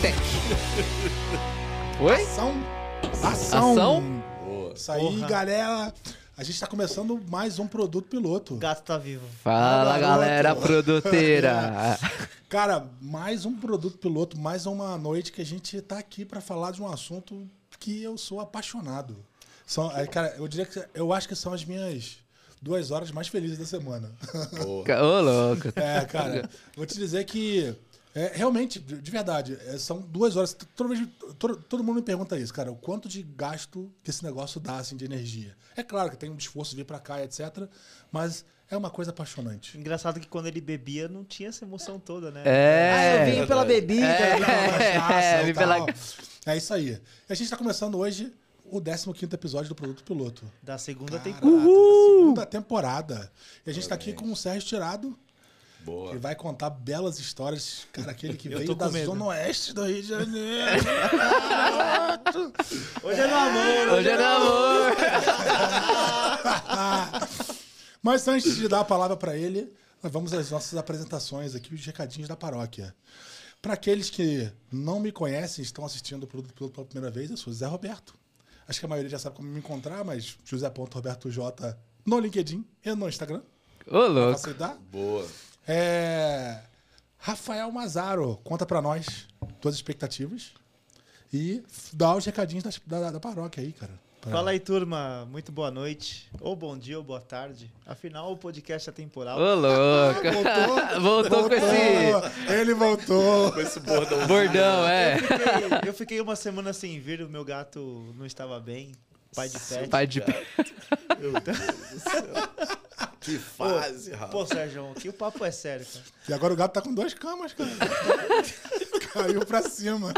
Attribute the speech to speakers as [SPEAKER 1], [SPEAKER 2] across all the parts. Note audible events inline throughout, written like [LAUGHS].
[SPEAKER 1] Tech. Oi?
[SPEAKER 2] Ação. Ação.
[SPEAKER 1] Ação?
[SPEAKER 2] Isso aí,
[SPEAKER 3] Porra.
[SPEAKER 2] galera. A gente tá começando mais um produto piloto.
[SPEAKER 3] O gato tá vivo.
[SPEAKER 1] Fala,
[SPEAKER 2] garoto.
[SPEAKER 1] galera produteira. [LAUGHS]
[SPEAKER 2] Cara, mais um produto piloto, mais uma noite que a gente tá aqui pra falar de um assunto que eu sou apaixonado. São, é, cara, eu diria que eu acho que são as minhas duas horas mais felizes da semana.
[SPEAKER 1] Ô, louco.
[SPEAKER 2] É, cara, vou te dizer que é, realmente, de de verdade, é, são duas horas. T- Toda vez, todo, todo mundo me pergunta isso, cara, o quanto de gasto que esse negócio dá assim, de energia. É claro que tem um esforço de vir pra cá, etc. Mas é uma coisa apaixonante.
[SPEAKER 3] Engraçado que quando ele bebia não tinha essa emoção toda, né?
[SPEAKER 1] É.
[SPEAKER 3] Ah, eu vim pela bebida.
[SPEAKER 1] É. [LAUGHS]
[SPEAKER 2] Cachaça e
[SPEAKER 1] vim pela-
[SPEAKER 2] tal. É isso aí. E a gente tá começando hoje o 15 episódio do Produto Piloto.
[SPEAKER 3] Da segunda
[SPEAKER 2] Caraca,
[SPEAKER 3] temporada.
[SPEAKER 2] Segunda temporada. E a gente tá aqui com o Sérgio Tirado,
[SPEAKER 4] Boa.
[SPEAKER 2] que vai contar belas histórias. Cara, aquele que [LAUGHS] veio da
[SPEAKER 3] medo.
[SPEAKER 2] zona oeste do Rio de Janeiro. [LAUGHS]
[SPEAKER 3] Hoje é no amor.
[SPEAKER 1] Hoje é no amor. [LAUGHS]
[SPEAKER 2] Mas antes de dar a palavra para ele, nós vamos às nossas apresentações aqui, os recadinhos da paróquia. Para aqueles que não me conhecem, estão assistindo o produto Piloto pela primeira vez, eu sou Zé Roberto. Acho que a maioria já sabe como me encontrar, mas José.RobertoJ no LinkedIn e no Instagram.
[SPEAKER 1] Ô, louco.
[SPEAKER 2] Facilitar.
[SPEAKER 4] Boa.
[SPEAKER 2] É... Rafael Mazaro, conta para nós tuas expectativas e dá os recadinhos das- da, da paróquia aí, cara. Pra-
[SPEAKER 3] Fala aí, turma. Muito boa noite. Ou bom dia ou boa tarde. Afinal, o podcast é temporal.
[SPEAKER 1] Ô, louco.
[SPEAKER 2] Voltou? [LAUGHS]
[SPEAKER 1] Voltou com esse
[SPEAKER 2] Ele voltou.
[SPEAKER 4] Com esse bordão.
[SPEAKER 1] bordão, é.
[SPEAKER 3] Fiquei- eu fiquei uma semana sem vir, o meu gato não estava bem. Pai de pet.
[SPEAKER 1] Pai de pé. [LAUGHS]
[SPEAKER 4] Que fase, rapaz.
[SPEAKER 3] Pô, Sérgio, aqui o papo é sério, cara.
[SPEAKER 2] E agora o gato tá com duas camas, cara. [LAUGHS] Caiu pra cima.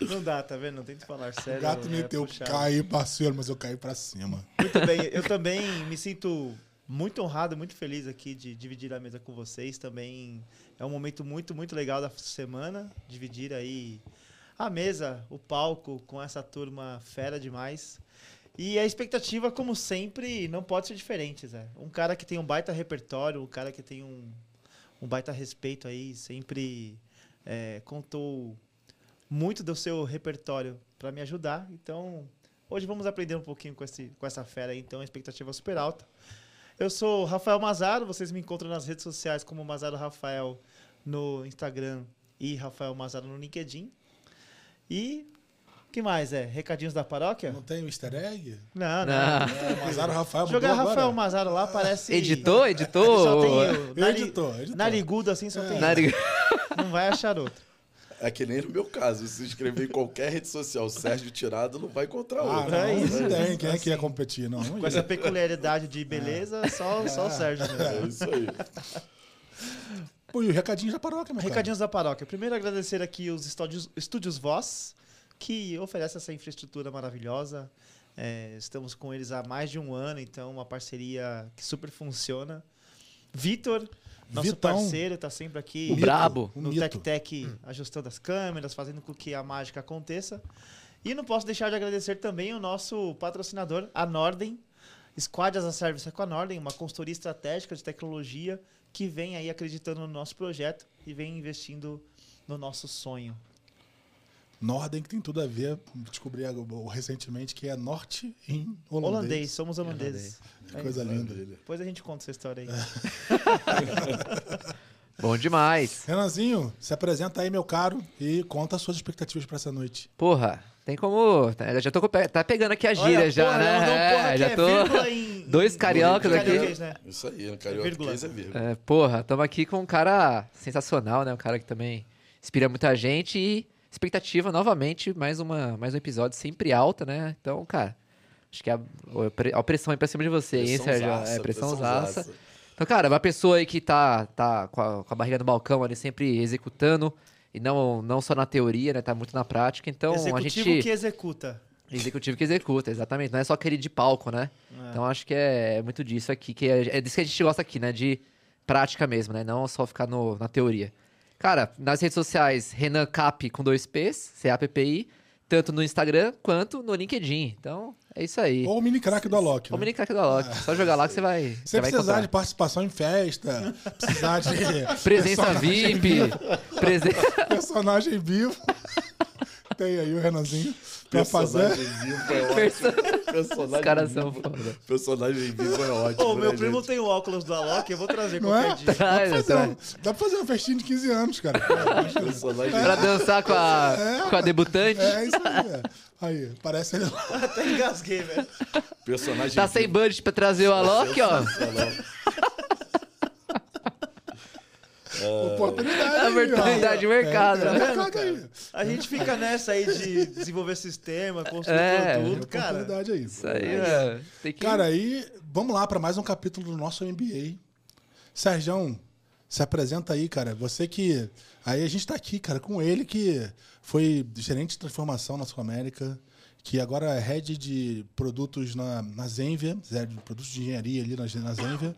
[SPEAKER 3] Não dá, tá vendo? Não tento falar sério.
[SPEAKER 2] O gato
[SPEAKER 3] é
[SPEAKER 2] meteu,
[SPEAKER 3] puxado.
[SPEAKER 2] caí cima, mas eu caí pra cima.
[SPEAKER 3] Muito bem, eu também me sinto muito honrado, muito feliz aqui de dividir a mesa com vocês. Também é um momento muito, muito legal da semana, dividir aí a mesa, o palco com essa turma fera demais. E a expectativa, como sempre, não pode ser diferente, Zé. Um cara que tem um baita repertório, um cara que tem um, um baita respeito aí, sempre é, contou muito do seu repertório para me ajudar. Então, hoje vamos aprender um pouquinho com, esse, com essa fera aí, então a expectativa é super alta. Eu sou Rafael Mazaro, vocês me encontram nas redes sociais como Mazaro Rafael no Instagram e Rafael Mazaro no LinkedIn. E que mais é? Recadinhos da paróquia?
[SPEAKER 2] Não tem o easter egg?
[SPEAKER 3] Não, não.
[SPEAKER 1] Não.
[SPEAKER 2] É, Mazaro Rafael mudou
[SPEAKER 3] Jogar Rafael
[SPEAKER 2] agora?
[SPEAKER 3] Mazaro lá parece.
[SPEAKER 1] Editou,
[SPEAKER 3] Só
[SPEAKER 1] editou.
[SPEAKER 3] tem eu. Nari-
[SPEAKER 2] Editor, editor.
[SPEAKER 3] Narigudo assim só tem. eu.
[SPEAKER 1] Nariz.
[SPEAKER 3] Não vai achar outro.
[SPEAKER 4] É que nem no meu caso. Se escrever em qualquer rede social Sérgio Tirado, não vai encontrar
[SPEAKER 2] Ah,
[SPEAKER 4] outro.
[SPEAKER 2] não,
[SPEAKER 3] É isso.
[SPEAKER 2] não tem. Quem é que ia
[SPEAKER 3] Assim.
[SPEAKER 2] competir? Não, não
[SPEAKER 3] Com
[SPEAKER 2] ia.
[SPEAKER 3] essa peculiaridade de beleza, só, só o Sérgio. mesmo.
[SPEAKER 4] É isso aí.
[SPEAKER 2] Pô, e o recadinho da paróquia, meu cara?
[SPEAKER 3] Recadinhos da paróquia. Primeiro, agradecer aqui os estúdios, estúdios Voz, que oferece essa infraestrutura maravilhosa. É, estamos com eles há mais de um ano, então uma parceria que super funciona. Vitor, nosso
[SPEAKER 2] Vitão.
[SPEAKER 3] parceiro, está sempre aqui
[SPEAKER 1] O brabo.
[SPEAKER 3] No
[SPEAKER 2] mito.
[SPEAKER 3] Tec Tec, ajustando as câmeras, fazendo com que a mágica aconteça. E não posso deixar de agradecer também o nosso patrocinador, a Norden. Squad as a Service é com a Norden, uma consultoria estratégica de tecnologia que vem aí acreditando no nosso projeto e vem investindo no nosso sonho.
[SPEAKER 2] Norden, que tem tudo a ver. Descobri recentemente que é norte em
[SPEAKER 3] Holandês,
[SPEAKER 2] holandês.
[SPEAKER 3] somos holandeses.
[SPEAKER 2] Que
[SPEAKER 3] É
[SPEAKER 2] coisa
[SPEAKER 3] isso.
[SPEAKER 2] linda.
[SPEAKER 3] Depois a gente conta essa história aí. [LAUGHS]
[SPEAKER 1] Bom demais.
[SPEAKER 2] Renanzinho, se apresenta aí, meu caro, e conta as suas expectativas pra essa noite.
[SPEAKER 1] Porra, tem como. Eu já tô com o pé- tá pegando aqui a gíria
[SPEAKER 3] Olha,
[SPEAKER 1] já,
[SPEAKER 3] porra,
[SPEAKER 1] né?
[SPEAKER 3] não, não, porra,
[SPEAKER 1] É, já
[SPEAKER 3] é
[SPEAKER 1] tô.
[SPEAKER 3] em- [LAUGHS]
[SPEAKER 1] Dois cariocas aqui.
[SPEAKER 3] né?
[SPEAKER 4] Isso aí, no Carioca é vírgula.
[SPEAKER 1] É, porra, estamos aqui com um cara sensacional, né? Um cara que também inspira muita gente e expectativa novamente, mais, uma, mais um episódio sempre alta, né? Então, cara, acho que a, a pressão aí pra cima de você, hein, Sérgio?
[SPEAKER 4] Pressãozaça,
[SPEAKER 1] É, pressão zaça. Então, cara, uma pessoa aí que tá, tá com, a, com a barriga no balcão ali sempre executando, e não, não só na teoria, né? Tá muito na prática. Então,
[SPEAKER 3] Executivo
[SPEAKER 1] a gente.
[SPEAKER 3] que executa.
[SPEAKER 1] Executivo que executa, exatamente. Não é só aquele de palco, né?
[SPEAKER 3] É.
[SPEAKER 1] Então acho que é muito disso aqui, que é, é disso que a gente gosta aqui, né? De prática mesmo, né? Não só ficar no, na teoria. Cara, nas redes sociais, Renan Cap com dois P's, C-A-P-P-I. tanto no Instagram quanto no LinkedIn. Então, é isso aí.
[SPEAKER 2] Ou o mini crack do Alok.
[SPEAKER 1] O
[SPEAKER 2] né?
[SPEAKER 1] mini crack do Alok. Só jogar lá que você vai,
[SPEAKER 2] Se
[SPEAKER 1] você vai
[SPEAKER 2] precisar
[SPEAKER 1] encontrar.
[SPEAKER 2] de participação em festa, precisar de [LAUGHS]
[SPEAKER 1] Presença
[SPEAKER 2] personagem
[SPEAKER 1] VIP, presen... [LAUGHS]
[SPEAKER 2] personagem vivo, tem aí o Renanzinho pra fazer.
[SPEAKER 4] Personagem vivo é ótimo. Personagem
[SPEAKER 1] Os caras são foda.
[SPEAKER 4] Personagem vivo é ótimo.
[SPEAKER 3] Ô, meu
[SPEAKER 4] né,
[SPEAKER 3] primo
[SPEAKER 4] gente?
[SPEAKER 3] tem o óculos do Alok, eu vou trazer
[SPEAKER 2] Não
[SPEAKER 3] qualquer
[SPEAKER 2] é?
[SPEAKER 3] dia.
[SPEAKER 2] Dá pra, fazer um, dá pra fazer uma festinha de 15 anos, cara.
[SPEAKER 4] Personagem
[SPEAKER 1] Pra dançar com a, com a debutante.
[SPEAKER 2] É isso aí. é. Aí, parece ele lá.
[SPEAKER 3] Até engasguei, velho.
[SPEAKER 4] Personagem
[SPEAKER 1] Tá sem
[SPEAKER 4] vivo.
[SPEAKER 1] budget pra trazer o Alok, ó.
[SPEAKER 2] Oportunidade.
[SPEAKER 1] A
[SPEAKER 2] aí,
[SPEAKER 1] oportunidade
[SPEAKER 2] ó.
[SPEAKER 1] de mercado,
[SPEAKER 2] É, tem
[SPEAKER 1] né?
[SPEAKER 2] mercado aí.
[SPEAKER 3] A gente fica nessa aí de desenvolver sistema, construir
[SPEAKER 1] É,
[SPEAKER 3] produto, cara.
[SPEAKER 2] oportunidade aí.
[SPEAKER 1] Isso aí, é. Que...
[SPEAKER 2] Cara, aí, vamos lá para mais um capítulo do nosso MBA. Sérgio, se apresenta aí, cara. Você que. Aí a gente tá aqui, cara, com ele que foi gerente de transformação na Sul América, que agora é head de produtos na, na Zenvia, head de produtos de engenharia ali na, na Zenvia.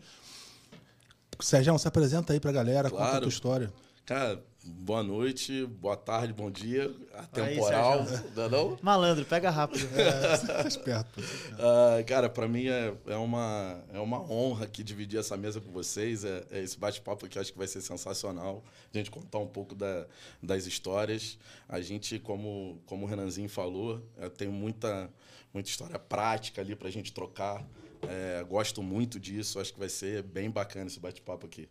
[SPEAKER 2] Sérgio, se apresenta aí pra galera, conta a
[SPEAKER 4] Claro.
[SPEAKER 2] tua história.
[SPEAKER 4] Cara, boa noite, boa tarde, bom dia. Atemporal, não é não?
[SPEAKER 3] Malandro, pega rápido.
[SPEAKER 2] Fica esperto. pô.
[SPEAKER 4] Ah, cara, pra mim é, é, uma, é uma honra aqui dividir essa mesa com vocês. É, é esse bate-papo aqui, acho que vai ser sensacional. A gente contar um pouco da, das histórias. A gente, como, como o Renanzinho falou, é, tem muita, muita história prática ali pra gente trocar. É, gosto muito disso, acho que vai ser bem bacana esse bate-papo aqui.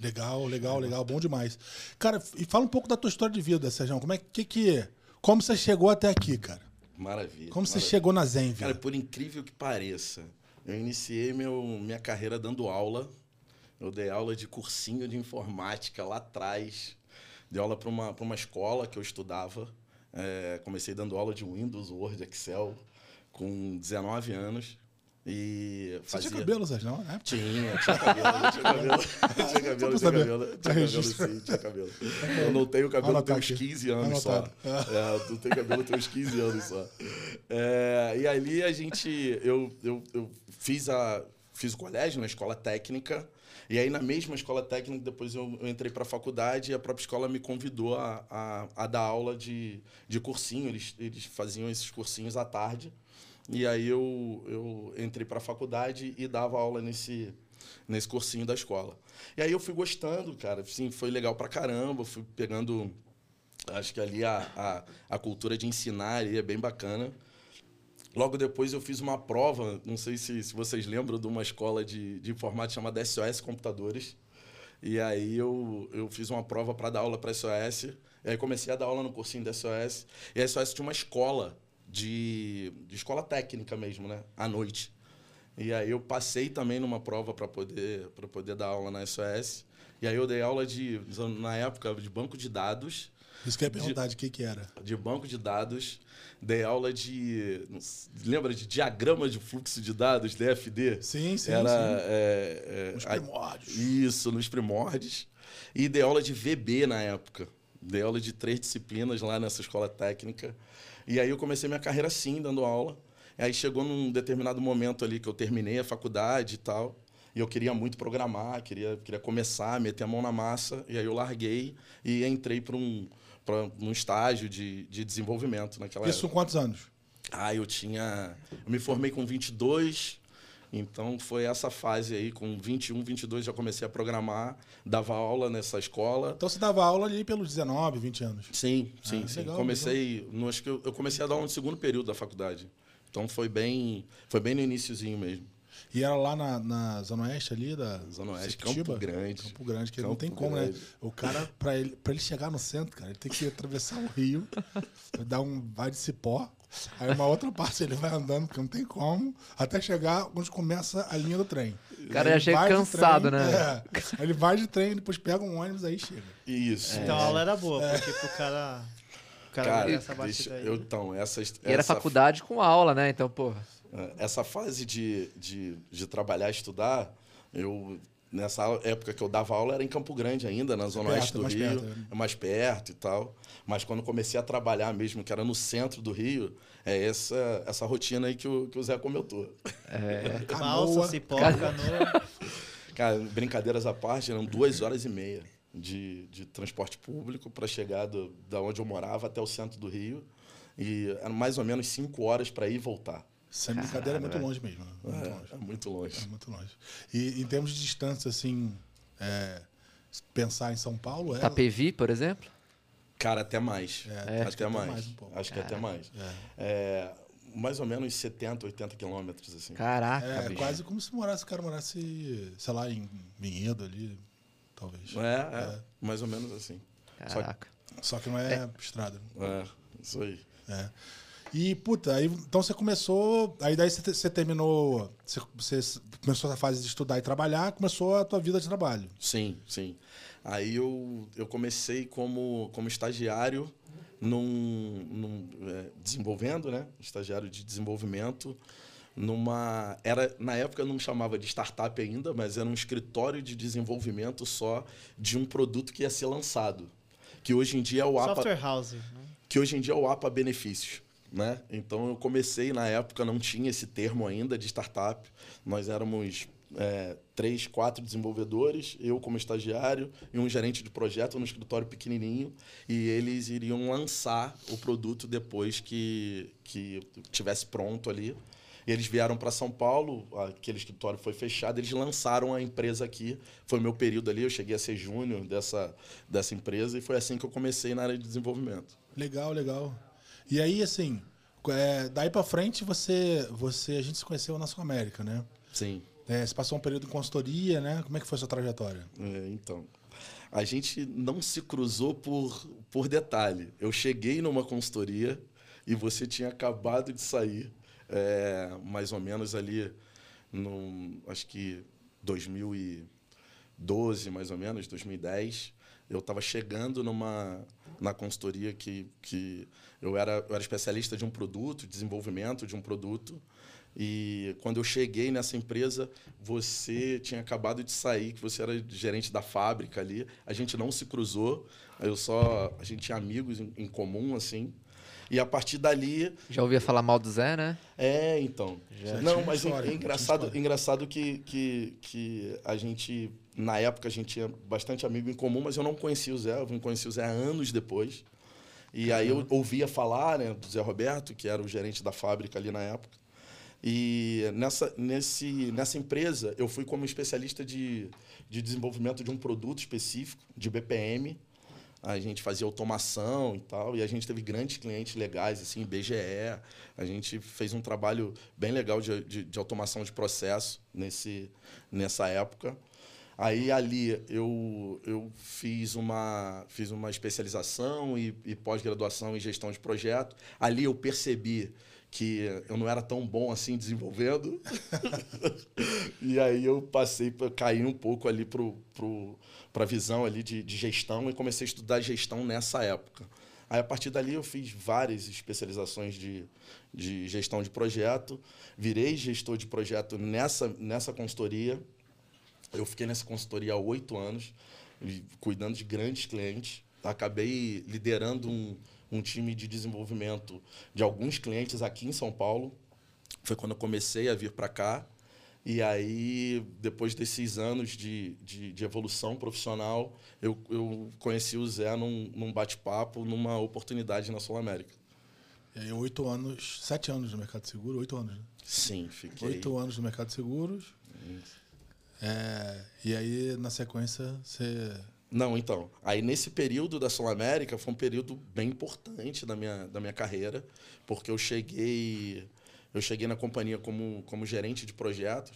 [SPEAKER 2] Legal, legal, legal, bom demais. Cara, e fala um pouco da tua história de vida, Sérgio. Como é que, que como você chegou até aqui, cara?
[SPEAKER 4] Maravilha.
[SPEAKER 2] Como você
[SPEAKER 4] maravilha.
[SPEAKER 2] chegou na Zenvia?
[SPEAKER 4] Cara, por incrível que pareça, eu iniciei meu, minha carreira dando aula. Eu dei aula de cursinho de informática lá atrás. Dei aula para uma, pra uma escola que eu estudava. É, comecei dando aula de Windows, Word, Excel, com 19 anos. E
[SPEAKER 2] Você
[SPEAKER 4] fazia...
[SPEAKER 2] tinha cabelo, Sérgio? Não, é?
[SPEAKER 4] Tinha, tinha cabelo, tinha cabelo, [LAUGHS] tinha cabelo, tinha cabelo, tinha cabelo sim, tinha cabelo. Eu não tenho cabelo, tem uns
[SPEAKER 2] aqui.
[SPEAKER 4] 15 anos só. É, tu tem cabelo, tem uns 15 anos só. É, e ali a gente, eu, eu, eu fiz, a, fiz o colégio na escola técnica, e aí na mesma escola técnica, depois eu, eu entrei para a faculdade e a própria escola me convidou a, a, a dar aula de, de cursinho, eles, eles faziam esses cursinhos à tarde. E aí eu, eu entrei para a faculdade e dava aula nesse, nesse cursinho da escola. E aí eu fui gostando, cara. Assim, foi legal pra caramba. Fui pegando. Acho que ali a, a, a cultura de ensinar é bem bacana. Logo depois eu fiz uma prova, não sei se, se vocês lembram de uma escola de, de informática chamada SOS Computadores. E aí eu, eu fiz uma prova para dar aula para SOS. E aí comecei a dar aula no cursinho da SOS. E a SOS tinha uma escola de, de escola técnica mesmo, né? À noite. E aí eu passei também numa prova para poder, poder dar aula na SOS. E aí eu dei aula de, na época, de banco de dados
[SPEAKER 2] Isso que ia perguntar de que que era.
[SPEAKER 4] de banco de dados, dei aula de. Lembra de diagrama de fluxo de dados, DFD?
[SPEAKER 2] Sim, sim,
[SPEAKER 4] Era.
[SPEAKER 2] sim.
[SPEAKER 4] é, é,
[SPEAKER 2] Os
[SPEAKER 4] a-
[SPEAKER 2] primórdios.
[SPEAKER 4] Isso, nos primórdios. E dei aula de VB na época. Dei aula de três disciplinas lá nessa escola técnica. E aí eu comecei minha carreira assim, dando aula. E aí chegou num determinado momento ali que eu terminei a faculdade e tal. E eu queria muito programar, queria, queria começar, meter a mão na massa. E aí eu larguei e entrei para um, pra um estágio de, de desenvolvimento naquela
[SPEAKER 2] Isso
[SPEAKER 4] época.
[SPEAKER 2] com quantos anos?
[SPEAKER 4] Ah, eu tinha. Eu me formei com 22, então foi essa fase aí, com 21, 22 já comecei a programar, dava aula nessa escola.
[SPEAKER 2] Então você dava aula ali pelos 19, 20 anos.
[SPEAKER 4] Sim, sim,
[SPEAKER 2] Ah,
[SPEAKER 4] sim.
[SPEAKER 2] legal,
[SPEAKER 4] comecei. No, acho que eu, eu comecei a dar aula no segundo período da faculdade. Então foi bem. Foi bem no iníciozinho mesmo.
[SPEAKER 2] E era lá na, na Zona Oeste ali da
[SPEAKER 4] Zona Oeste? Campo Grande.
[SPEAKER 2] Campo Grande, que não
[SPEAKER 4] Campo
[SPEAKER 2] tem como,
[SPEAKER 4] Grande.
[SPEAKER 2] né? O cara, pra ele, pra ele chegar no centro, cara, ele tem que atravessar o rio, [LAUGHS] dar um vai de cipó, aí uma outra parte ele vai andando, porque não tem como, até chegar onde começa a linha do trem.
[SPEAKER 1] O cara
[SPEAKER 2] Ele
[SPEAKER 1] já chega cansado,
[SPEAKER 2] trem,
[SPEAKER 1] né?
[SPEAKER 2] É, aí ele vai de trem, depois pega um ônibus, aí chega.
[SPEAKER 4] Isso.
[SPEAKER 3] Então a aula era boa, porque pro cara. O cara,
[SPEAKER 4] Cara,
[SPEAKER 3] essa batida
[SPEAKER 4] deixa,
[SPEAKER 3] aí.
[SPEAKER 4] eu, então, essa,
[SPEAKER 1] E era
[SPEAKER 4] essa
[SPEAKER 1] faculdade com aula, né? Então, porra.
[SPEAKER 4] É, Essa fase de, de, de trabalhar e estudar, eu nessa época que eu dava aula era em Campo Grande ainda, na zona
[SPEAKER 2] Perto,
[SPEAKER 4] oeste do
[SPEAKER 2] mais
[SPEAKER 4] Rio,
[SPEAKER 2] perto, né?
[SPEAKER 4] é mais perto e tal. Mas quando comecei a trabalhar mesmo, que era no centro do Rio, é essa, essa rotina aí que o, que o Zé comentou.
[SPEAKER 1] É. [LAUGHS]
[SPEAKER 2] Canoa.
[SPEAKER 3] cipó, canoa. [LAUGHS]
[SPEAKER 4] Cara, brincadeiras à parte, eram duas horas e meia de, de transporte público para chegar do, da onde eu morava até o centro do Rio. E eram mais ou menos cinco horas para ir e voltar.
[SPEAKER 2] Sem brincadeira, é muito longe mesmo. né? Muito
[SPEAKER 4] É,
[SPEAKER 2] longe.
[SPEAKER 4] é muito longe.
[SPEAKER 2] É muito longe. E em termos de distância, assim, é, pensar em São Paulo é.
[SPEAKER 1] Tapevi, por exemplo?
[SPEAKER 4] Cara, até mais.
[SPEAKER 2] É, acho que
[SPEAKER 4] até
[SPEAKER 2] até
[SPEAKER 4] mais.
[SPEAKER 2] mais um.
[SPEAKER 4] Acho que até mais. É, mais ou menos 70, 80 quilômetros, assim.
[SPEAKER 1] Caraca,
[SPEAKER 2] É,
[SPEAKER 1] bicho.
[SPEAKER 2] quase como se morasse, o cara morasse, sei lá, em Vinhedo ali, talvez.
[SPEAKER 4] É, é, mais ou menos assim.
[SPEAKER 1] Caraca.
[SPEAKER 2] Só que não é, estrada.
[SPEAKER 4] É, isso aí.
[SPEAKER 2] É. E, puta, aí, então você começou. Aí daí você, você terminou. Você, você começou a fase de estudar e trabalhar, começou a tua vida de trabalho.
[SPEAKER 4] Sim, sim. Aí eu, eu comecei como, como estagiário num, num, é, desenvolvendo, né? Estagiário de desenvolvimento numa era na época não chamava de startup ainda, mas era um escritório de desenvolvimento só de um produto que ia ser lançado, que hoje em dia é o APA,
[SPEAKER 3] Software House. né?
[SPEAKER 4] que hoje em dia é o APA Benefícios. Né? Então eu comecei na época, não tinha esse termo ainda de startup. Nós éramos é, três, quatro desenvolvedores, eu como estagiário e um gerente de projeto no escritório pequenininho. E eles iriam lançar o produto depois que, que tivesse pronto ali. Eles vieram para São Paulo, aquele escritório foi fechado, eles lançaram a empresa aqui. Foi meu período ali, eu cheguei a ser júnior dessa, dessa empresa e foi assim que eu comecei na área de desenvolvimento.
[SPEAKER 2] Legal, legal. E aí, assim, é, daí pra frente você, você. A gente se conheceu na Sul América, né?
[SPEAKER 4] Sim.
[SPEAKER 2] É, você passou um período em consultoria, né? Como é que foi a sua trajetória?
[SPEAKER 4] É, então, a gente não se cruzou por, por detalhe. Eu cheguei numa consultoria e você tinha acabado de sair, é, mais ou menos ali, no, acho que 2012, mais ou menos, 2010. Eu estava chegando numa na consultoria que, que eu, era, eu era especialista de um produto, desenvolvimento de um produto. E quando eu cheguei nessa empresa, você tinha acabado de sair, que você era gerente da fábrica ali. A gente não se cruzou, eu só a gente tinha amigos em, em comum assim. E a partir dali,
[SPEAKER 1] Já ouvia falar mal do Zé, né?
[SPEAKER 4] é, então.
[SPEAKER 2] Já
[SPEAKER 4] Não, mas
[SPEAKER 2] história,
[SPEAKER 4] é engraçado, engraçado que, que, que a gente, na época, a gente tinha bastante amigo em comum, mas eu não conhecia o Zé, eu vim conhecer o Zé anos depois. E aí eu ouvia falar né, do Zé Roberto, que era o gerente da fábrica ali na época. E nessa, nesse, nessa empresa, eu fui como especialista de, de desenvolvimento de um produto específico, de BPM. A gente fazia automação e tal, e a gente teve grandes clientes legais, assim, BGE. A gente fez um trabalho bem legal de, de, de automação de processo nesse, nessa época. Aí ali eu, eu fiz, uma, fiz uma especialização e, e pós-graduação em gestão de projeto. Ali eu percebi que eu não era tão bom assim desenvolvendo. [LAUGHS] e aí eu passei, caí um pouco ali para pro, a visão ali de, de gestão e comecei a estudar gestão nessa época. Aí, a partir dali, eu fiz várias especializações de, de gestão de projeto, virei gestor de projeto nessa, nessa consultoria. Eu fiquei nessa consultoria há oito anos, cuidando de grandes clientes. Acabei liderando um, um time de desenvolvimento de alguns clientes aqui em São Paulo. Foi quando eu comecei a vir para cá. E aí, depois desses anos de, de, de evolução profissional, eu, eu conheci o Zé num, num bate-papo, numa oportunidade na Sul América.
[SPEAKER 2] E aí, oito anos, sete anos no mercado de seguro, oito anos, né?
[SPEAKER 4] Sim, fiquei.
[SPEAKER 2] Oito anos no mercado de seguros. É, e aí, na sequência, você.
[SPEAKER 4] Não, então. Aí nesse período da Sul América foi um período bem importante da minha, da minha carreira, porque eu cheguei eu cheguei na companhia como, como gerente de projetos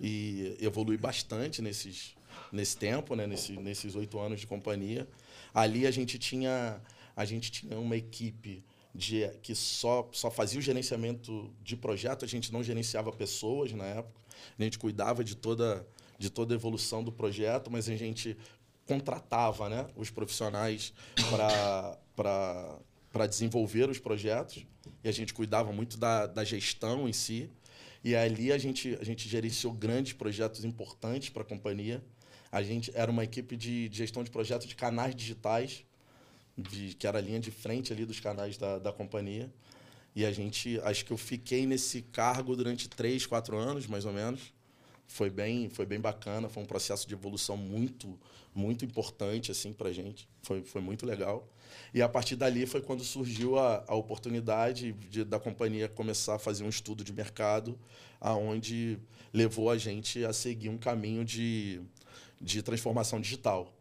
[SPEAKER 4] e evolui bastante nesses, nesse tempo, né? Nesse, nesses oito anos de companhia. Ali a gente tinha a gente tinha uma equipe de, que só, só fazia o gerenciamento de projeto, a gente não gerenciava pessoas na época, a gente cuidava de toda, de toda a evolução do projeto, mas a gente contratava né, os profissionais para desenvolver os projetos e a gente cuidava muito da, da gestão em si. E ali a gente, a gente gerenciou grandes projetos importantes para a companhia. A gente era uma equipe de, de gestão de projetos de canais digitais, de, que era a linha de frente ali dos canais da, da companhia. E a gente, acho que eu fiquei nesse cargo durante três, quatro anos, mais ou menos. foi bem, foi bem bacana, foi um processo de evolução muito, muito importante assim para gente. Foi, foi muito legal. E a partir dali foi quando surgiu a, a oportunidade de, da companhia começar a fazer um estudo de mercado, aonde levou a gente a seguir um caminho de, de transformação digital.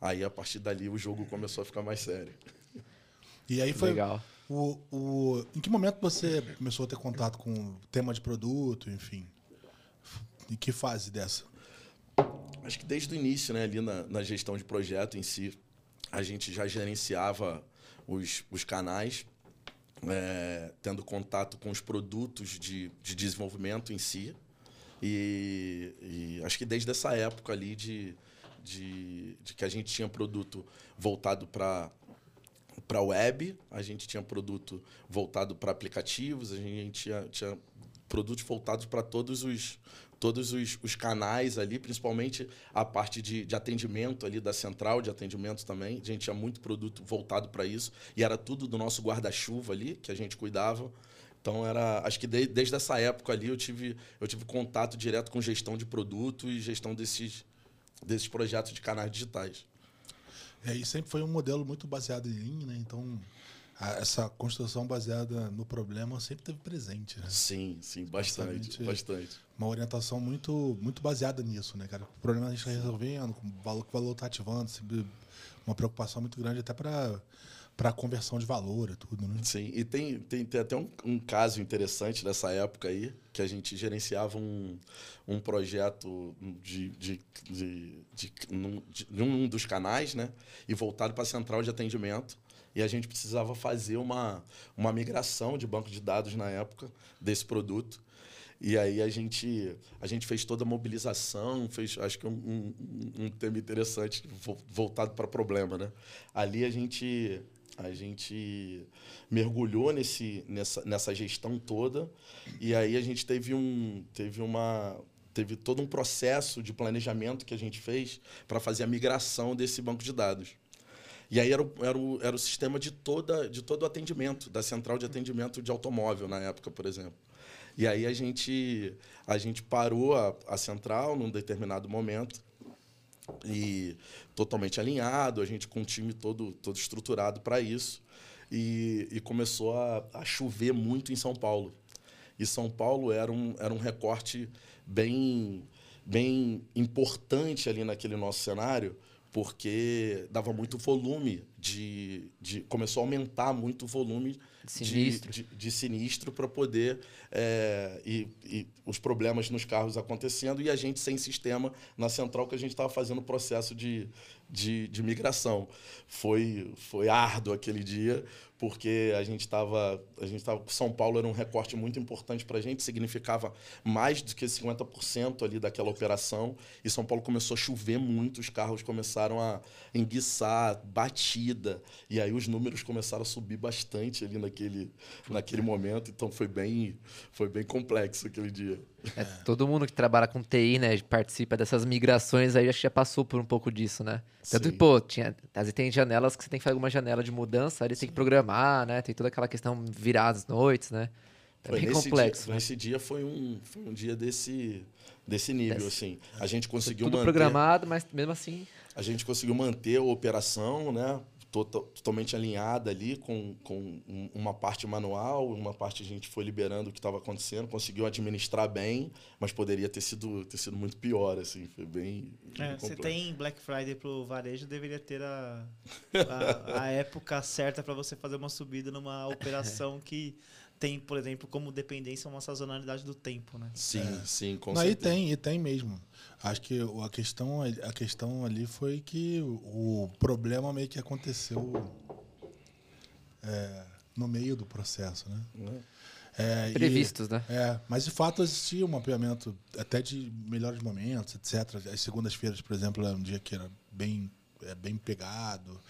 [SPEAKER 4] Aí a partir dali o jogo começou a ficar mais sério.
[SPEAKER 2] E aí foi.
[SPEAKER 1] Legal.
[SPEAKER 2] O, o, em que momento você começou a ter contato com tema de produto, enfim? Em que fase dessa?
[SPEAKER 4] Acho que desde o início, né, ali na, na gestão de projeto em si, a gente já gerenciava os, os canais, é, tendo contato com os produtos de, de desenvolvimento em si. E, e acho que desde essa época ali de, de, de que a gente tinha produto voltado para para web, a gente tinha produto voltado para aplicativos, a gente tinha, tinha produtos voltados para todos os todos os, os, canais ali, principalmente a parte de, de, atendimento ali da central de atendimento também. A gente tinha muito produto voltado para isso e era tudo do nosso guarda-chuva ali que a gente cuidava. Então era, acho que de, desde essa época ali eu tive eu tive contato direto com gestão de produto e gestão desses desses projetos de canais digitais.
[SPEAKER 2] É, e sempre foi um modelo muito baseado em Lean, né? Então, a, essa construção baseada no problema sempre teve presente, né?
[SPEAKER 4] Sim, sim, bastante, bastante.
[SPEAKER 2] Uma orientação muito, muito baseada nisso, né, cara? O problema a gente está resolvendo, o valor que o valor está ativando, uma preocupação muito grande até para para conversão de valor e tudo, né?
[SPEAKER 4] Sim, e tem, tem, tem até um, um, caso interessante dessa época aí, que a gente gerenciava um, um projeto de, de, de, de, num, de, dos canais, né? E voltado para a central de atendimento. E a gente precisava fazer uma, uma migração de banco de dados na época desse produto. E aí a gente, a gente fez toda a mobilização, fez acho que um, um, um tema interessante voltado para problema, né? Ali a gente a gente mergulhou nesse, nessa, nessa gestão toda e aí a gente teve um teve uma teve todo um processo de planejamento que a gente fez para fazer a migração desse banco de dados. E aí era o, era o, era o sistema de, toda, de todo o atendimento, da central de atendimento de automóvel na época, por exemplo. E aí a gente, a gente parou a, a central num determinado momento e totalmente alinhado, a gente com o time todo, todo estruturado para isso. E, e começou a, a, chover muito em São Paulo. E São Paulo era um, era um recorte bem, bem importante ali naquele nosso cenário, porque dava muito volume de, de começou a aumentar muito o volume
[SPEAKER 1] sinistro.
[SPEAKER 4] de, de, de sinistro para poder é, e, e, os problemas nos carros acontecendo e a gente sem sistema na central que a gente estava fazendo o processo de, de, de migração foi foi árduo aquele dia porque a gente estava a gente estava São Paulo era um recorte muito importante para a gente significava mais do que 50% ali daquela operação e São Paulo começou a chover muito os carros começaram a enguiçar batida e aí os números começaram a subir bastante ali naquele naquele momento então foi bem foi bem complexo aquele dia
[SPEAKER 1] é, todo mundo que trabalha com TI, né, participa dessas migrações aí, acho que já passou por um pouco disso, né? Tanto que, pô, tinha, às vezes tem janelas que você tem que fazer alguma janela de mudança, aí você tem que programar, né? Tem toda aquela questão virar as noites, né? É
[SPEAKER 4] foi
[SPEAKER 1] bem complexo.
[SPEAKER 4] Dia,
[SPEAKER 1] né?
[SPEAKER 4] Nesse dia foi um, foi um dia desse, desse nível,
[SPEAKER 1] Desse-
[SPEAKER 4] assim. A gente conseguiu
[SPEAKER 1] Tudo
[SPEAKER 4] manter...
[SPEAKER 1] programado, mas mesmo assim.
[SPEAKER 4] A gente conseguiu manter a operação, né? Tota- Totalmente alinhada ali com, com um- uma parte manual, uma parte a gente foi liberando o que estava acontecendo, conseguiu administrar bem, mas poderia ter sido, ter sido muito pior, assim. Foi bem. bem
[SPEAKER 3] É, você tem Black Friday pro varejo, deveria ter a, a, a [LAUGHS] época certa para você fazer uma subida numa operação que tem, por exemplo, como dependência uma sazonalidade do tempo, né?
[SPEAKER 4] Sim, sim, com
[SPEAKER 2] Não, e
[SPEAKER 4] certeza.
[SPEAKER 2] tem, e tem mesmo. Acho que a questão, a questão ali foi que o problema meio que aconteceu é, no meio do processo, né?
[SPEAKER 4] Né?
[SPEAKER 2] É, e-
[SPEAKER 1] Previstos, né?
[SPEAKER 2] É, mas de fato existia um mapeamento até de melhores momentos, etc. As segundas-feiras, por exemplo, era um dia que era bem, é, bem pegado.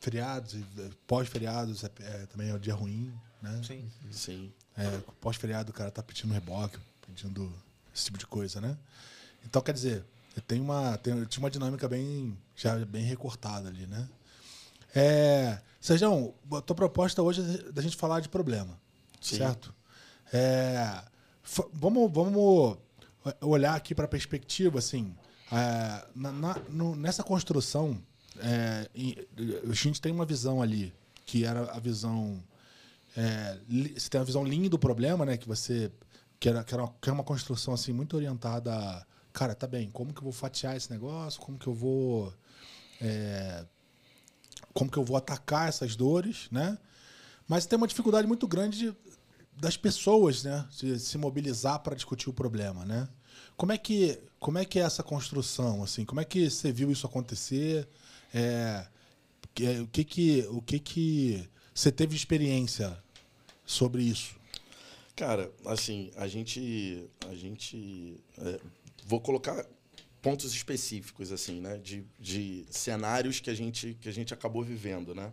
[SPEAKER 2] Feriados, e, é, pós-feriados é, é, também é um dia ruim, né?
[SPEAKER 3] Sim.
[SPEAKER 4] Sim.
[SPEAKER 2] É, pós-feriado o cara tá pedindo reboque, pedindo esse tipo de coisa, né? Então, quer dizer, tem uma, tem, tinha uma dinâmica bem, já bem recortada ali, né? É, Sérgio, a tua proposta hoje é da gente falar de problema,
[SPEAKER 4] Sim.
[SPEAKER 2] certo? É, vamos, vamos, olhar aqui para a perspectiva, assim, é, na, na, no, nessa construção, é, a gente tem uma visão ali, que era a visão. É, você tem a visão lean do problema, né? Que você. Que era, que era, uma, que era uma construção assim, muito orientada a. Cara, tá bem, como que eu vou fatiar esse negócio? Como que eu vou. É, como que eu vou atacar essas dores, né? Mas tem uma dificuldade muito grande de, das pessoas, né? De se mobilizar para discutir o problema, né? Como é que como é que é essa construção, assim? Como é que você viu isso acontecer? É, o que que o que que você teve experiência sobre isso?
[SPEAKER 4] Cara, assim, a gente a gente é, vou colocar pontos específicos assim, né, de, de cenários que a gente que a gente acabou vivendo, né?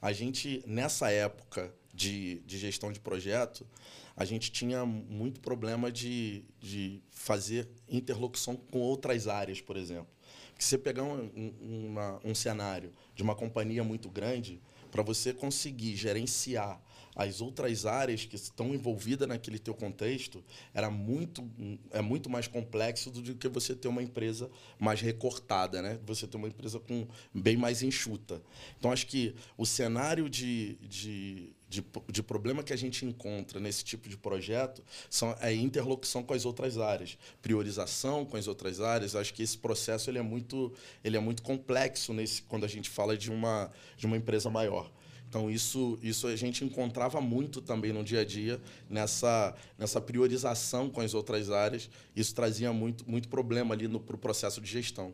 [SPEAKER 4] A gente nessa época de, de gestão de projeto, a gente tinha muito problema de, de fazer interlocução com outras áreas, por exemplo. Que você pegar um, uma, um cenário de uma companhia muito grande, para você conseguir gerenciar as outras áreas que estão envolvidas naquele teu contexto era muito é muito mais complexo do que você ter uma empresa mais recortada, né? Você ter uma empresa com bem mais enxuta. Então acho que o cenário de, de, de, de problema que a gente encontra nesse tipo de projeto são é interlocução com as outras áreas, priorização com as outras áreas. Acho que esse processo ele é muito ele é muito complexo nesse quando a gente fala de uma de uma empresa maior. Então, isso, isso a gente encontrava muito também no dia a dia, nessa, nessa priorização com as outras áreas. Isso trazia muito, muito problema ali para o processo de gestão.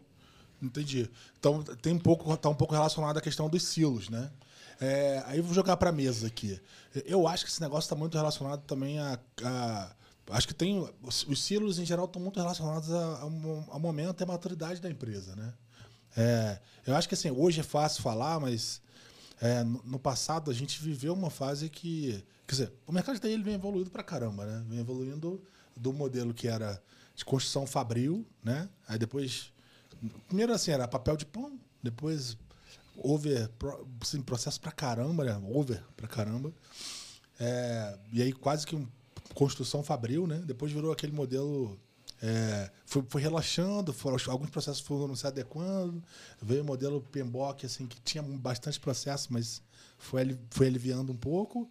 [SPEAKER 2] Entendi. Então, tem um pouco, está um pouco relacionado à questão dos silos, né? É, aí vou jogar para a mesa aqui. Eu acho que esse negócio está muito relacionado também a, a, Acho que tem. Os, os silos, em geral, estão muito relacionados ao momento e à maturidade da empresa, né? É, eu acho que assim, hoje é fácil falar, mas é, no, passado, a gente viveu uma fase que. Quer dizer, o mercado de TI ele vem evoluindo pra caramba, né? Vem evoluindo do modelo que era de construção fabril, né? Aí depois. Primeiro, assim, era papel de pão, depois over, assim, processo pra caramba, né? Over pra caramba. É, e aí quase que um, construção fabril, né? Depois virou aquele modelo é, foi, foi, relaxando, foram, alguns processos foram se adequando. Veio o modelo PMBOK, assim, que tinha bastante processo, mas foi, foi aliviando um pouco.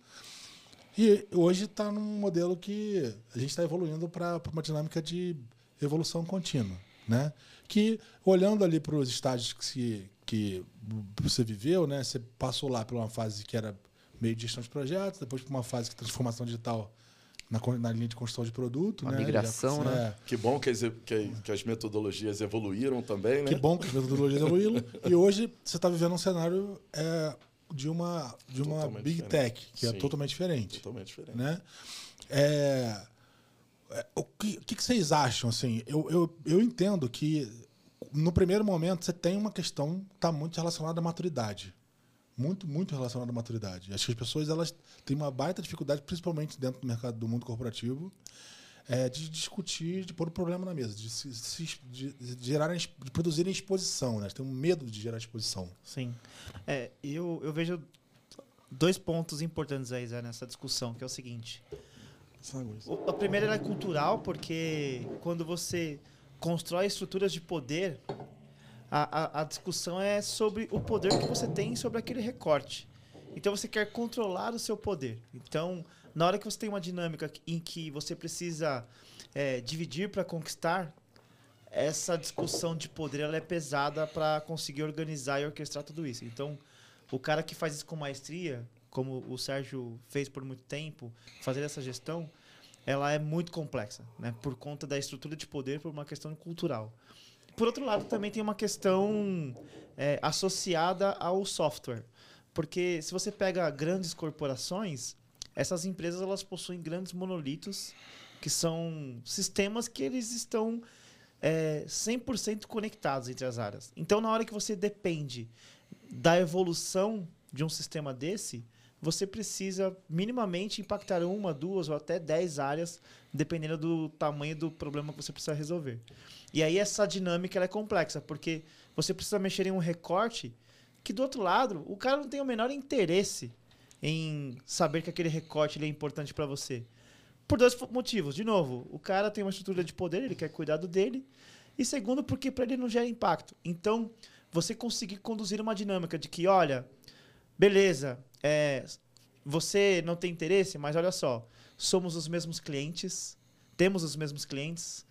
[SPEAKER 2] E hoje está num modelo que a gente está evoluindo para uma dinâmica de evolução contínua. Né? Que, olhando ali para os estágios que, que você viveu, né? você passou lá por uma fase que era meio de gestão de projetos, depois por uma fase de transformação digital na, na linha de construção de produto.
[SPEAKER 1] Uma
[SPEAKER 2] né?
[SPEAKER 1] migração,
[SPEAKER 2] Já,
[SPEAKER 1] né?
[SPEAKER 2] É.
[SPEAKER 4] Que bom que as, que, que as metodologias evoluíram também, né?
[SPEAKER 2] Que bom que as metodologias evoluíram. [LAUGHS] e hoje você está vivendo um cenário é, de uma, de uma Big diferente. Tech, que é Sim, é totalmente diferente.
[SPEAKER 4] Totalmente diferente.
[SPEAKER 2] Né? É, é, o que, o que vocês acham? Assim, eu, eu, eu entendo que no primeiro momento você tem uma questão que está muito relacionada à maturidade muito, muito relacionado à maturidade. Acho que as pessoas elas têm uma baita dificuldade, principalmente dentro do mercado do mundo corporativo, é, de discutir, de pôr o problema na mesa, de, se, de, de gerar, de produzirem exposição. Né? Tem um medo de gerar exposição.
[SPEAKER 3] Sim. É, eu, eu vejo dois pontos importantes aí Zé, nessa discussão, que é o seguinte. O, a primeira é cultural, porque quando você constrói estruturas de poder, a, a, a discussão é sobre o poder que você tem sobre aquele recorte. Então você quer controlar o seu poder. Então, na hora que você tem uma dinâmica em que você precisa é, dividir para conquistar, essa discussão de poder ela é pesada para conseguir organizar e orquestrar tudo isso. Então, o cara que faz isso com maestria, como o Sérgio fez por muito tempo, fazer essa gestão, ela é muito complexa, né? Por conta da estrutura de poder, por uma questão cultural. Por outro lado, também tem uma questão é, associada ao software. Porque se você pega grandes corporações, essas empresas elas possuem grandes monolitos, que são sistemas que eles estão é, 100% conectados entre as áreas. Então, na hora que você depende da evolução de um sistema desse, você precisa minimamente impactar uma, duas ou até dez áreas, dependendo do tamanho do problema que você precisa resolver. E aí essa dinâmica é complexa, porque você precisa mexer em um recorte que do outro lado, o cara não tem o menor interesse em saber que aquele recorte é importante para você. por dois motivos. De novo, o cara tem uma estrutura de poder, ele quer cuidar do dele. E segundo, porque para ele não gera impacto. Então, você conseguir conduzir uma dinâmica de que, olha, beleza, é, você não tem interesse, mas olha só, somos os mesmos clientes, temos os mesmos clientes,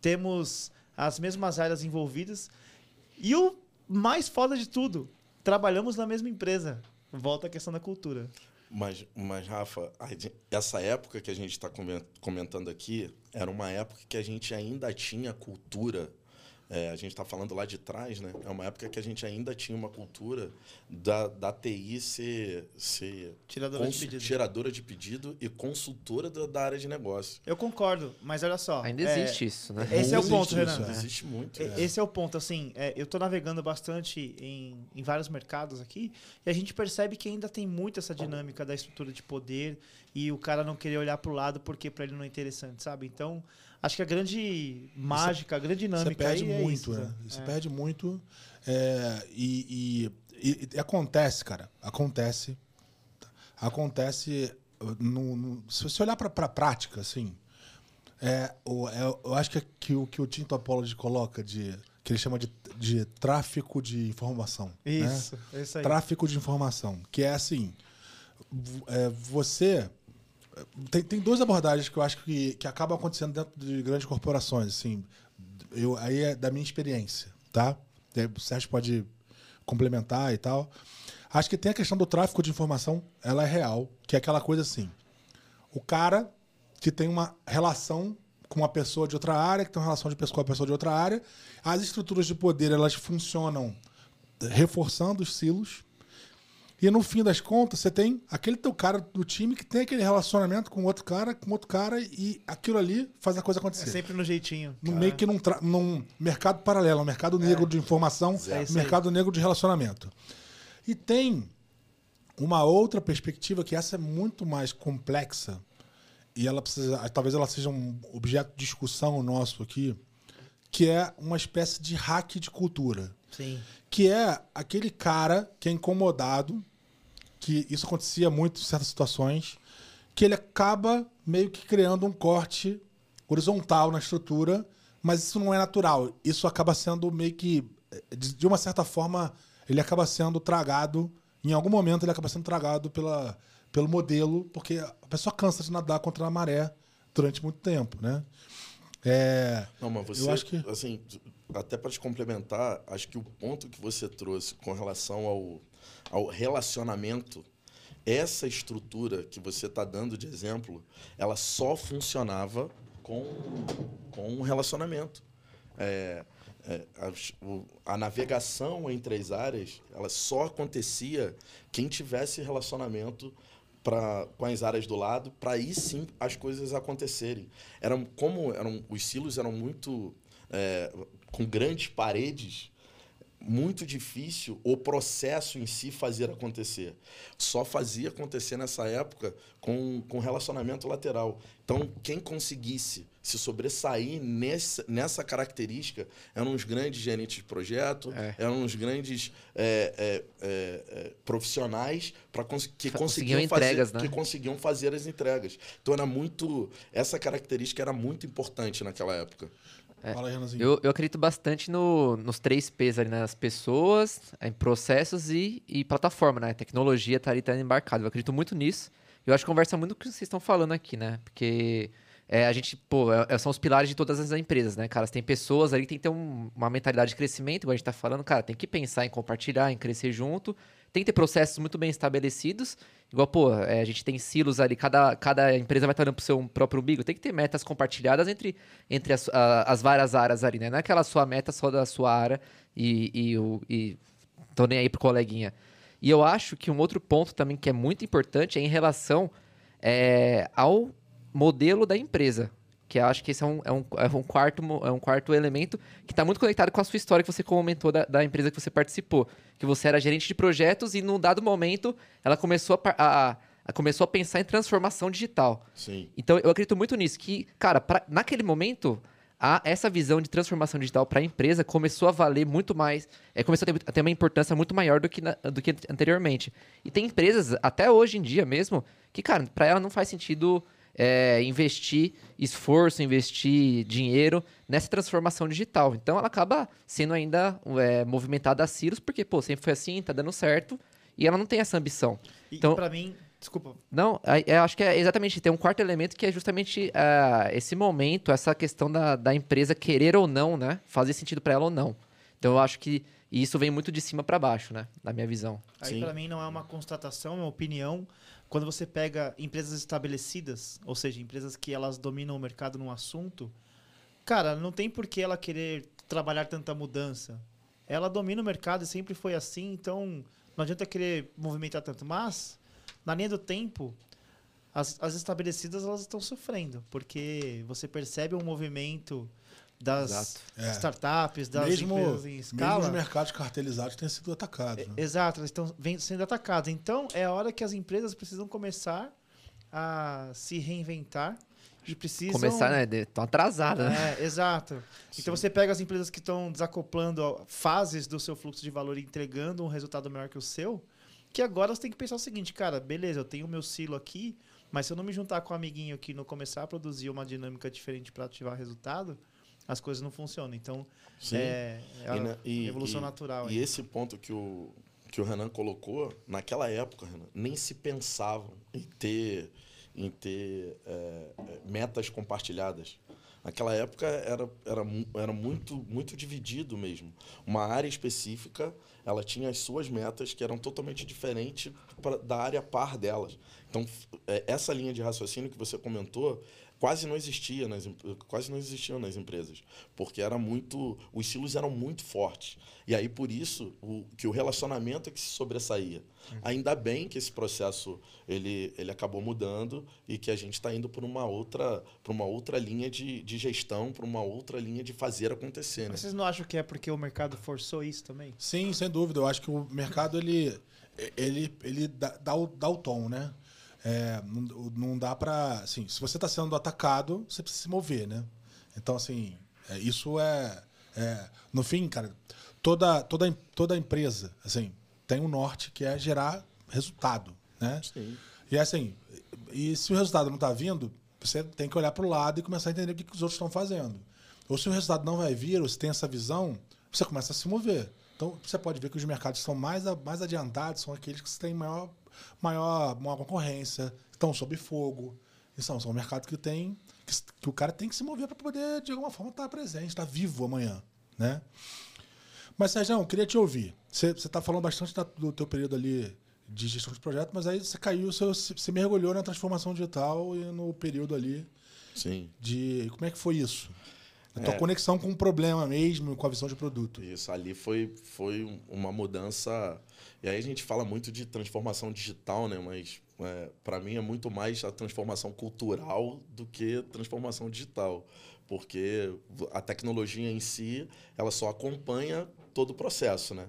[SPEAKER 3] temos as mesmas áreas envolvidas. E o mais foda de tudo, trabalhamos na mesma empresa. Volta a questão da cultura.
[SPEAKER 4] Mas, mas Rafa, essa época que a gente está comentando aqui era uma época que a gente ainda tinha cultura é, a gente está falando lá de trás, né? É uma época que a gente ainda tinha uma cultura da, da TI ser, ser
[SPEAKER 3] tiradora, de pedido.
[SPEAKER 4] tiradora de pedido e consultora da, da, área de negócio.
[SPEAKER 3] Eu concordo, mas olha só.
[SPEAKER 1] Ainda é, existe isso, né?
[SPEAKER 3] Esse é o ponto, isso, Renan.
[SPEAKER 4] É. Existe muito.
[SPEAKER 3] É. Esse é o ponto. Assim, é, eu estou navegando bastante em, em vários mercados aqui e a gente percebe que ainda tem muito essa dinâmica da estrutura de poder e o cara não querer olhar para o lado porque para ele não é interessante, sabe? Então acho que a grande mágica, a grande dinâmica. Você
[SPEAKER 2] perde
[SPEAKER 3] muito,
[SPEAKER 2] é isso, né? Você é. perde muito. É, e, e, e, acontece, cara. Acontece. Acontece. No, no, se você olhar para a prática, assim. É, o, é, eu acho que, que o que o Tinto Apology coloca de. que ele chama de, de tráfico de informação.
[SPEAKER 3] Né? Isso,
[SPEAKER 2] né?
[SPEAKER 3] isso aí.
[SPEAKER 2] Tráfico de informação. Que é assim. É, você tem, tem duas abordagens que eu acho que, que acabam acontecendo dentro de grandes corporações, assim. Eu, aí é da minha experiência, tá? O Sérgio pode complementar e tal. Acho que tem a questão do tráfico de informação, ela é real, que é aquela coisa assim. O cara que tem uma relação com uma pessoa de outra área, que tem uma relação de pessoa com a pessoa de outra área, as estruturas de poder, elas funcionam reforçando os silos, e no fim das contas, você tem aquele teu cara do time que tem aquele relacionamento com outro cara, com outro cara, e aquilo ali faz a coisa acontecer. É
[SPEAKER 3] sempre no jeitinho.
[SPEAKER 2] No meio que num, num mercado paralelo, um mercado negro é. de informação, é um mercado negro de relacionamento. E tem uma outra perspectiva que essa é muito mais complexa, e ela precisa. Talvez ela seja um objeto de discussão nosso aqui, que é uma espécie de hack de cultura.
[SPEAKER 3] Sim.
[SPEAKER 2] Que é aquele cara que é incomodado, que isso acontecia muito em certas situações, que ele acaba meio que criando um corte horizontal na estrutura, mas isso não é natural. Isso acaba sendo meio que, de uma certa forma, ele acaba sendo tragado, em algum momento ele acaba sendo tragado pela, pelo modelo, porque a pessoa cansa de nadar contra a maré durante muito tempo, né? É,
[SPEAKER 4] não, mas você, eu acho que... assim, até para te complementar, acho que o ponto que você trouxe com relação ao, ao relacionamento, essa estrutura que você está dando de exemplo, ela só funcionava com, com um relacionamento. É, é, a, a, navegação entre as áreas, ela só acontecia quem tivesse relacionamento pra, com as áreas do lado, para aí sim as coisas acontecerem. Eram como eram os silos eram muito é, com grandes paredes, muito difícil o processo em si fazer acontecer. Só fazia acontecer nessa época com, com relacionamento lateral. Então, quem conseguisse se sobressair nessa, nessa característica eram os grandes gerentes de projeto, é. eram os grandes é, é, é, é profissionais para cons que conseguiam
[SPEAKER 1] entregas,
[SPEAKER 4] fazer, né? que conseguiam fazer as entregas. Então era muito essa característica era muito importante naquela época.
[SPEAKER 1] É, Fala, Renanzinho. Eu, eu acredito bastante no, nos três P's ali, nas pessoas, em processos e, e plataforma, né? A tecnologia tá ali, tá embarcado. Eu acredito muito nisso. Eu acho que conversa muito com o que vocês estão falando aqui, né? Porque é, a gente, pô, é, é, são os pilares de todas as empresas, né, cara? Tem pessoas ali que tem que ter um, uma mentalidade de crescimento, igual a gente tá falando, cara, tem que pensar em compartilhar, em crescer junto. Tem que ter processos muito bem estabelecidos Igual, pô, é, a gente tem silos ali, cada, cada empresa vai estar dando pro seu próprio umbigo. Tem que ter metas compartilhadas entre, entre as, a, as várias áreas ali, né? Não é aquela sua meta só da sua área e, e, e tô nem aí pro coleguinha. E eu acho que um outro ponto também que é muito importante é em relação é, ao modelo da empresa. Que eu acho que esse é um, é um, é um, quarto, é um quarto elemento que está muito conectado com a sua história que você comentou da, da, empresa que você participou. Que você era gerente de projetos e, num dado momento, ela começou a, a, a começou a pensar em transformação digital.
[SPEAKER 4] Sim.
[SPEAKER 1] Então, eu acredito muito nisso. Que, cara, pra, naquele momento, a, essa visão de transformação digital para a empresa começou a valer muito mais, é, começou a ter, a ter, uma importância muito maior do que, na, do que anteriormente. E tem empresas, até hoje em dia mesmo, que, cara, para ela não faz sentido é, investir esforço, investir dinheiro nessa transformação digital. Então ela acaba sendo ainda é, movimentada a Cirrus, porque, pô, sempre foi assim, tá dando certo, e ela não tem essa ambição.
[SPEAKER 3] E
[SPEAKER 1] Então-
[SPEAKER 3] pra mim, desculpa,
[SPEAKER 1] Não, eu acho que é exatamente, tem um quarto elemento que é justamente ah, esse momento, essa questão da, da empresa querer ou não, né? Fazer sentido para ela ou não. Então eu acho que isso vem muito de cima para baixo, né? Na minha visão.
[SPEAKER 3] Aí pra mim não é uma constatação, é uma opinião. Quando você pega empresas estabelecidas, ou seja, empresas que elas dominam o mercado num assunto, cara, não tem por que ela querer trabalhar tanta mudança. Ela domina o mercado e sempre foi assim, então não adianta querer movimentar tanto. Mas, na linha do tempo, as, as estabelecidas elas estão sofrendo, porque você percebe um movimento das
[SPEAKER 1] Exato.
[SPEAKER 2] É.
[SPEAKER 3] startups, das
[SPEAKER 2] mesmo,
[SPEAKER 3] empresas em
[SPEAKER 2] mesmo
[SPEAKER 3] escala.
[SPEAKER 2] os mercados cartelizados têm sido atacados. né?
[SPEAKER 3] Exato, elas estão sendo atacadas. Então, é a hora que as empresas precisam começar a se reinventar e precisam...
[SPEAKER 1] Começar, né? Estão atrasadas, né?
[SPEAKER 3] É, exato. Então, você pega as empresas que estão desacoplando fases do seu fluxo de valor e entregando um resultado melhor que o seu, que agora você tem que pensar o seguinte, cara, beleza, eu tenho o meu silo aqui, mas se eu não me juntar com o amiguinho aqui e não começar a produzir uma dinâmica diferente para ativar resultado, as coisas não funcionam. Então,
[SPEAKER 4] Sim.
[SPEAKER 3] é, é
[SPEAKER 4] E na- e-
[SPEAKER 3] evolução
[SPEAKER 4] e-
[SPEAKER 3] natural.
[SPEAKER 4] E
[SPEAKER 3] aí.
[SPEAKER 4] esse ponto que o, que o Renan colocou, naquela época, Renan, nem se pensavam em ter, em ter é, é, metas compartilhadas. Naquela época era, era, era muito, muito dividido mesmo. Uma área específica, ela tinha as suas metas que eram totalmente diferentes pra- da área par delas. Então, é, essa linha de raciocínio que você comentou quase não existia nas quase não existiam nas empresas porque era muito os silos eram muito fortes e aí por isso o, que o relacionamento é que se sobressaía ainda bem que esse processo ele, ele acabou mudando e que a gente está indo por uma outra por uma outra linha de, de gestão para uma outra linha de fazer acontecer né?
[SPEAKER 3] Mas vocês não acham que é porque o mercado forçou isso também?
[SPEAKER 2] Sim, sem dúvida. Eu acho que o mercado ele, ele, ele dá, dá, o, dá o tom, né? É, não, não dá pra. Assim, se você está sendo atacado, você precisa se mover, né? Então, assim, é, isso é, é. No fim, cara, toda, toda, toda empresa assim, tem um norte que é gerar resultado, né?
[SPEAKER 4] Sim.
[SPEAKER 2] E assim, e se o resultado não está vindo, você tem que olhar para o lado e começar a entender o que, que os outros estão fazendo. Ou se o resultado não vai vir, ou se tem essa visão, você começa a se mover. Então, você pode ver que os mercados são mais, mais adiantados, são aqueles que têm maior, maior, maior concorrência, estão sob fogo. E são, são mercados que tem que, que o cara tem que se mover para poder, de alguma forma, estar presente, estar vivo amanhã. Né? Mas, Sérgio, eu queria te ouvir. Você está falando bastante da- do teu período ali de gestão de projeto, mas aí você caiu, você, você mergulhou na transformação digital e no período ali
[SPEAKER 4] sim
[SPEAKER 2] de. Como é que foi isso? A tua
[SPEAKER 4] É.
[SPEAKER 2] conexão com o problema mesmo, com a visão de produto.
[SPEAKER 4] Isso ali foi, foi um- uma mudança. E aí a gente fala muito de transformação digital, né? Mas para mim é muito mais a transformação cultural do que transformação digital, porque a tecnologia em si ela só acompanha todo o processo, né?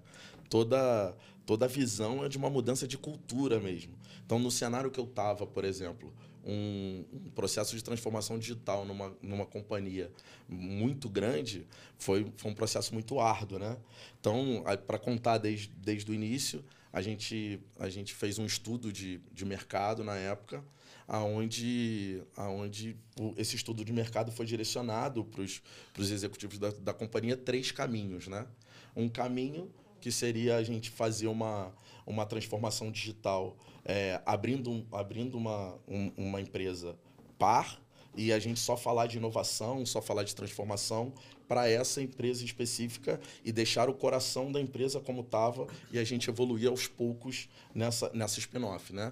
[SPEAKER 4] Toda toda a visão é de uma mudança de cultura mesmo. Então no cenário que eu estava, por exemplo, um, um processo de transformação digital numa, numa companhia muito grande foi, foi um processo muito árduo, né? Então, para contar desde, desde o início, a gente, a gente fez um estudo de, de mercado na época, aonde, aonde esse estudo de mercado foi direcionado para os executivos da, da companhia três caminhos, né? Um caminho que seria a gente fazer uma, uma transformação digital é, abrindo, abrindo uma, um- uma empresa par e a gente só falar de inovação, só falar de transformação para essa empresa específica e deixar o coração da empresa como estava e a gente evoluir aos poucos nessa, nessa spin-off, né?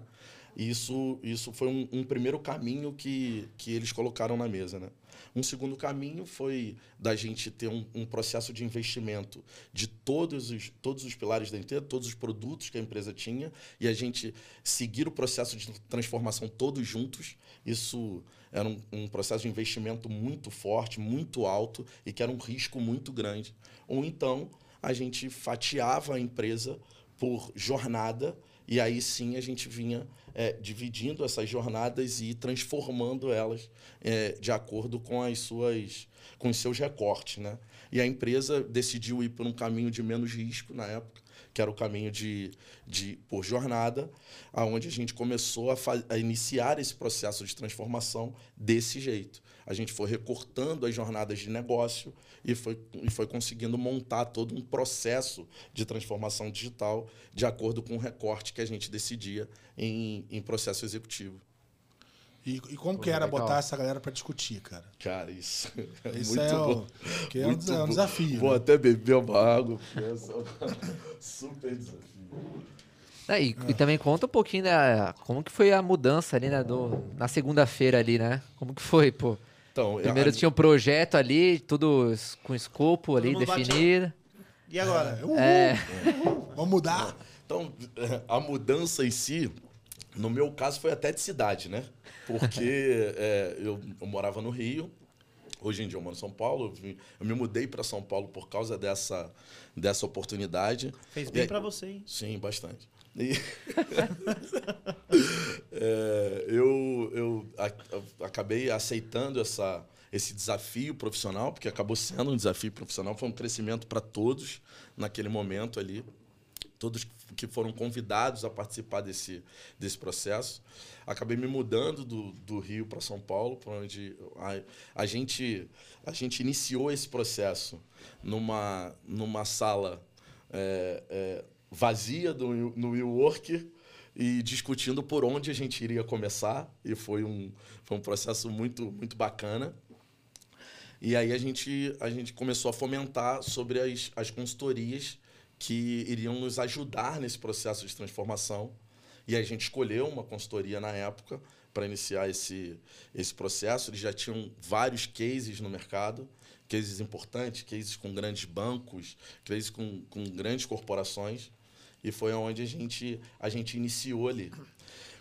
[SPEAKER 4] Isso, isso foi um, um primeiro caminho que, que eles colocaram na mesa, né? Um segundo caminho foi da gente ter um, um processo de investimento de todos os, todos os pilares da empresa, todos os produtos que a empresa tinha, e a gente seguir o processo de transformação todos juntos. Isso era um, um processo de investimento muito forte, muito alto, e que era um risco muito grande. Ou então, a gente fatiava a empresa por jornada E aí sim a gente vinha é, dividindo essas jornadas e transformando elas é, de acordo com as suas com os seus recortes, né? E a empresa decidiu ir por um caminho de menos risco na época, que era o caminho de, de por jornada, aonde a gente começou a, a iniciar esse processo de transformação desse jeito. A gente foi recortando as jornadas de negócio e foi, e foi conseguindo montar todo um processo de transformação digital de acordo com o recorte que a gente decidia em, em processo executivo.
[SPEAKER 2] E, e como Pô, que era legal. botar essa galera para discutir, cara?
[SPEAKER 4] Cara, isso [LAUGHS]
[SPEAKER 2] é isso muito é bom. Que é, muito um, é um desafio.
[SPEAKER 4] Vou né? até beber uma água, [LAUGHS] super desafio.
[SPEAKER 1] É, e, é. e, também conta um pouquinho da como que foi a mudança ali, né, do, na segunda-feira ali, né? Como que foi, pô? Então, Primeiro a... tinha um projeto ali, tudo com escopo ali definido.
[SPEAKER 3] E agora?
[SPEAKER 2] É. é. Vamos mudar.
[SPEAKER 4] Então, [LAUGHS] a mudança em si, no meu caso, foi até de cidade, né? Porque [LAUGHS] é, eu, eu, morava no Rio, hoje em dia eu moro em São Paulo, eu me mudei para São Paulo por causa dessa, dessa oportunidade.
[SPEAKER 3] Fez bem para você, hein?
[SPEAKER 4] Sim, bastante. E [LAUGHS] é, eu eu acabei aceitando essa, esse desafio profissional, porque acabou sendo um desafio profissional, foi um crescimento para todos naquele momento ali todos que foram convidados a participar desse, desse processo. Acabei me mudando do, do Rio para São Paulo, para onde a, a, gente, a gente iniciou esse processo numa, numa sala é, é, vazia do, no WeWork e discutindo por onde a gente iria começar. E foi um, foi um processo muito, muito bacana. E aí a gente, a gente começou a fomentar sobre as, as consultorias que iriam nos ajudar nesse processo de transformação. E a gente escolheu uma consultoria na época para iniciar esse, esse processo. Eles já tinham vários cases no mercado, cases importantes, cases com grandes bancos, cases com, com grandes corporações. E foi onde a gente, a gente iniciou ali.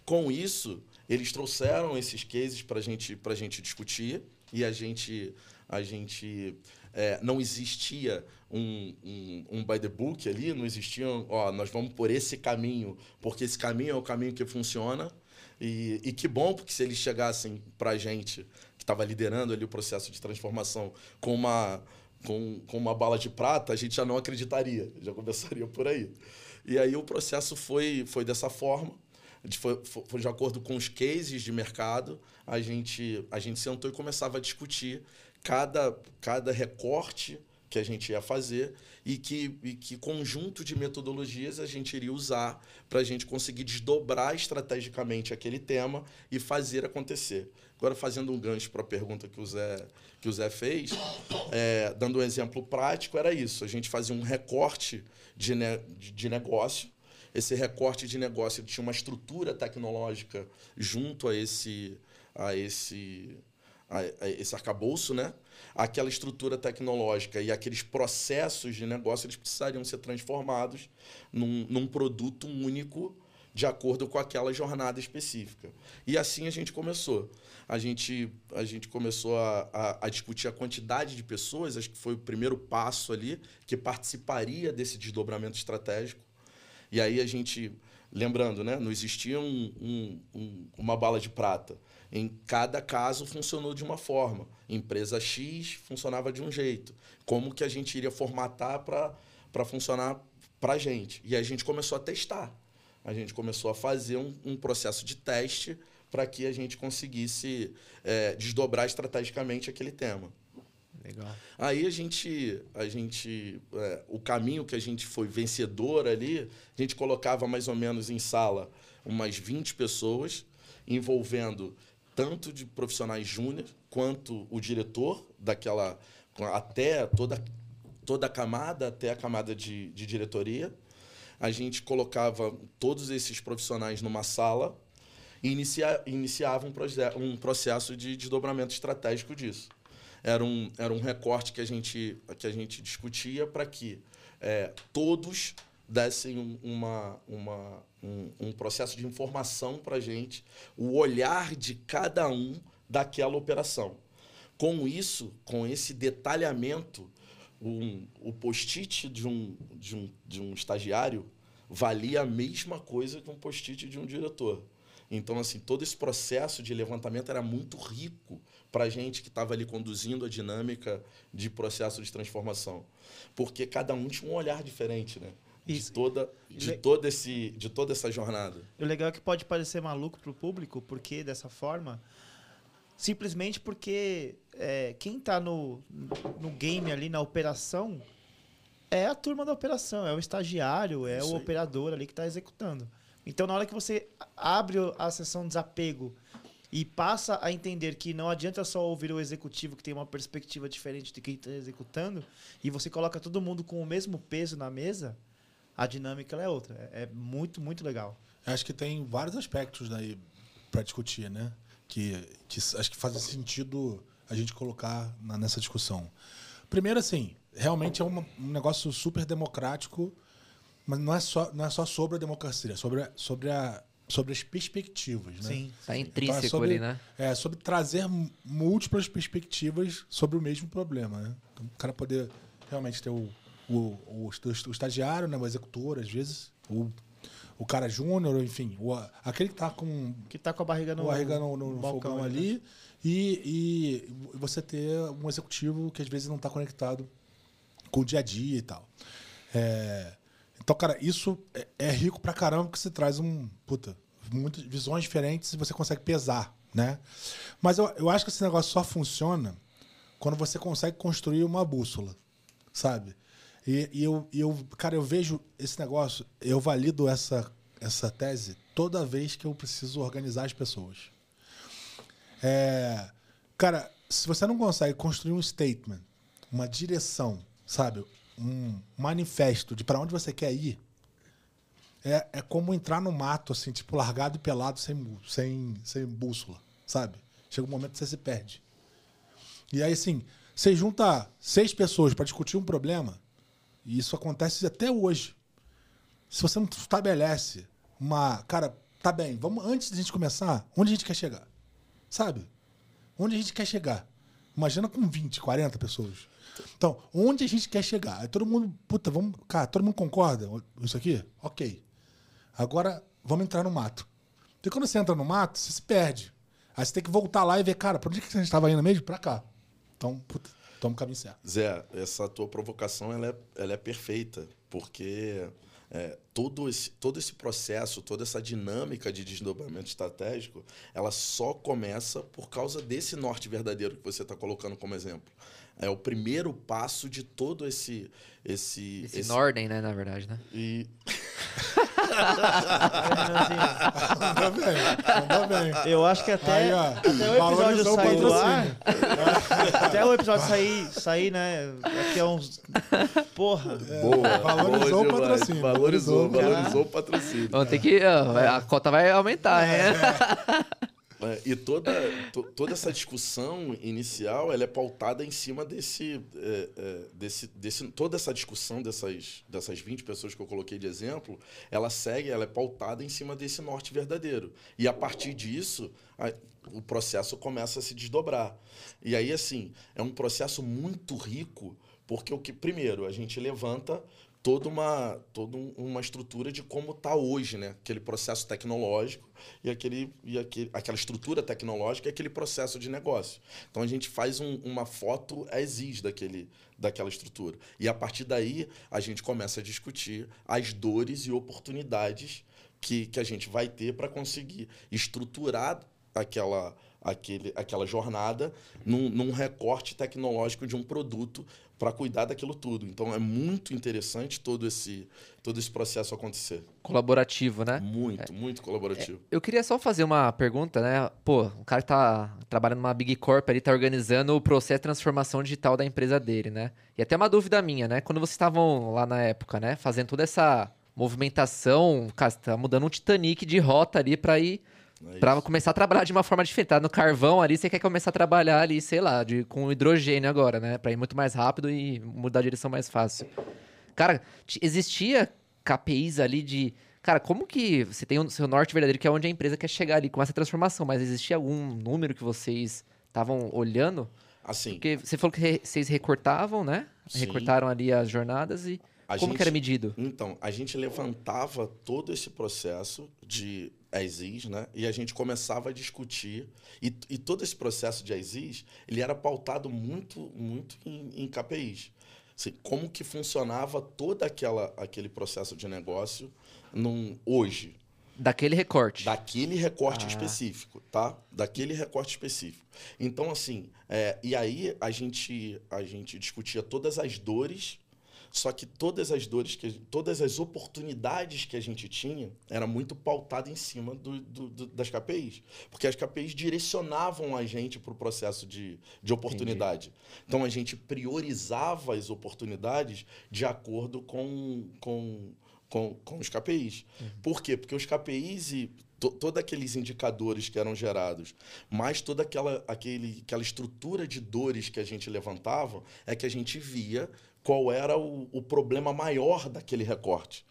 [SPEAKER 4] Com isso, eles trouxeram esses cases para gente, a gente discutir e a gente, a gente é, não existia um, um, um, by the book ali, não existia, ó, nós vamos por esse caminho, porque esse caminho é o caminho que funciona. E, e que bom, porque se eles chegassem para a gente, que estava liderando ali o processo de transformação, com uma, com, com uma bala de prata, a gente já não acreditaria, já começaria por aí. E aí o processo foi, foi dessa forma, foi, foi de acordo com os cases de mercado, a gente, a gente sentou e começava a discutir cada, cada recorte que a gente ia fazer e que, e que conjunto de metodologias a gente iria usar para a gente conseguir desdobrar estrategicamente aquele tema e fazer acontecer. Agora, fazendo um gancho para a pergunta que o Zé, que o Zé fez, é, dando um exemplo prático, era isso. A gente fazia um recorte de, ne de negócio. Esse recorte de negócio tinha uma estrutura tecnológica junto a esse, a esse esse arcabouço, né? aquela estrutura tecnológica e aqueles processos de negócio eles precisariam ser transformados num, num produto único de acordo com aquela jornada específica. E assim a gente começou. A gente, a gente começou a, a, a, discutir a quantidade de pessoas, acho que foi o primeiro passo ali, que participaria desse desdobramento estratégico. E aí a gente, lembrando, né, não existia um, um, um, uma bala de prata. Em cada caso funcionou de uma forma. Empresa X funcionava de um jeito. Como que a gente iria formatar para funcionar para a gente? E a gente começou a testar. A gente começou a fazer um, um processo de teste para que a gente conseguisse é, desdobrar estrategicamente aquele tema.
[SPEAKER 1] Legal.
[SPEAKER 4] Aí a gente, a gente, é, o caminho que a gente foi vencedor ali, a gente colocava mais ou menos em sala umas 20 pessoas, envolvendo tanto de profissionais júnior quanto o diretor daquela até toda toda a camada até a camada de, de diretoria a gente colocava todos esses profissionais numa sala e inicia, iniciava um, um processo de desdobramento estratégico disso era um, era um recorte que a gente que a gente discutia para que é, todos dessem uma, uma, um, um processo de informação para a gente, o olhar de cada um daquela operação. Com isso, com esse detalhamento, um, o post-it de um, de, um, de um estagiário valia a mesma coisa que um post-it de um diretor. Então, assim, todo esse processo de levantamento era muito rico para a gente que estava ali conduzindo a dinâmica de processo de transformação. Porque cada um tinha um olhar diferente, né? De
[SPEAKER 3] Isso.
[SPEAKER 4] toda, de, todo esse, de toda essa jornada.
[SPEAKER 3] O legal é que pode parecer maluco pro público, porque dessa forma, simplesmente porque é, quem tá no, no game ali, na operação, é a turma da operação, é o estagiário, é
[SPEAKER 4] Isso
[SPEAKER 3] o
[SPEAKER 4] aí.
[SPEAKER 3] operador ali que está executando. Então, na hora que você abre a sessão desapego e passa a entender que não adianta só ouvir o executivo que tem uma perspectiva diferente de quem está executando, e você coloca todo mundo com o mesmo peso na mesa, a dinâmica é outra. É, é muito, muito legal.
[SPEAKER 2] Acho que tem vários aspectos daí para discutir, né? Que, que acho que faz sentido a gente colocar na- nessa discussão. Primeiro, assim, realmente é uma- um negócio super democrático, mas não é só, não é só sobre a democracia, é sobre, sobre, a, sobre as perspectivas, né?
[SPEAKER 3] Sim.
[SPEAKER 1] Tá
[SPEAKER 2] Então, é
[SPEAKER 1] intrínseco
[SPEAKER 2] sobre-
[SPEAKER 1] ali, né?
[SPEAKER 2] É, sobre trazer múltiplas perspectivas sobre o mesmo problema, né? Então, o cara poder realmente ter o, o, o, o estagiário, né? o executor, às vezes, o, o cara júnior, enfim, o, aquele que tá com
[SPEAKER 3] Que tá com a barriga no,
[SPEAKER 2] barriga no, no
[SPEAKER 3] balcão
[SPEAKER 2] fogão
[SPEAKER 3] ali,
[SPEAKER 2] ali, e, e você ter um executivo que às vezes não está conectado com o dia a dia e tal. É, então, cara, isso é, é rico pra caramba porque você traz um. Puta, muitas visões diferentes e você consegue pesar, né? Mas eu, eu acho que esse negócio só funciona quando você consegue construir uma bússola, sabe? E, e eu, e eu, cara, eu vejo esse negócio, eu valido essa, essa tese toda vez que eu preciso organizar as pessoas. É, cara, se você não consegue construir um statement, uma direção, sabe? Um manifesto de para onde você quer ir, é, é como entrar no mato, assim, tipo, largado e pelado sem, sem, sem bússola, sabe? Chega um momento que você se perde. E aí, assim, você junta seis pessoas para discutir um problema, e isso acontece até hoje. Se você não estabelece uma. Cara, tá bem, vamos, antes da gente começar, onde a gente quer chegar? Sabe? Onde a gente quer chegar? Imagina com 20, 40 pessoas. Então, onde a gente quer chegar? Aí todo mundo, puta, vamos. Cara, todo mundo concorda? Isso aqui? Ok. Agora, vamos entrar no mato. Porque quando você entra no mato, você se perde. Aí você tem que voltar lá e ver, cara, por onde que a gente estava indo mesmo? Pra cá. Então, puta, toma o caminho certo.
[SPEAKER 4] Zé, essa tua provocação ela é, ela é perfeita, porque é, todo, esse, todo esse processo, toda essa dinâmica de desdobramento estratégico, ela só começa por causa desse norte verdadeiro que você está colocando como exemplo. É o primeiro passo de todo esse. Esse,
[SPEAKER 1] Esse Norden, né, na verdade, né?
[SPEAKER 4] E, [LAUGHS]
[SPEAKER 2] Mandou bem, mandou bem.
[SPEAKER 3] Eu acho que até,
[SPEAKER 2] Aí, ó,
[SPEAKER 3] até o episódio sair do ar. até o episódio sair, sair, né? Daqui a uns. Porra.
[SPEAKER 4] boa,
[SPEAKER 2] valorizou
[SPEAKER 4] boa
[SPEAKER 2] o patrocínio,
[SPEAKER 4] Valorizou,
[SPEAKER 2] valorizou.
[SPEAKER 4] valorizou o patrocínio.
[SPEAKER 1] Vamos ter que. ó, a cota vai aumentar, né?
[SPEAKER 4] É, e toda, to- toda essa discussão inicial ela é pautada em cima desse, é, é, desse, desse. Toda essa discussão dessas, dessas 20 pessoas que eu coloquei de exemplo, ela segue, ela é pautada em cima desse norte verdadeiro. E a partir disso, a- o processo começa a se desdobrar. E aí, assim, é um processo muito rico, porque o que, primeiro, a gente levanta toda uma, toda um- uma estrutura de como está hoje, né? Aquele processo tecnológico e, aquele, e aquele, aquela estrutura tecnológica e aquele processo de negócio. Então a gente faz um- uma foto exige daquele, daquela estrutura. E a partir daí a gente começa a discutir as dores e oportunidades que, que a gente vai ter para conseguir estruturar aquela, aquele, aquela jornada num, num recorte tecnológico de um produto para cuidar daquilo tudo. Então é muito interessante todo esse, todo esse processo acontecer.
[SPEAKER 1] Colaborativo, né?
[SPEAKER 4] Muito, muito colaborativo.
[SPEAKER 1] Eu queria só fazer uma pergunta, né? Pô, o cara que tá trabalhando numa Big Corp ali, tá organizando o processo de transformação digital da empresa dele, né? E até uma dúvida minha, né? Quando vocês estavam lá na época, né? Fazendo toda essa movimentação, cara, você tá mudando um Titanic de rota ali pra ir
[SPEAKER 4] É
[SPEAKER 1] Pra
[SPEAKER 4] isso.
[SPEAKER 1] começar a trabalhar de uma forma diferente. Tá no carvão ali, você quer começar a trabalhar ali, sei lá, de, com hidrogênio agora, né? Pra ir muito mais rápido e mudar a direção mais fácil. Cara, existia KPIs ali de. Cara, como que você tem o seu norte verdadeiro, que é onde a empresa quer chegar ali com essa transformação, mas existia algum número que vocês estavam olhando?
[SPEAKER 4] Assim,
[SPEAKER 1] Porque você falou que vocês recortavam, né?
[SPEAKER 4] Sim.
[SPEAKER 1] Recortaram ali as jornadas e.
[SPEAKER 4] A
[SPEAKER 1] Como
[SPEAKER 4] gente-
[SPEAKER 1] que era medido?
[SPEAKER 4] Então, a gente levantava todo esse processo de ASIS, né? E a gente começava a discutir. E, e todo esse processo de ASIS, ele era pautado muito, muito em, em KPIs. Assim, como que funcionava todo aquela, aquele processo de negócio num, hoje,
[SPEAKER 1] Daquele recorte.
[SPEAKER 4] daquele recorte
[SPEAKER 1] Ah.
[SPEAKER 4] específico, tá? Daquele recorte específico. Então, assim, é, e aí a gente, a gente discutia todas as dores, só que todas as dores, que, todas as oportunidades que a gente tinha, era muito pautado em cima do, do- do- das KPIs. Porque as KPIs direcionavam a gente para o processo de, de oportunidade. Então, a gente priorizava as oportunidades de acordo com, com, com, com os KPIs. Por quê? Porque os KPIs e to, todos aqueles indicadores que eram gerados, mais toda aquela, aquele, aquela estrutura de dores que a gente levantava, é que a gente via qual era o, o problema maior daquele recorte.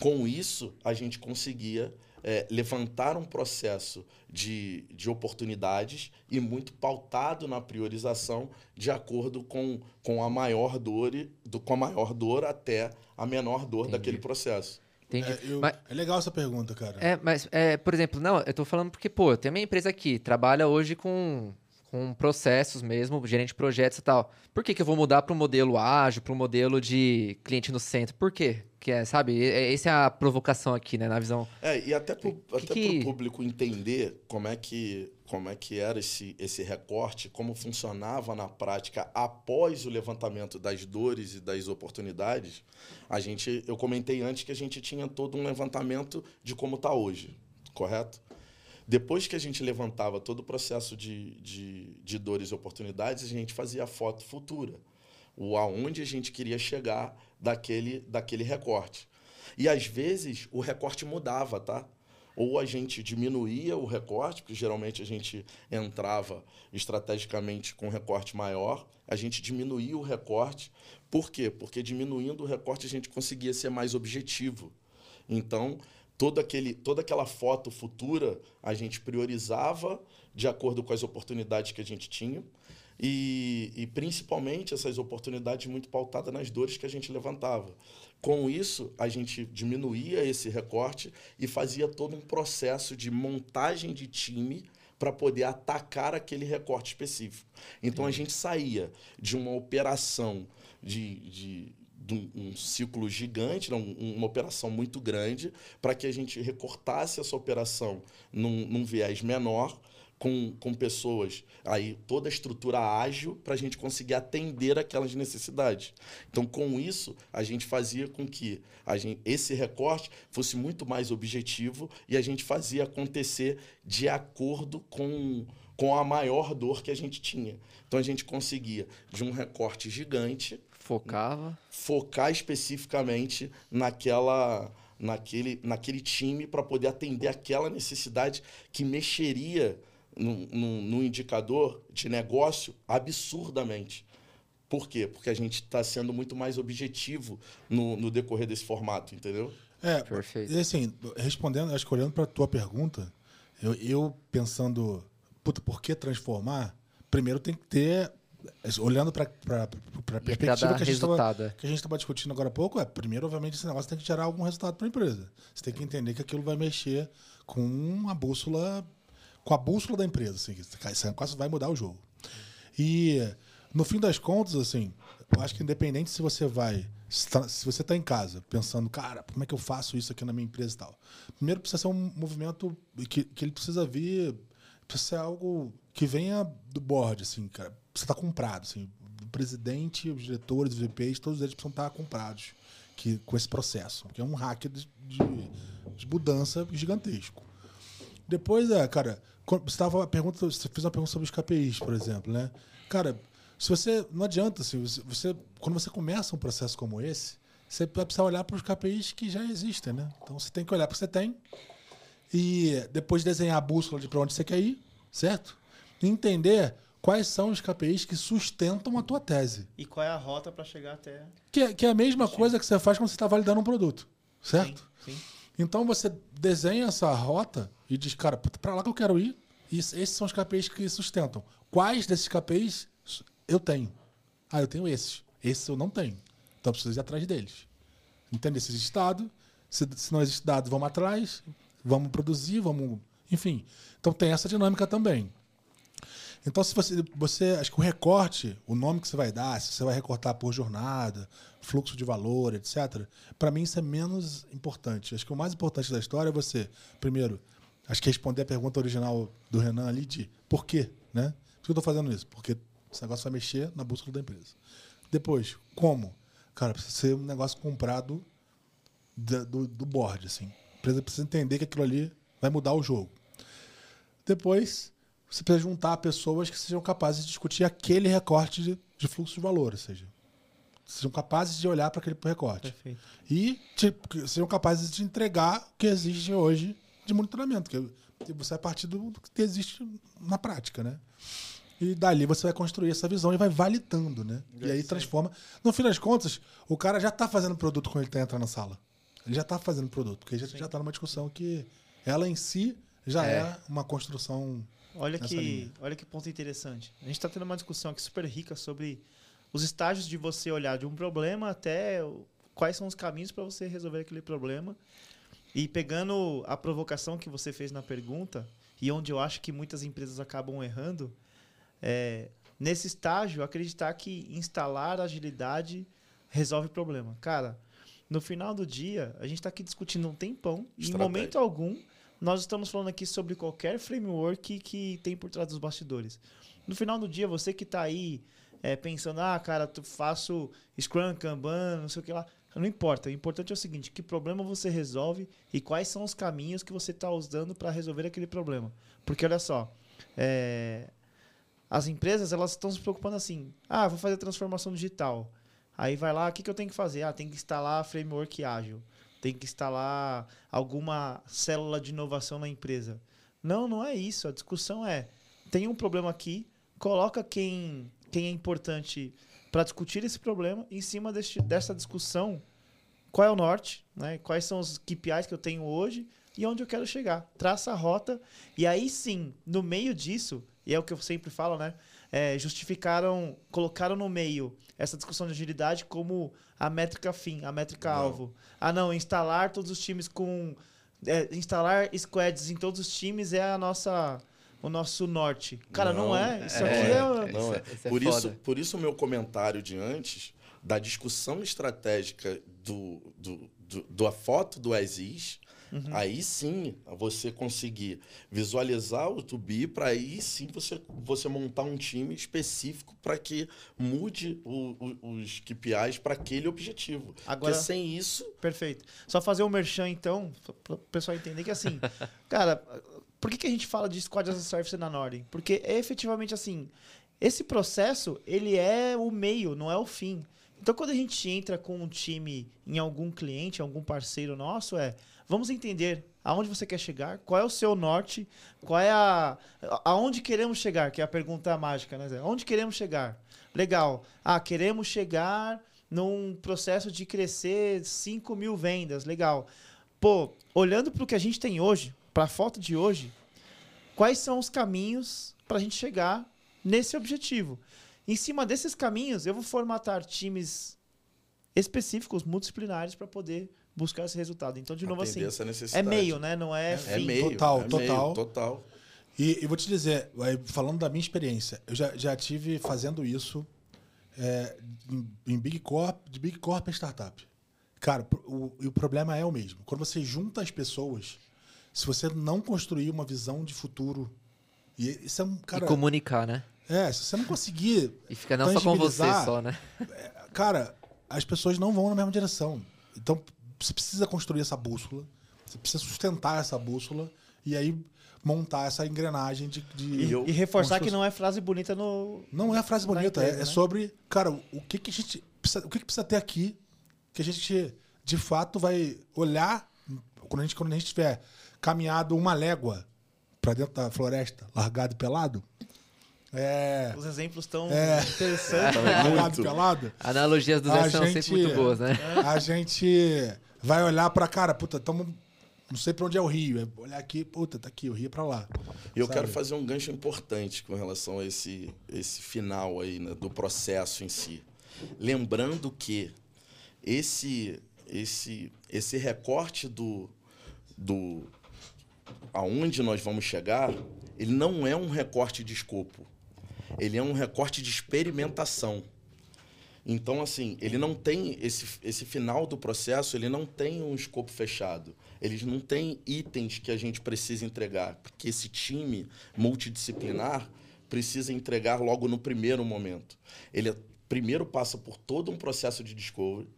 [SPEAKER 4] Com isso, a gente conseguia é, levantar um processo de, de oportunidades e muito pautado na priorização de acordo com, com, a, maior dor, e- do, com a maior dor até a menor dor
[SPEAKER 1] Entendi.
[SPEAKER 4] daquele processo.
[SPEAKER 1] Entendi.
[SPEAKER 2] É, eu-
[SPEAKER 1] Mas-
[SPEAKER 2] é legal essa pergunta, cara.
[SPEAKER 1] É, mas, é, por exemplo, não, eu tô falando porque, pô, tem minha empresa aqui, trabalha hoje com, com processos mesmo, gerente de projetos e tal. Por que, que eu vou mudar para um modelo ágil, para um modelo de cliente no centro? Por quê? Que é, sabe, essa é a provocação aqui, né, na visão.
[SPEAKER 4] É, e até para
[SPEAKER 1] que-
[SPEAKER 4] o público entender como é que, como é que era esse, esse recorte, como funcionava na prática após o levantamento das dores e das oportunidades, a gente, eu comentei antes que a gente tinha todo um levantamento de como está hoje, correto? Depois que a gente levantava todo o processo de, de, de dores e oportunidades, a gente fazia a foto futura, o aonde a gente queria chegar daquele, daquele recorte. E às vezes o recorte mudava, tá? Ou a gente diminuía o recorte, porque geralmente a gente entrava estrategicamente com um recorte maior, a gente diminuía o recorte. Por quê? Porque diminuindo o recorte a gente conseguia ser mais objetivo. Então, todo aquele, toda aquela foto futura a gente priorizava de acordo com as oportunidades que a gente tinha. E, e principalmente essas oportunidades muito pautadas nas dores que a gente levantava. Com isso, a gente diminuía esse recorte e fazia todo um processo de montagem de time para poder atacar aquele recorte específico. Então a gente saía de uma operação de, de, de um, um ciclo gigante, um- uma operação muito grande, para que a gente recortasse essa operação num, num viés menor, com, com pessoas, aí toda a estrutura ágil, para a gente conseguir atender aquelas necessidades. Então, com isso, a gente fazia com que a gente, esse recorte fosse muito mais objetivo e a gente fazia acontecer de acordo com, com a maior dor que a gente tinha. Então, a gente conseguia, de um recorte gigante,
[SPEAKER 1] Focava.
[SPEAKER 4] focar especificamente naquela, naquele, naquele time para poder atender aquela necessidade que mexeria no, no, no indicador de negócio absurdamente. Por quê? Porque a gente está sendo muito mais objetivo no, no decorrer desse formato, entendeu?
[SPEAKER 2] É,
[SPEAKER 1] Perfeito.
[SPEAKER 2] e assim, respondendo, acho que olhando para tua pergunta, eu, eu pensando, puta, por que transformar? Primeiro tem que ter, olhando para a perspectiva que a gente tava-
[SPEAKER 1] é.
[SPEAKER 2] que a gente estava discutindo agora há pouco, é, primeiro, obviamente, esse negócio tem que gerar algum resultado para a empresa. Você tem que entender que aquilo vai mexer com uma bússola, com a bússola da empresa, assim, esse negócio vai mudar o jogo. E, no fim das contas, assim, eu acho que independente se você vai, se se você está em casa pensando, cara, como é que eu faço isso aqui na minha empresa e tal. Primeiro precisa ser um movimento que, que ele precisa vir, precisa ser algo que venha do board, assim, cara. Precisa estar comprado, assim. O presidente, os diretores, os VPs, todos eles precisam estar comprados que, com esse processo, que é um hack de, de, de mudança gigantesco. Depois, é, cara, você tava pergunta, você fez uma pergunta sobre os KPIs, por exemplo, né? Cara, se você não adianta, assim, você- quando você começa um processo como esse, você vai precisar olhar para os KPIs que já existem, né? Então você tem que olhar para o que você tem e depois desenhar a bússola de para onde você quer ir, certo? E entender quais são os KPIs que sustentam a tua tese.
[SPEAKER 3] E qual é a rota para chegar até.
[SPEAKER 2] Que é, que é a mesma coisa que você faz quando você está validando um produto, certo?
[SPEAKER 3] Sim, sim.
[SPEAKER 2] Então você desenha essa rota e diz, cara, para lá que eu quero ir, e esses são os KPIs que sustentam. Quais desses KPIs eu tenho? Ah, eu tenho esses. Esses eu não tenho. Então eu preciso ir atrás deles. entender se existe dado, se, se não existe dado, vamos atrás, vamos produzir, vamos. Enfim. Então tem essa dinâmica também. Então, se você, você. Acho que o recorte, o nome que você vai dar, se você vai recortar por jornada, fluxo de valor, etc., para mim isso é menos importante. Acho que o mais importante da história é você, primeiro, acho que responder a pergunta original do Renan ali de por quê, né? Por que eu estou fazendo isso? Porque esse negócio vai mexer na bússola da empresa. Depois, como? Cara, precisa ser um negócio comprado da- do, do board, assim. A empresa precisa entender que aquilo ali vai mudar o jogo. Depois, você precisa juntar pessoas que sejam capazes de discutir aquele recorte de, de fluxo de valor, ou seja, sejam capazes de olhar para aquele recorte.
[SPEAKER 3] Perfeito.
[SPEAKER 2] E tipo, sejam capazes de entregar o que existe hoje de monitoramento, que você vai partir do, que existe na prática, né? E dali você vai construir essa visão e vai validando, né? E aí transforma. No fim das contas, o cara já está fazendo produto quando ele tá entrando na sala. Ele já está fazendo produto, porque já, já está numa discussão que ela em si já é,
[SPEAKER 1] É.
[SPEAKER 2] uma construção.
[SPEAKER 3] Olha que,
[SPEAKER 2] linha.
[SPEAKER 3] olha que ponto interessante. A gente está tendo uma discussão aqui super rica sobre os estágios de você olhar de um problema até o- quais são os caminhos para você resolver aquele problema. E pegando a provocação que você fez na pergunta, e onde eu acho que muitas empresas acabam errando, é, nesse estágio, acreditar que instalar agilidade resolve problema. Cara, no final do dia, a gente está aqui discutindo um tempão, e em
[SPEAKER 4] Estratégia.
[SPEAKER 3] momento algum, nós estamos falando aqui sobre qualquer framework que tem por trás dos bastidores. No final do dia, você que está aí é, pensando, ah, cara, tu faço Scrum, Kanban, não sei o que lá. Não importa. O importante é o seguinte: que problema você resolve e quais são os caminhos que você está usando para resolver aquele problema. Porque olha só, é, as empresas elas estão se preocupando assim: ah, vou fazer transformação digital. Aí vai lá, o que, que eu tenho que fazer? Ah, tem que instalar framework ágil. Tem que instalar alguma célula de inovação na empresa. Não, não é isso. A discussão é: tem um problema aqui, coloca quem, quem é importante para discutir esse problema em cima deste, dessa discussão. Qual é o norte? Né? Quais são os KPIs que eu tenho hoje e onde eu quero chegar? Traça a rota e aí sim, no meio disso, e é o que eu sempre falo, né? É, justificaram, colocaram no meio essa discussão de agilidade como a métrica fim, a métrica
[SPEAKER 4] Não.
[SPEAKER 3] alvo. Ah, não, instalar todos os times com. é, instalar squads em todos os times é a nossa, o nosso norte. Cara, não,
[SPEAKER 4] Não,
[SPEAKER 3] é. Isso
[SPEAKER 1] é,
[SPEAKER 3] aqui é.
[SPEAKER 1] é,
[SPEAKER 4] Não,
[SPEAKER 1] Isso
[SPEAKER 4] é.
[SPEAKER 1] é- isso é
[SPEAKER 4] por, isso, por isso o meu comentário de antes, da discussão estratégica do, do, do, da foto do Aziz,
[SPEAKER 1] Uhum.
[SPEAKER 4] aí sim você conseguir visualizar o to be, para aí sim você, você montar um time específico para que mude o- o- os KPIs para aquele objetivo.
[SPEAKER 3] Agora-
[SPEAKER 4] Porque sem isso,
[SPEAKER 3] Perfeito. Só fazer o merchan, então, para o pessoal entender que, assim, [LAUGHS] cara, por que, que a gente fala de Squad as a Service na Nordem? Porque é efetivamente assim, esse processo, ele é o meio, não é o fim. Então, quando a gente entra com um time em algum cliente, algum parceiro nosso, é, vamos entender aonde você quer chegar, qual é o seu norte, qual é a... aonde queremos chegar, que é a pergunta mágica, né, Zé? Aonde queremos chegar? Legal. Ah, queremos chegar num processo de crescer 5 mil vendas. Legal. Pô, olhando para o que a gente tem hoje, para a foto de hoje, quais são os caminhos para a gente chegar nesse objetivo? Em cima desses caminhos, eu vou formatar times específicos, multidisciplinares, para poder buscar esse resultado. Então, de novo,
[SPEAKER 4] atender
[SPEAKER 3] assim,
[SPEAKER 4] essa
[SPEAKER 3] é meio, né? Não é,
[SPEAKER 4] É
[SPEAKER 3] fim.
[SPEAKER 4] meio.
[SPEAKER 2] Total,
[SPEAKER 4] é
[SPEAKER 2] total.
[SPEAKER 4] Meio, total.
[SPEAKER 2] E eu vou te dizer, falando da minha experiência, eu já, já tive fazendo isso é, em, em Big Corp, de Big Corp a startup. Cara, o, e o problema é o mesmo. Quando você junta as pessoas, se você não construir uma visão de futuro, e isso é um cara.
[SPEAKER 1] e comunicar, né?
[SPEAKER 2] É, se você não conseguir
[SPEAKER 1] E fica não só com você só, né?
[SPEAKER 2] cara, as pessoas não vão na mesma direção. Então, você precisa construir essa bússola, você precisa sustentar essa bússola e aí montar essa engrenagem de. de
[SPEAKER 4] E eu-
[SPEAKER 3] E reforçar que não é frase bonita no.
[SPEAKER 2] Não é frase bonita,
[SPEAKER 3] empresa,
[SPEAKER 2] é, é
[SPEAKER 3] né?
[SPEAKER 2] sobre, cara, o que, que a gente precisa, o que, que precisa ter aqui que a gente de fato vai olhar quando a gente quando a gente tiver caminhado uma légua para dentro da floresta, largado e pelado. É,
[SPEAKER 3] Os exemplos tão
[SPEAKER 2] É.
[SPEAKER 3] interessantes. [LAUGHS]
[SPEAKER 2] largado e pelado.
[SPEAKER 1] Analogias do
[SPEAKER 2] A
[SPEAKER 1] são
[SPEAKER 2] gente-
[SPEAKER 1] sempre muito boas, né?
[SPEAKER 2] a gente vai olhar pra cara, puta, tamo, não sei pra onde é o rio. É olhar aqui, puta, tá aqui, o rio é pra lá.
[SPEAKER 4] E eu
[SPEAKER 2] Sabe?
[SPEAKER 4] quero fazer um gancho importante com relação a esse, esse final aí né, do processo em si. Lembrando que esse esse, esse recorte do, do aonde nós vamos chegar, ele não é um recorte de escopo. Ele é um recorte de experimentação. Então, assim, ele não tem esse, esse final do processo, ele não tem um escopo fechado. Eles não têm itens que a gente precisa entregar, porque esse time multidisciplinar precisa entregar logo no primeiro momento. Ele primeiro passa por todo um processo de discovery.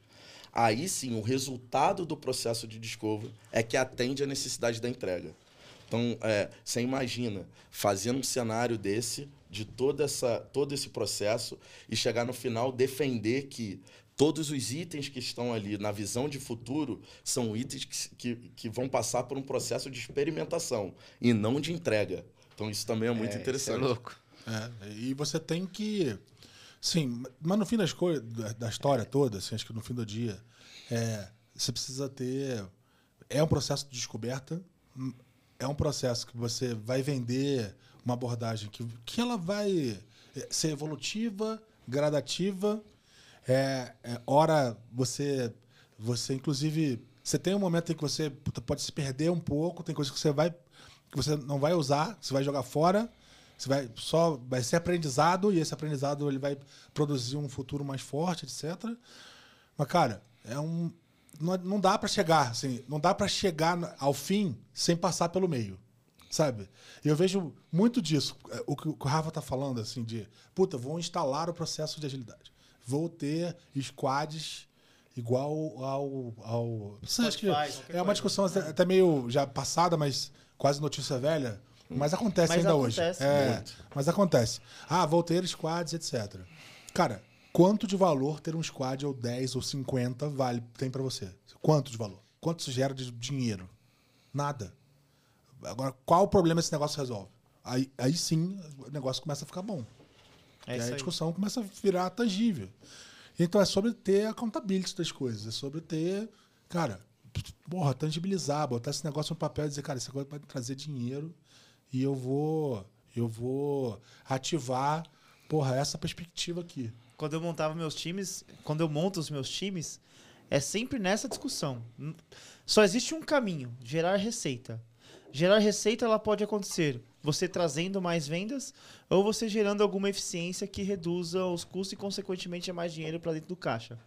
[SPEAKER 4] Aí sim, o resultado do processo de discovery é que atende à necessidade da entrega. Então, é, você imagina fazendo um cenário desse, de toda essa, todo esse processo, e chegar no final defender que todos os itens que estão ali na visão de futuro são itens que, que, que vão passar por um processo de experimentação e não de entrega. Então, isso também é muito
[SPEAKER 1] É,
[SPEAKER 4] interessante.
[SPEAKER 1] Isso é louco.
[SPEAKER 2] É, e você tem que. Sim, mas no fim das coisas, da, história toda, assim, acho que no fim do dia, é, você precisa ter. É um processo de descoberta, é um processo que você vai vender uma abordagem que, que ela vai é, ser evolutiva, gradativa. É, é, hora você, você inclusive, você tem um momento em que você pode se perder um pouco, tem coisas que você vai que você não vai usar, você vai jogar fora, você vai só vai ser aprendizado e esse aprendizado ele vai produzir um futuro mais forte, etc. Mas cara, é um não, não dá para chegar, assim, não dá para chegar ao fim sem passar pelo meio, sabe? E eu vejo muito disso, é, o que o Rafa tá falando assim de, puta, vou instalar o processo de agilidade. Vou ter squads igual ao ao, acha que é uma discussão até até meio já passada, mas quase notícia velha, mas acontece
[SPEAKER 3] Mas
[SPEAKER 2] ainda
[SPEAKER 3] acontece
[SPEAKER 2] hoje. É,
[SPEAKER 4] muito.
[SPEAKER 2] mas acontece. Ah, vou ter squads, etc. Cara, quanto de valor ter um squad ou 10 ou 50 vale tem pra você? Quanto de valor? Quanto isso gera de dinheiro? Nada. Agora, qual o problema esse negócio resolve? Aí, aí sim o negócio começa a ficar bom.
[SPEAKER 3] É
[SPEAKER 2] e aí
[SPEAKER 3] isso
[SPEAKER 2] a
[SPEAKER 3] aí.
[SPEAKER 2] discussão começa a virar tangível. Então é sobre ter accountability das coisas, é sobre ter, cara, porra, tangibilizar, botar esse negócio no papel e dizer, cara, esse negócio vai trazer dinheiro e eu vou, eu vou ativar, porra, essa perspectiva aqui.
[SPEAKER 3] Quando eu montava meus times, quando eu monto os meus times, é sempre nessa discussão. Só existe um caminho: gerar receita. Gerar receita ela pode acontecer você trazendo mais vendas ou você gerando alguma eficiência que reduza os custos e, consequentemente, é mais dinheiro para dentro do caixa.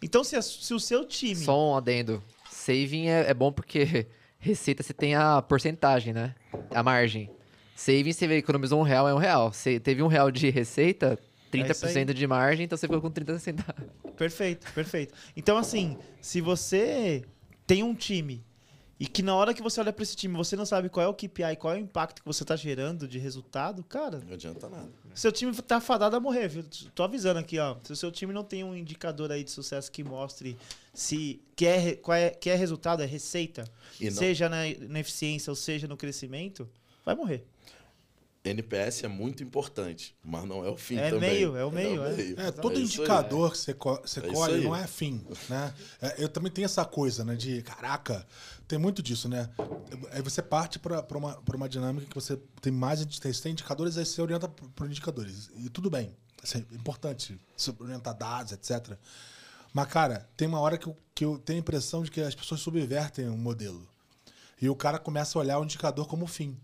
[SPEAKER 3] Então, se, a- se o seu time.
[SPEAKER 1] Só um adendo. Saving é, é bom porque [LAUGHS] receita você tem a porcentagem, né? A margem. Saving, você economizou um real, é um real. Você teve um real de receita,
[SPEAKER 3] É isso aí.
[SPEAKER 1] 30% de margem, então você ficou com 30 centavos.
[SPEAKER 3] Perfeito, perfeito. Então, assim, se você tem um time e que na hora que você olha para esse time você não sabe qual é o KPI, qual é o impacto que você tá gerando de resultado, cara,
[SPEAKER 4] Não adianta nada.
[SPEAKER 3] seu time tá fadado a morrer, viu? Tô avisando aqui, ó. Se o seu time não tem um indicador aí de sucesso que mostre se que é, qual é, que é resultado, é receita,
[SPEAKER 4] E
[SPEAKER 3] seja na, na eficiência ou seja no crescimento, vai morrer.
[SPEAKER 4] NPS é muito importante, mas não é o fim
[SPEAKER 3] É
[SPEAKER 4] também.
[SPEAKER 3] meio, é o meio, é.
[SPEAKER 2] É, todo
[SPEAKER 4] isso aí.
[SPEAKER 2] indicador que você, co- você
[SPEAKER 4] É
[SPEAKER 2] colhe
[SPEAKER 4] aí.
[SPEAKER 2] não é fim, né? É, eu também tenho essa coisa, né? De, caraca, tem muito disso, né? Aí você parte para uma, pra uma dinâmica que você tem mais você tem indicadores, aí você orienta por indicadores. E tudo bem. Isso é importante, se orientar dados, etc. Mas, cara, tem uma hora que eu, que eu tenho a impressão de que as pessoas subvertem o modelo. E o cara começa a olhar o indicador como fim.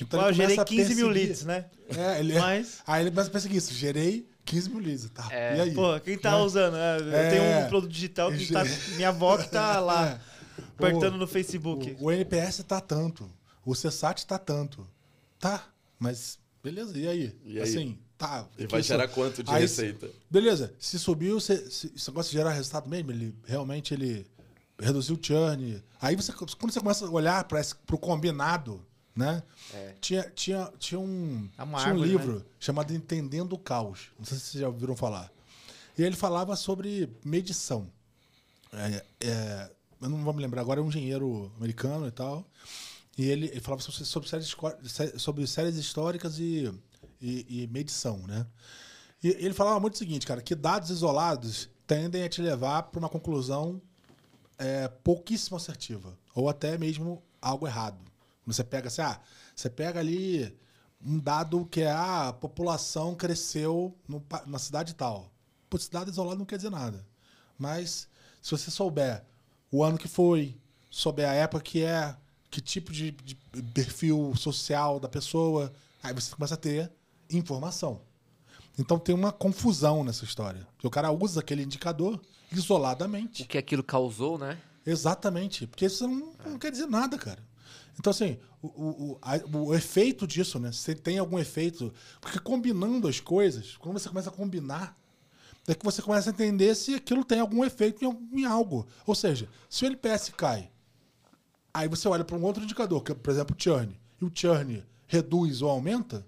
[SPEAKER 2] Então,
[SPEAKER 3] Ó,
[SPEAKER 2] ele
[SPEAKER 3] eu gerei
[SPEAKER 2] começa a
[SPEAKER 3] 15 mil leads, né?
[SPEAKER 2] É, ele,
[SPEAKER 3] Mas-
[SPEAKER 2] Aí ele começa a perseguir isso. Gerei 15 mil leads. Tá.
[SPEAKER 1] É,
[SPEAKER 2] e aí?
[SPEAKER 3] Pô, quem tá
[SPEAKER 2] Né?
[SPEAKER 3] usando? É, eu
[SPEAKER 2] É.
[SPEAKER 3] tenho um produto digital que tá. Minha avó que tá [LAUGHS] lá
[SPEAKER 2] É.
[SPEAKER 3] apertando
[SPEAKER 2] O-
[SPEAKER 3] no Facebook.
[SPEAKER 2] O, o NPS tá tanto. O CSAT tá tanto. Tá, mas beleza, e aí?
[SPEAKER 4] E aí?
[SPEAKER 2] Assim, tá.
[SPEAKER 4] E
[SPEAKER 2] que
[SPEAKER 4] vai
[SPEAKER 2] isso-
[SPEAKER 4] gerar quanto de
[SPEAKER 2] aí-
[SPEAKER 4] receita?
[SPEAKER 2] Beleza, se subiu, se, se negócio de gerar resultado mesmo, ele realmente ele reduziu o churn. Aí você, quando você começa a olhar para o combinado, né? Tinha, tinha, tinha um,
[SPEAKER 3] É
[SPEAKER 2] tinha um
[SPEAKER 3] árvore,
[SPEAKER 2] livro chamado Entendendo o Caos. Não sei se vocês já ouviram falar. E ele falava sobre medição. É, é, eu não vou me lembrar agora, é um engenheiro americano e tal. E ele, ele falava sobre, sobre, séries, sobre séries históricas e, e, e medição, né? E ele falava muito o seguinte, cara, que dados isolados tendem a te levar para uma conclusão é, pouquíssimo assertiva. Ou até mesmo algo errado. Você pega assim, ah, você pega ali um dado que é ah, a população cresceu no na cidade tal. Putz, esse dado isolado não quer dizer nada. Mas se você souber o ano que foi, souber a época que é, que tipo de, de perfil social da pessoa, aí você começa a ter informação. Então tem uma confusão nessa história. Porque o cara usa aquele indicador isoladamente.
[SPEAKER 1] O que aquilo causou, né?
[SPEAKER 2] Exatamente. Porque isso não, não quer dizer nada, cara. Então, assim, o, o, a- o efeito disso, né? Se tem algum efeito. Porque combinando as coisas, quando você começa a combinar, é que você começa a entender se aquilo tem algum efeito em, em algo. Ou seja, se o LPS cai, aí você olha para um outro indicador, que é, por exemplo, o churn, e o churn reduz ou aumenta,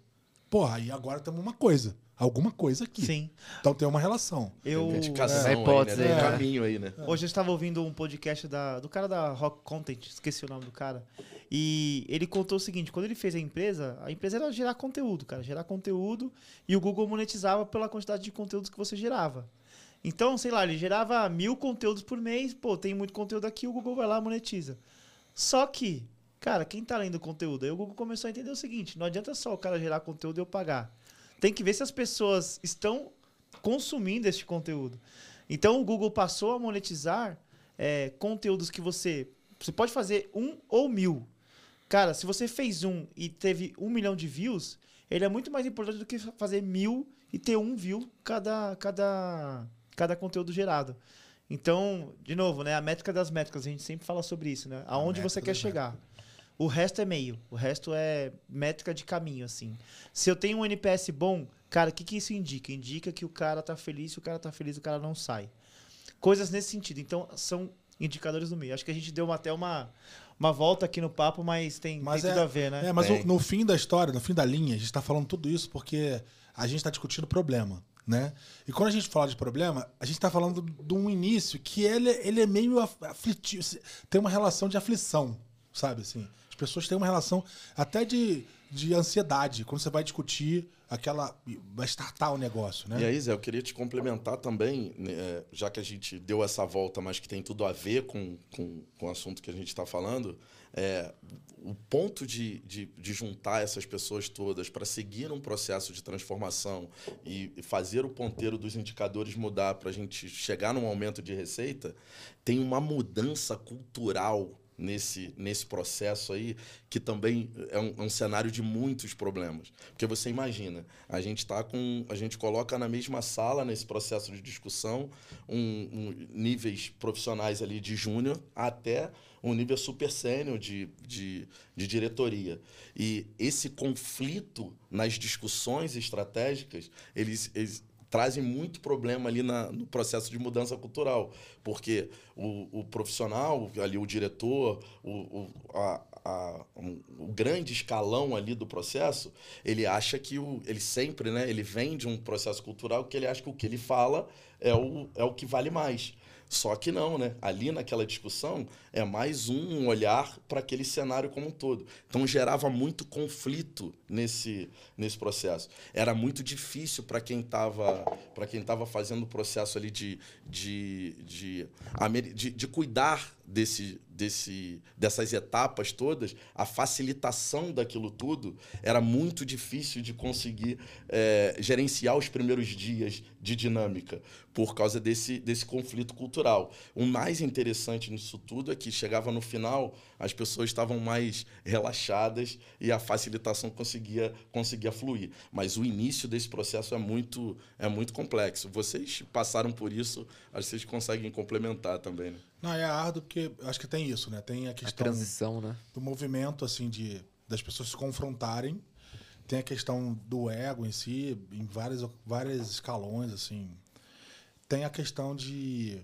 [SPEAKER 2] porra, aí agora temos uma coisa. Alguma coisa aqui.
[SPEAKER 3] Sim.
[SPEAKER 2] Então tem uma relação.
[SPEAKER 3] Eu,
[SPEAKER 4] Tem indicação
[SPEAKER 1] É. Hipótese
[SPEAKER 4] né? Tem
[SPEAKER 1] aí,
[SPEAKER 4] um
[SPEAKER 1] né?
[SPEAKER 4] caminho aí, né?
[SPEAKER 3] Hoje eu estava ouvindo um podcast da, do cara da Rock Content, esqueci o nome do cara. E ele contou o seguinte: quando ele fez a empresa, a empresa era gerar conteúdo, cara, gerar conteúdo e o Google monetizava pela quantidade de conteúdos que você gerava. Então, sei lá, ele gerava mil conteúdos por mês, pô, tem muito conteúdo aqui, o Google vai lá e monetiza. Só que, cara, quem tá lendo conteúdo? Aí o Google começou a entender o seguinte: não adianta só o cara gerar conteúdo e eu pagar. Tem que ver se as pessoas estão consumindo este conteúdo. Então o Google passou a monetizar é, conteúdos que você. Você pode fazer um ou mil. Cara, se você fez um e teve um milhão de views, ele é muito mais importante do que fazer mil e ter um view cada, cada, cada conteúdo gerado. Então, de novo, né? A métrica das métricas, a gente sempre fala sobre isso, né? Aonde você quer chegar. O resto é meio. O resto é métrica de caminho, assim. Se eu tenho um NPS bom, cara, o que, que isso indica? Indica que o cara tá feliz, se o cara tá feliz, o cara não sai. Coisas nesse sentido. Então, são indicadores do meio. Acho que a gente deu uma- até uma, uma volta aqui no papo, mas tem,
[SPEAKER 2] Mas
[SPEAKER 3] tem
[SPEAKER 2] é,
[SPEAKER 3] tudo a ver, né?
[SPEAKER 2] É, mas o- no fim da história, no fim da linha, a gente está falando tudo isso porque a gente está discutindo problema, né? E quando a gente fala de problema, a gente está falando de um início que ele, ele é meio af- aflitivo, tem uma relação de aflição, sabe? Assim, as pessoas têm uma relação até de, de ansiedade quando você vai discutir aquela. vai startar o negócio, né?
[SPEAKER 4] E aí, Zé, eu queria te complementar também, né, é, já que a gente deu essa volta, mas que tem tudo a ver com, com, com o assunto que a gente está falando, é, o ponto de, de, de juntar essas pessoas todas para seguir um processo de transformação e, e fazer o ponteiro dos indicadores mudar para a gente chegar num aumento de receita, tem uma mudança cultural nesse, nesse processo aí, que também é um, é um cenário de muitos problemas. Porque você imagina, a gente tá com. A gente coloca na mesma sala, nesse processo de discussão, um, um- níveis profissionais ali de júnior até um nível super sênior de, de, de diretoria. E esse conflito nas discussões estratégicas, eles, eles trazem muito problema ali na, no processo de mudança cultural, porque o, o profissional, ali o diretor, o, o, a, a- um- o grande escalão ali do processo, ele acha que o, ele sempre, né, ele vem de um processo cultural que ele acha que o que ele fala é o, é o que vale mais. Só que não, né? Ali naquela discussão é mais um olhar para aquele cenário como um todo. Então gerava muito conflito nesse, nesse processo. Era muito difícil para quem estava para quem tava fazendo o processo ali de, de, de, de, de cuidar desse, desse, dessas etapas todas, a facilitação daquilo tudo era muito difícil de conseguir eh, gerenciar os primeiros dias de dinâmica por causa desse, desse conflito cultural. O mais interessante nisso tudo é que chegava no final, as pessoas estavam mais relaxadas e a facilitação conseguia, conseguia fluir. Mas o início desse processo é muito, é muito complexo. Vocês passaram por isso, acho que vocês conseguem complementar também. Né?
[SPEAKER 2] Não, é árduo porque acho que tem isso, né? Tem a
[SPEAKER 1] A
[SPEAKER 2] questão.
[SPEAKER 1] transição, né?
[SPEAKER 2] do movimento assim de das pessoas se confrontarem tem a questão do ego em si em vários vários escalões assim. Tem a questão de,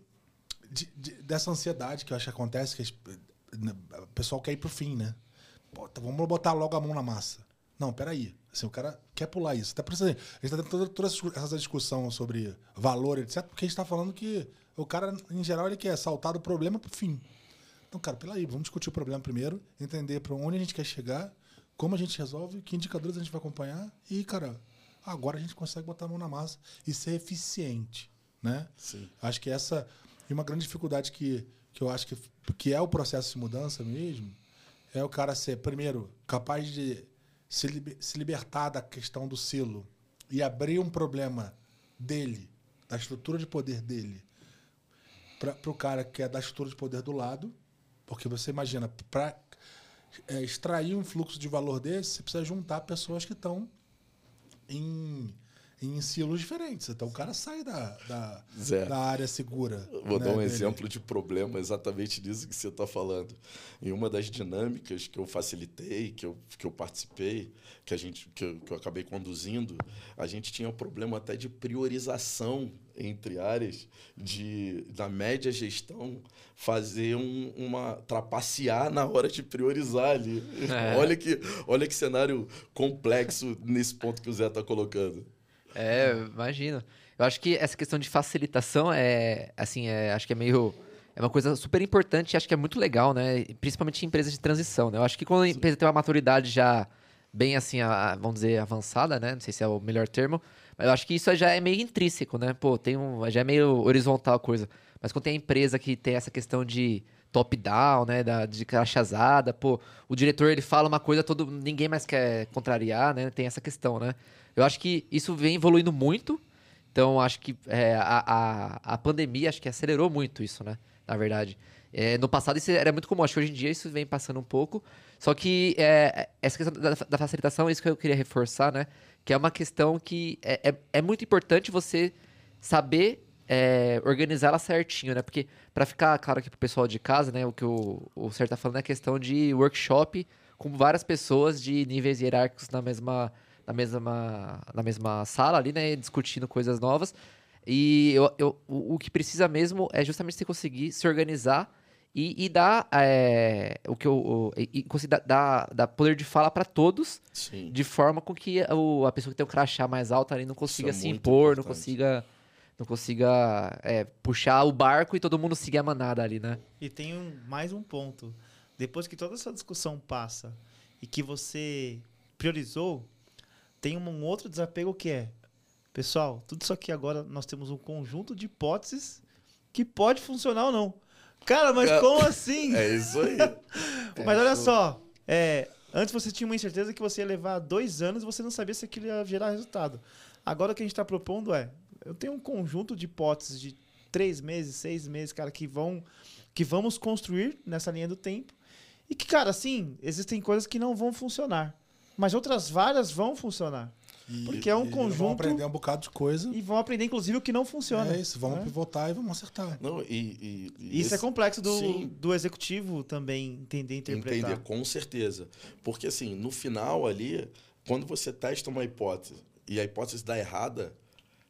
[SPEAKER 2] de- de- dessa ansiedade que eu acho que acontece que o pessoal quer ir pro fim né? Vamos botar logo a mão na massa. Não peraí. Assim o cara quer pular isso. Até por isso a gente está tendo toda, toda essa discussão sobre valor etc porque a gente está falando que o cara em geral ele quer saltar do problema pro fim. Então, cara, pela aí, vamos discutir o problema primeiro, entender para onde a gente quer chegar, como a gente resolve, que indicadores a gente vai acompanhar e, cara, agora a gente consegue botar a mão na massa e ser eficiente, né?
[SPEAKER 4] Sim.
[SPEAKER 2] Acho que essa e uma grande dificuldade que, que eu acho que, que é o processo de mudança mesmo, é o cara ser, primeiro, capaz de se, liber- se libertar da questão do selo e abrir um problema dele, da estrutura de poder dele, para o cara que é da estrutura de poder do lado, porque você imagina, para é, extrair um fluxo de valor desse, você precisa juntar pessoas que estão em, em silos diferentes. Então o cara sai da, da, da área segura.
[SPEAKER 4] Vou
[SPEAKER 2] né,
[SPEAKER 4] dar um
[SPEAKER 2] dele.
[SPEAKER 4] exemplo de problema exatamente disso que você está falando. Em uma das dinâmicas que eu facilitei, que eu, que eu participei, que, a gente, que, eu, que eu acabei conduzindo, a gente tinha um problema até de priorização entre áreas, de, da média gestão, fazer um, uma. trapacear na hora de priorizar ali.
[SPEAKER 1] É.
[SPEAKER 4] Olha, que, olha que cenário complexo nesse ponto que o Zé está colocando.
[SPEAKER 1] É, imagino. Eu acho que essa questão de facilitação é, assim, é, acho que é meio. É uma coisa super importante e acho que é muito legal, né? Principalmente em empresas de transição, né? Eu acho que quando a empresa tem uma maturidade já bem, assim, a- vamos dizer, avançada, né? Não sei se é o melhor termo, mas eu acho que isso já é meio intrínseco, né? Pô, tem um, já é meio horizontal a coisa. Mas quando tem a empresa que tem essa questão de top-down, né? Da, de crachazada, pô, o diretor ele fala uma coisa, todo, ninguém mais quer contrariar, né? Tem essa questão, né? Eu acho que isso vem evoluindo muito. Então, acho que é, a, a, a pandemia acho que acelerou muito isso, né? Na verdade. É, no passado isso era muito comum. Acho que hoje em dia isso vem passando um pouco. Só que é, essa questão da, da facilitação isso que eu queria reforçar, né? Que é uma questão que é, é, é muito importante você saber é, organizar ela certinho, né? Porque, para ficar claro aqui pro pessoal de casa, né? O que o, o Ser tá falando é a questão de workshop com várias pessoas de níveis hierárquicos na mesma, na mesma, na mesma sala ali, né? Discutindo coisas novas. E eu, eu- o, o que precisa mesmo é justamente você conseguir se organizar e, e dar é, o que eu, o- e, dar, dar poder de fala para todos
[SPEAKER 4] Sim.
[SPEAKER 1] de forma com que o, a pessoa que tem um crachá mais alto ali não consiga
[SPEAKER 4] é
[SPEAKER 1] se impor, não
[SPEAKER 4] importante.
[SPEAKER 1] consiga, não consiga é, puxar o barco e todo mundo seguir a manada ali, né?
[SPEAKER 3] E tem um, mais um ponto. Depois que toda essa discussão passa e que você priorizou, tem um outro desapego que é, pessoal, tudo isso aqui agora nós temos um conjunto de hipóteses que pode funcionar ou não. Cara, mas
[SPEAKER 4] Cara,
[SPEAKER 3] como assim? [LAUGHS]
[SPEAKER 4] É isso aí. [LAUGHS]
[SPEAKER 3] Mas olha só, é, antes você tinha uma incerteza que você ia levar dois anos e você não sabia se aquilo ia gerar resultado. Agora o que a gente está propondo é, eu tenho um conjunto de hipóteses de três meses, seis meses, cara, que vão, que vamos construir nessa linha do tempo e que, cara, assim, existem coisas que não vão funcionar, mas outras várias vão funcionar
[SPEAKER 2] E-
[SPEAKER 3] Porque é um
[SPEAKER 2] e
[SPEAKER 3] conjunto-
[SPEAKER 2] Vamos aprender um bocado de coisa.
[SPEAKER 3] e vão aprender, inclusive, o que não funciona.
[SPEAKER 2] é isso, vamos
[SPEAKER 3] né?
[SPEAKER 2] pivotar e vamos acertar.
[SPEAKER 4] Não, e, e- e
[SPEAKER 3] Isso é
[SPEAKER 4] esse-
[SPEAKER 3] complexo do,
[SPEAKER 4] Sim.
[SPEAKER 3] do executivo também entender e interpretar.
[SPEAKER 4] Entender, com certeza. Porque, assim, no final ali, quando você testa uma hipótese e a hipótese dá errada,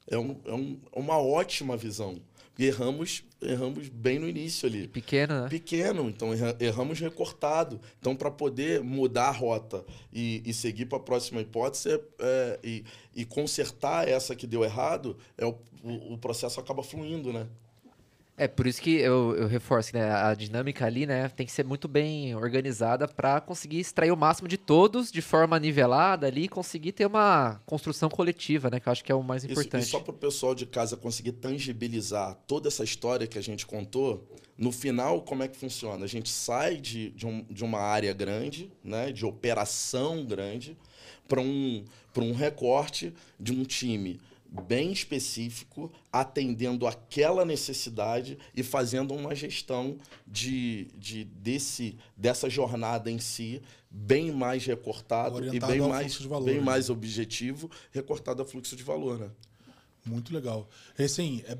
[SPEAKER 4] é, um, é um- uma ótima visão. E erramos, erramos bem no início ali.
[SPEAKER 1] Pequeno, né?
[SPEAKER 4] Pequeno, então erra- erramos recortado. Então, para poder mudar a rota e, e seguir para a próxima hipótese é- é, e, e consertar essa que deu errado, é o, o, o processo acaba fluindo, né?
[SPEAKER 1] É, por isso que eu, eu reforço, né? A dinâmica ali, né? Tem que ser muito bem organizada para conseguir extrair o máximo de todos de forma nivelada ali e conseguir ter uma construção coletiva, né? Que eu acho que é o mais importante.
[SPEAKER 4] E só para o pessoal de casa conseguir tangibilizar toda essa história que a gente contou, no final, como é que funciona? A gente sai de, de, um- de uma área grande, né, de operação grande, para um, pra um recorte de um time bem específico, atendendo aquela necessidade e fazendo uma gestão de, de desse, dessa jornada em si bem mais recortado e
[SPEAKER 2] Orientado
[SPEAKER 4] bem
[SPEAKER 2] ao
[SPEAKER 4] mais,
[SPEAKER 2] valor,
[SPEAKER 4] bem
[SPEAKER 2] né?
[SPEAKER 4] mais objetivo, recortado a fluxo de valor, né?
[SPEAKER 2] Muito legal. E, assim, é-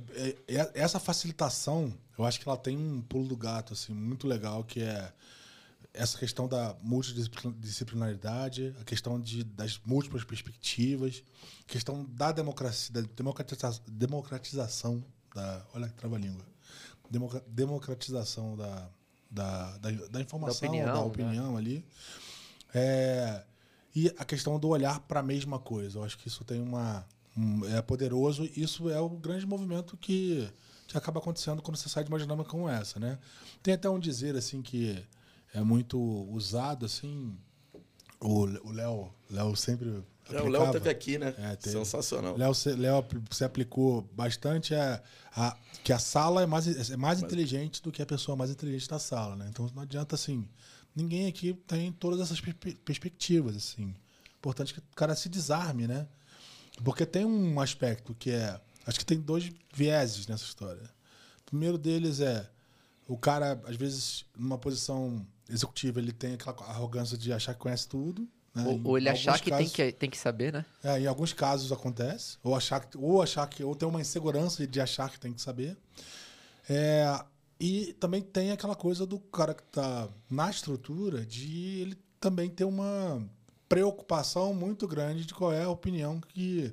[SPEAKER 2] é- é- essa facilitação, eu acho que ela tem um pulo do gato, assim, muito legal, que é essa questão da multidisciplinaridade, a questão de, das múltiplas perspectivas, a questão da democracia, da democratiza- democratização da. Olha que trava-língua. Democratização da, da, da, da informação, da
[SPEAKER 1] opinião,
[SPEAKER 2] opinião,
[SPEAKER 1] né?
[SPEAKER 2] ali. É, e a questão do olhar para a mesma coisa. Eu acho que isso tem uma. um- é poderoso. Isso é o grande movimento que, que acaba acontecendo quando você sai de uma dinâmica como essa, né? Tem até um dizer assim que é muito usado assim. O o Léo, Léo sempre
[SPEAKER 4] É, o Léo teve aqui, né?
[SPEAKER 2] É, teve.
[SPEAKER 4] Sensacional.
[SPEAKER 2] Léo, você, Léo, você aplicou bastante a, a- que a sala é mais, é mais inteligente do que a pessoa mais inteligente da sala, né? Então não adianta assim. Ninguém aqui tem todas essas perspe- perspectivas, assim. Importante que o cara se desarme, né? Porque tem um aspecto que é. Acho que tem dois vieses nessa história. primeiro deles é o cara, às vezes, numa posição executiva, ele tem aquela arrogância de achar que conhece tudo. Né?
[SPEAKER 1] Ou, ou ele achar que, tem
[SPEAKER 2] casos-
[SPEAKER 1] que tem que saber, né?
[SPEAKER 2] é, em alguns casos acontece. Ou achar que, ou achar que, ou ter uma insegurança de achar que tem que saber. É, e também tem aquela coisa do cara que está na estrutura de ele também ter uma preocupação muito grande de qual é a opinião que.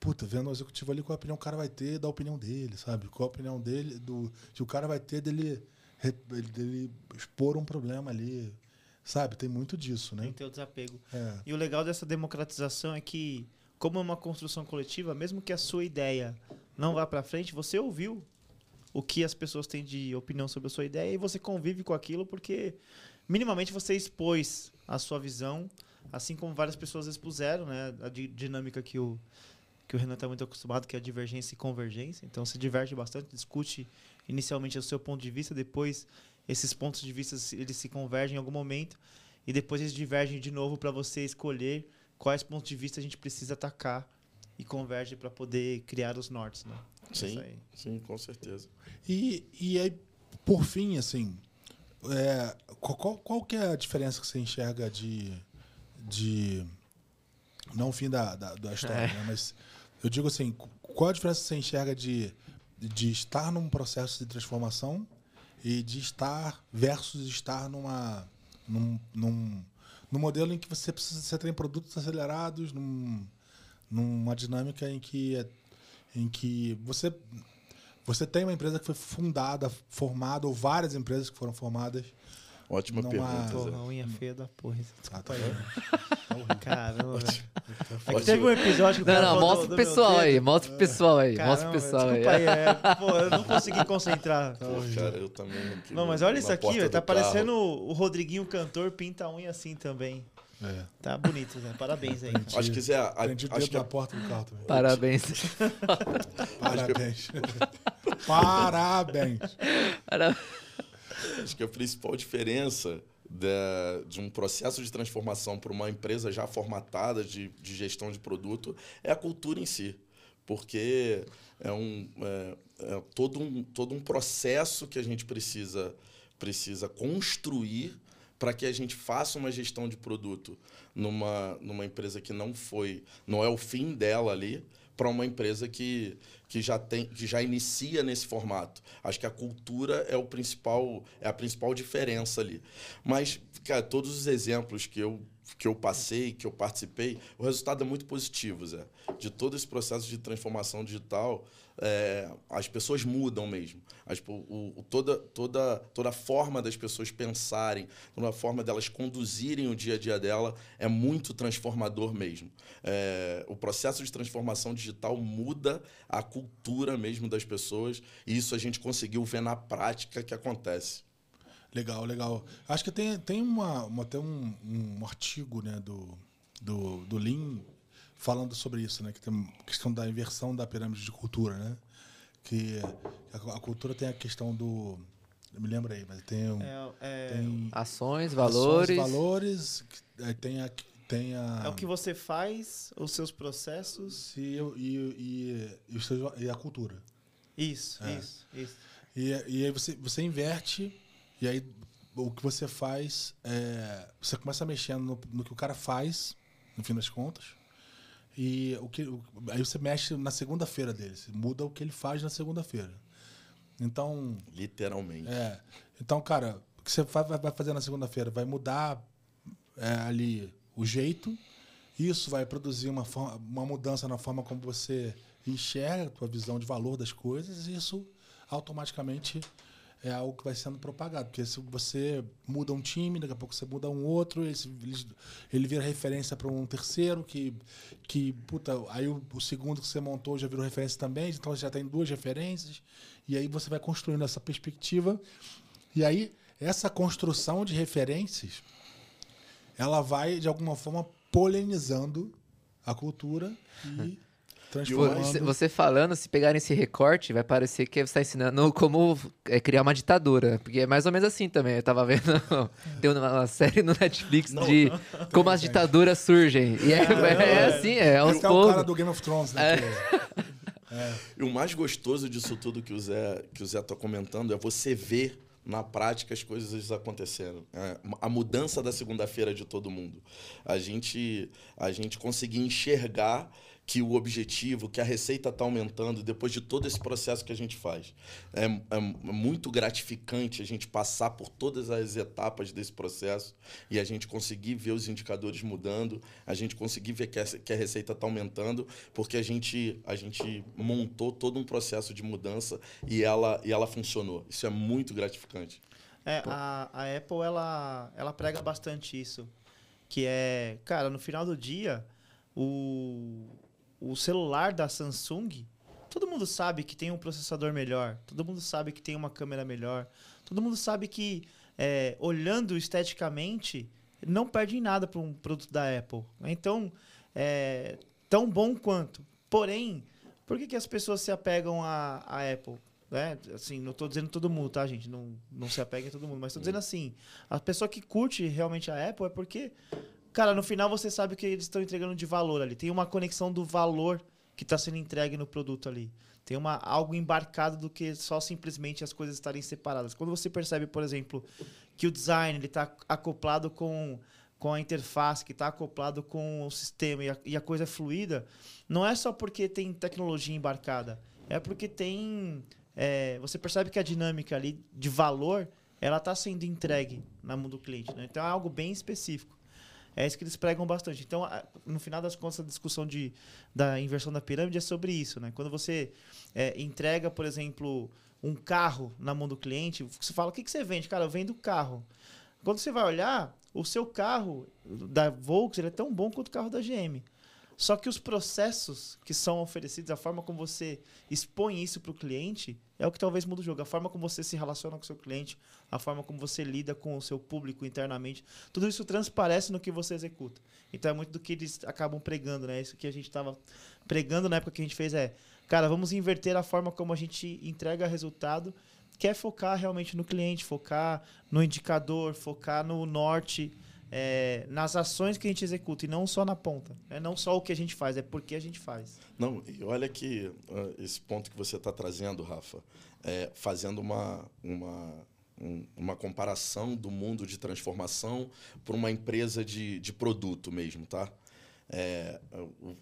[SPEAKER 2] Puta, vendo o executivo ali, qual a opinião o cara vai ter da opinião dele, sabe? Qual a opinião dele, do que o cara vai ter dele, dele expor um problema ali. Sabe? Tem muito disso,
[SPEAKER 3] Tem
[SPEAKER 2] né?
[SPEAKER 3] ter o desapego.
[SPEAKER 2] É.
[SPEAKER 3] E o legal dessa democratização é que, como é uma construção coletiva, mesmo que a sua ideia não vá para frente, você ouviu o que as pessoas têm de opinião sobre a sua ideia e você convive com aquilo porque minimamente você expôs a sua visão, assim como várias pessoas expuseram, né, a di- dinâmica que o que o Renan está muito acostumado, que é a divergência e convergência. Então se diverte bastante, discute inicialmente o seu ponto de vista, depois esses pontos de vista se- eles se convergem em algum momento e depois eles divergem de novo para você escolher quais pontos de vista a gente precisa atacar e converge para poder criar os nortes, né?
[SPEAKER 4] Sim,
[SPEAKER 3] Isso aí.
[SPEAKER 4] sim, com certeza.
[SPEAKER 2] E, e aí, por fim, assim, é, qual, qual, que é a diferença que você enxerga de. de não o fim da, da, da história, né? mas eu digo assim: qual a diferença que você enxerga de, de estar num processo de transformação e de estar versus estar numa, num, num, num modelo em que você precisa você tem produtos acelerados, num, numa dinâmica em que, é- em que você você tem uma empresa que foi fundada, formada, ou várias empresas que foram formadas.
[SPEAKER 4] Ótima
[SPEAKER 2] Não
[SPEAKER 4] pergunta,
[SPEAKER 3] Porra, a unha feia da porra.
[SPEAKER 2] Ah,
[SPEAKER 3] Desculpa
[SPEAKER 2] tá
[SPEAKER 3] aí.
[SPEAKER 2] Tá horrível.
[SPEAKER 3] Caramba. velho. É que teve um episódio que o
[SPEAKER 1] Não,
[SPEAKER 3] cara
[SPEAKER 1] não, mostra pro pessoal aí, mostra pro pessoal aí, mostra pro pessoal aí.
[SPEAKER 3] desculpa aí. é, pô, eu não consegui concentrar. [LAUGHS]
[SPEAKER 4] Pô, cara, eu também. aqui
[SPEAKER 3] Não,
[SPEAKER 4] no-
[SPEAKER 3] mas olha isso aqui, velho, tá parecendo o Rodriguinho cantor pinta a unha assim também.
[SPEAKER 2] É.
[SPEAKER 3] Tá bonito, Zé. Parabéns aí.
[SPEAKER 4] Acho que, Zé, a-
[SPEAKER 2] o
[SPEAKER 4] acho que a-
[SPEAKER 2] porta do carro também.
[SPEAKER 1] Parabéns. [LAUGHS] [LAUGHS]
[SPEAKER 2] Parabéns. Parabéns.
[SPEAKER 1] Para-
[SPEAKER 4] Acho que a principal diferença de um processo de transformação para uma empresa já formatada de, de gestão de produto é a cultura em si. Porque é, um, é, é todo, um, todo um processo que a gente precisa, precisa construir para que a gente faça uma gestão de produto numa, numa empresa que não foi, não é o fim dela ali, para uma empresa que, que já tem, que já inicia nesse formato. Acho que a cultura é o principal, é a principal diferença ali. Mas, cara, todos os exemplos que eu que eu passei, que eu participei, o resultado é muito positivo, Zé. De todo esse processo de transformação digital, é, as pessoas mudam mesmo. As, o, o- toda, toda, toda a forma das pessoas pensarem, toda a forma delas conduzirem o dia a dia dela é muito transformador mesmo. É, o processo de transformação digital muda a cultura mesmo das pessoas e isso a gente conseguiu ver na prática que acontece.
[SPEAKER 2] Legal, legal. Acho que tem, tem uma, uma, tem um, um artigo né, do, do, do Lean falando sobre isso, né? Que tem a questão da inversão da pirâmide de cultura, né? Que a, cultura tem a questão do. Eu me lembro aí, mas tem, um,
[SPEAKER 3] É, é-
[SPEAKER 2] tem
[SPEAKER 1] Ações,
[SPEAKER 2] ações,
[SPEAKER 1] valores.
[SPEAKER 2] valores, aí tem a. Tem a
[SPEAKER 3] é o que você faz, os seus processos.
[SPEAKER 2] e, e, e, e, e a cultura.
[SPEAKER 3] Isso,
[SPEAKER 2] É.
[SPEAKER 3] isso, isso.
[SPEAKER 2] E, e aí você, você inverte, e aí o que você faz é. Você começa mexendo no, no que o cara faz, no fim das contas. E o que, o- aí você mexe na segunda-feira dele. Você muda o que ele faz na segunda-feira. Então,
[SPEAKER 4] Literalmente.
[SPEAKER 2] é. Então, cara, o que você vai, vai- vai fazer na segunda-feira? Vai mudar é, ali o jeito. Isso vai produzir uma, forma- uma mudança na forma como você enxerga a tua visão de valor das coisas. E isso automaticamente é algo que vai sendo propagado. Porque se você muda um time, daqui a pouco você muda um outro, ele, ele, vira referência para um terceiro, que, que puta, aí o, o segundo que você montou já virou referência também, então você já tem duas referências. E aí você vai construindo essa perspectiva. E aí, essa construção de referências, ela vai, de alguma forma, polinizando a cultura e. [LAUGHS]
[SPEAKER 1] Você, você falando, se pegarem esse recorte, vai parecer que você está ensinando como é, criar uma ditadura. Porque é mais ou menos assim também. Eu tava vendo. [LAUGHS] tem uma, uma série no Netflix de como as ditaduras surgem. E é, é assim, é aos
[SPEAKER 2] Esse é o cara do Game of Thrones, né?
[SPEAKER 4] E o mais gostoso disso tudo que o Zé que o Zé está comentando é você ver na prática as coisas acontecendo. É, a mudança da segunda-feira de todo mundo. A gente, a gente conseguir enxergar que o objetivo, que a receita está aumentando depois de todo esse processo que a gente faz. É, é, muito gratificante a gente passar por todas as etapas desse processo e a gente conseguir ver os indicadores mudando, a gente conseguir ver que a, que a receita está aumentando, porque a gente, a gente montou todo um processo de mudança e ela, e ela funcionou. Isso é muito gratificante.
[SPEAKER 3] É, a, a Apple, ela, ela prega bastante isso. Que é, cara, no final do dia, o, o celular da Samsung, todo mundo sabe que tem um processador melhor, todo mundo sabe que tem uma câmera melhor, todo mundo sabe que, é, olhando esteticamente, não perde em nada para um produto da Apple. Então, é tão bom quanto. Porém, por que, que as pessoas se apegam à, à Apple? né? Assim, não estou dizendo todo mundo, tá, gente? Não, não se apegue a todo mundo. Mas estou dizendo assim, a pessoa que curte realmente a Apple é porque, cara, no final você sabe que eles estão entregando de valor ali. Tem uma conexão do valor que está sendo entregue no produto ali. Tem uma, algo embarcado do que só simplesmente as coisas estarem separadas. Quando você percebe, por exemplo, que o design está acoplado com, com a interface, que está acoplado com o sistema e a, e a coisa é fluida, não é só porque tem tecnologia embarcada. É porque tem é, você percebe que a dinâmica ali de valor ela está sendo entregue na mão do cliente. Né? Então é algo bem específico. É isso que eles pregam bastante. Então, no final das contas, a discussão de, da inversão da pirâmide é sobre isso. Né? Quando você é, entrega, por exemplo, um carro na mão do cliente, você fala: o que, que você vende? Cara, eu vendo carro. Quando você vai olhar, o seu carro da Volkswagen é tão bom quanto o carro da GM. Só que os processos que são oferecidos, a forma como você expõe isso para o cliente, é o que talvez muda o jogo. A forma como você se relaciona com o seu cliente, a forma como você lida com o seu público internamente, tudo isso transparece no que você executa. Então é muito do que eles acabam pregando, né? Isso que a gente estava pregando na época que a gente fez é, cara, vamos inverter a forma como a gente entrega resultado, que é focar realmente no cliente, focar no indicador, focar no norte é, nas ações que a gente executa e não só na ponta. É não só o que a gente faz, é porque a gente faz.
[SPEAKER 4] Não, e olha que uh, esse ponto que você está trazendo, Rafa, é, fazendo uma, uma, um, uma comparação do mundo de transformação para uma empresa de, de produto mesmo, tá? É,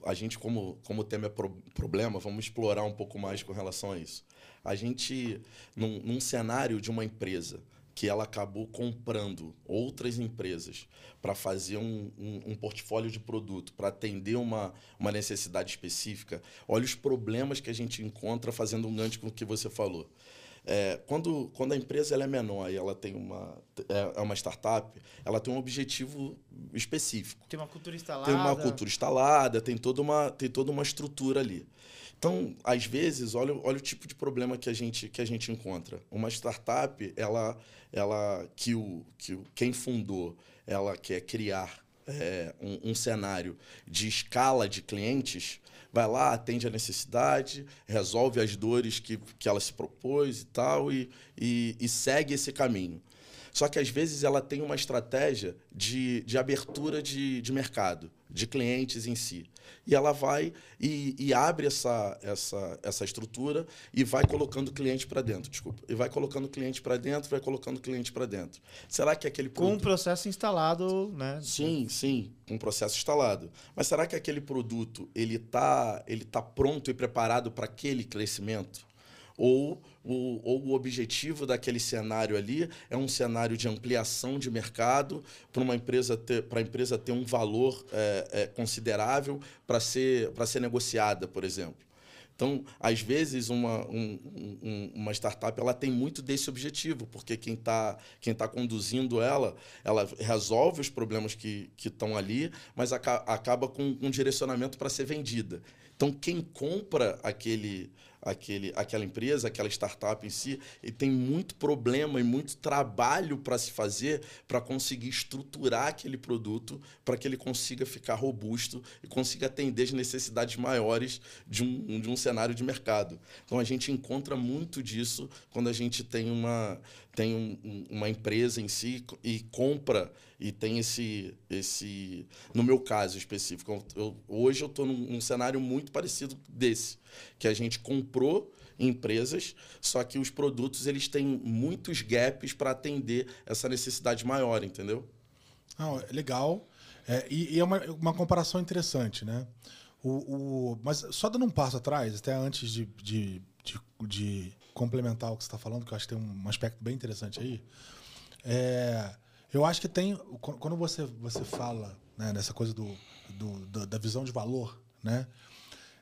[SPEAKER 4] a gente, como, como o tema é pro, problema, vamos explorar um pouco mais com relação a isso. A gente, num, num cenário de uma empresa que ela acabou comprando outras empresas para fazer um, um, um, portfólio de produto, para atender uma, uma necessidade específica. Olha os problemas que a gente encontra fazendo um gancho com o que você falou. É, quando, quando a empresa ela é menor e ela tem uma, é, é, uma startup, ela tem um objetivo específico.
[SPEAKER 3] Tem uma cultura instalada.
[SPEAKER 4] Tem uma cultura instalada, tem toda uma, tem toda uma estrutura ali. Então, às vezes, olha, olha o tipo de problema que a gente, que a gente encontra. Uma startup, ela, ela que, o, que o, quem fundou, ela quer criar é, um, um, cenário de escala de clientes, vai lá, atende a necessidade, resolve as dores que, que ela se propôs e tal, e, e, e segue esse caminho. Só que às vezes ela tem uma estratégia de, de abertura de, de mercado, de clientes em si e ela vai e, e abre essa, essa, essa estrutura e vai colocando cliente para dentro, desculpa. E vai colocando cliente para dentro, vai colocando cliente para dentro. Será que aquele
[SPEAKER 3] produto... Com um processo instalado, né?
[SPEAKER 4] Sim, sim, com um processo instalado. Mas será que aquele produto ele está ele tá pronto e preparado para aquele crescimento? Ou o, ou o objetivo daquele cenário ali é um cenário de ampliação de mercado para uma empresa ter para a empresa ter um valor é, é, considerável para ser para ser negociada, por exemplo. Então, às vezes, uma, um, um, uma startup ela tem muito desse objetivo, porque quem está quem tá conduzindo ela, ela resolve os problemas que estão ali, mas aca acaba com um direcionamento para ser vendida. Então, quem compra aquele, aquele, aquela empresa, aquela startup em si, e tem muito problema e muito trabalho para se fazer para conseguir estruturar aquele produto para que ele consiga ficar robusto e consiga atender as necessidades maiores de um, de um cenário de mercado. Então a gente encontra muito disso quando a gente tem uma tem um- um- uma empresa em si e compra e tem esse esse no meu caso específico eu- hoje eu estou num, num cenário muito parecido desse que a gente comprou empresas só que os produtos eles têm muitos gaps para atender essa necessidade maior entendeu
[SPEAKER 2] Não, é legal. É, e, e é uma, uma comparação interessante, né? O, o- mas só dando um passo atrás, até antes de, de, de, de complementar o que você está falando, que eu acho que tem um aspecto bem interessante aí. é, eu acho que tem. Quando você, você fala né, nessa coisa do, do- da- da visão de valor, né?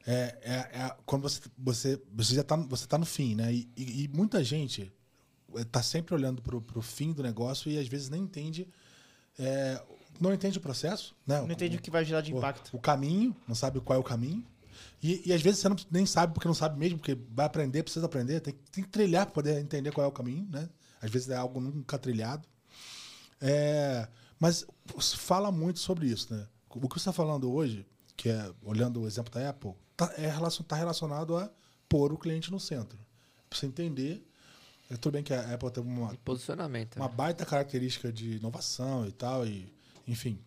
[SPEAKER 2] É, é- é quando você, você, você já está você tá no fim, né? E, e- e muita gente está sempre olhando para o fim do negócio e às vezes nem entende é, não entende o processo, né?
[SPEAKER 3] Não entende o que vai gerar de
[SPEAKER 2] o,
[SPEAKER 3] impacto.
[SPEAKER 2] o caminho, não sabe qual é o caminho. E, e às vezes você não, nem sabe porque não sabe mesmo, porque vai aprender, precisa aprender, tem, que- tem que trilhar para poder entender qual é o caminho, né? Às vezes é algo nunca trilhado. É, mas fala muito sobre isso, né? O que você está falando hoje, que é olhando o exemplo da Apple, está é relacion, tá relacionado a pôr o cliente no centro. Para você entender. é, Tudo bem que a Apple tem uma,
[SPEAKER 1] Posicionamento.
[SPEAKER 2] uma
[SPEAKER 1] né?
[SPEAKER 2] baita característica de inovação e tal, e, enfim.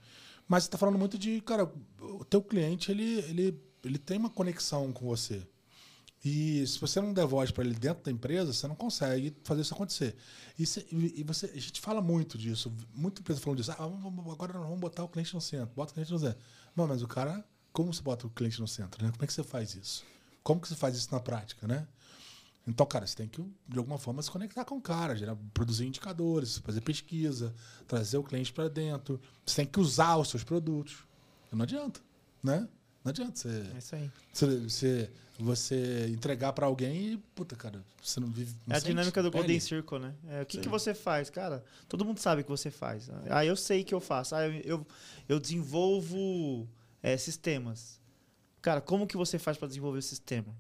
[SPEAKER 2] Mas você está falando muito de, cara, o teu cliente, ele, ele, ele tem uma conexão com você. E se você não der voz para ele dentro da empresa, você não consegue fazer isso acontecer. E, se- e- você, a gente fala muito disso, muita empresa falando disso. Ah, vamos- agora nós vamos botar o cliente no centro, bota o cliente no centro. Não, mas o cara, como você bota o cliente no centro? Né? Como é que você faz isso? Como que você faz isso na prática, né? Então, cara, você tem que, de alguma forma, se conectar com o cara, gerar, produzir indicadores, fazer pesquisa, trazer o cliente para dentro. Você tem que usar os seus produtos. Não adianta, né? Não adianta você,
[SPEAKER 3] É isso aí.
[SPEAKER 2] você, você, entregar para alguém e, puta, cara, você não vive. não
[SPEAKER 3] É a dinâmica do
[SPEAKER 2] pele.
[SPEAKER 3] Golden Circle, né? É, o que,
[SPEAKER 4] Sim.
[SPEAKER 3] que você faz, cara? Todo mundo sabe o que você faz. Ah, eu sei que eu faço. Ah, eu, eu, eu desenvolvo é, sistemas. Cara, como que você faz para desenvolver o sistema?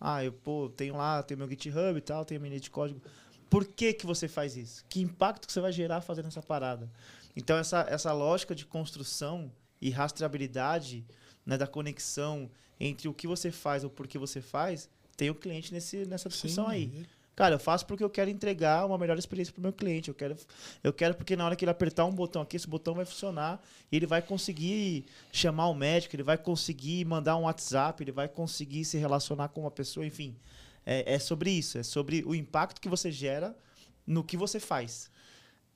[SPEAKER 3] Ah, eu pô, tenho lá, tenho meu GitHub e tal, tenho minha linha de código. Por que, que você faz isso? Que impacto que você vai gerar fazendo essa parada? Então, essa, essa lógica de construção e rastreabilidade né, da conexão entre o que você faz ou por que você faz, tem o cliente nesse, nessa discussão
[SPEAKER 2] Sim,
[SPEAKER 3] aí. Cara, eu faço porque eu quero entregar uma melhor experiência para o meu cliente. Eu quero, eu quero porque na hora que ele apertar um botão aqui, esse botão vai funcionar e ele vai conseguir chamar o médico, ele vai conseguir mandar um WhatsApp, ele vai conseguir se relacionar com uma pessoa, enfim. É, é sobre isso, é sobre o impacto que você gera no que você faz.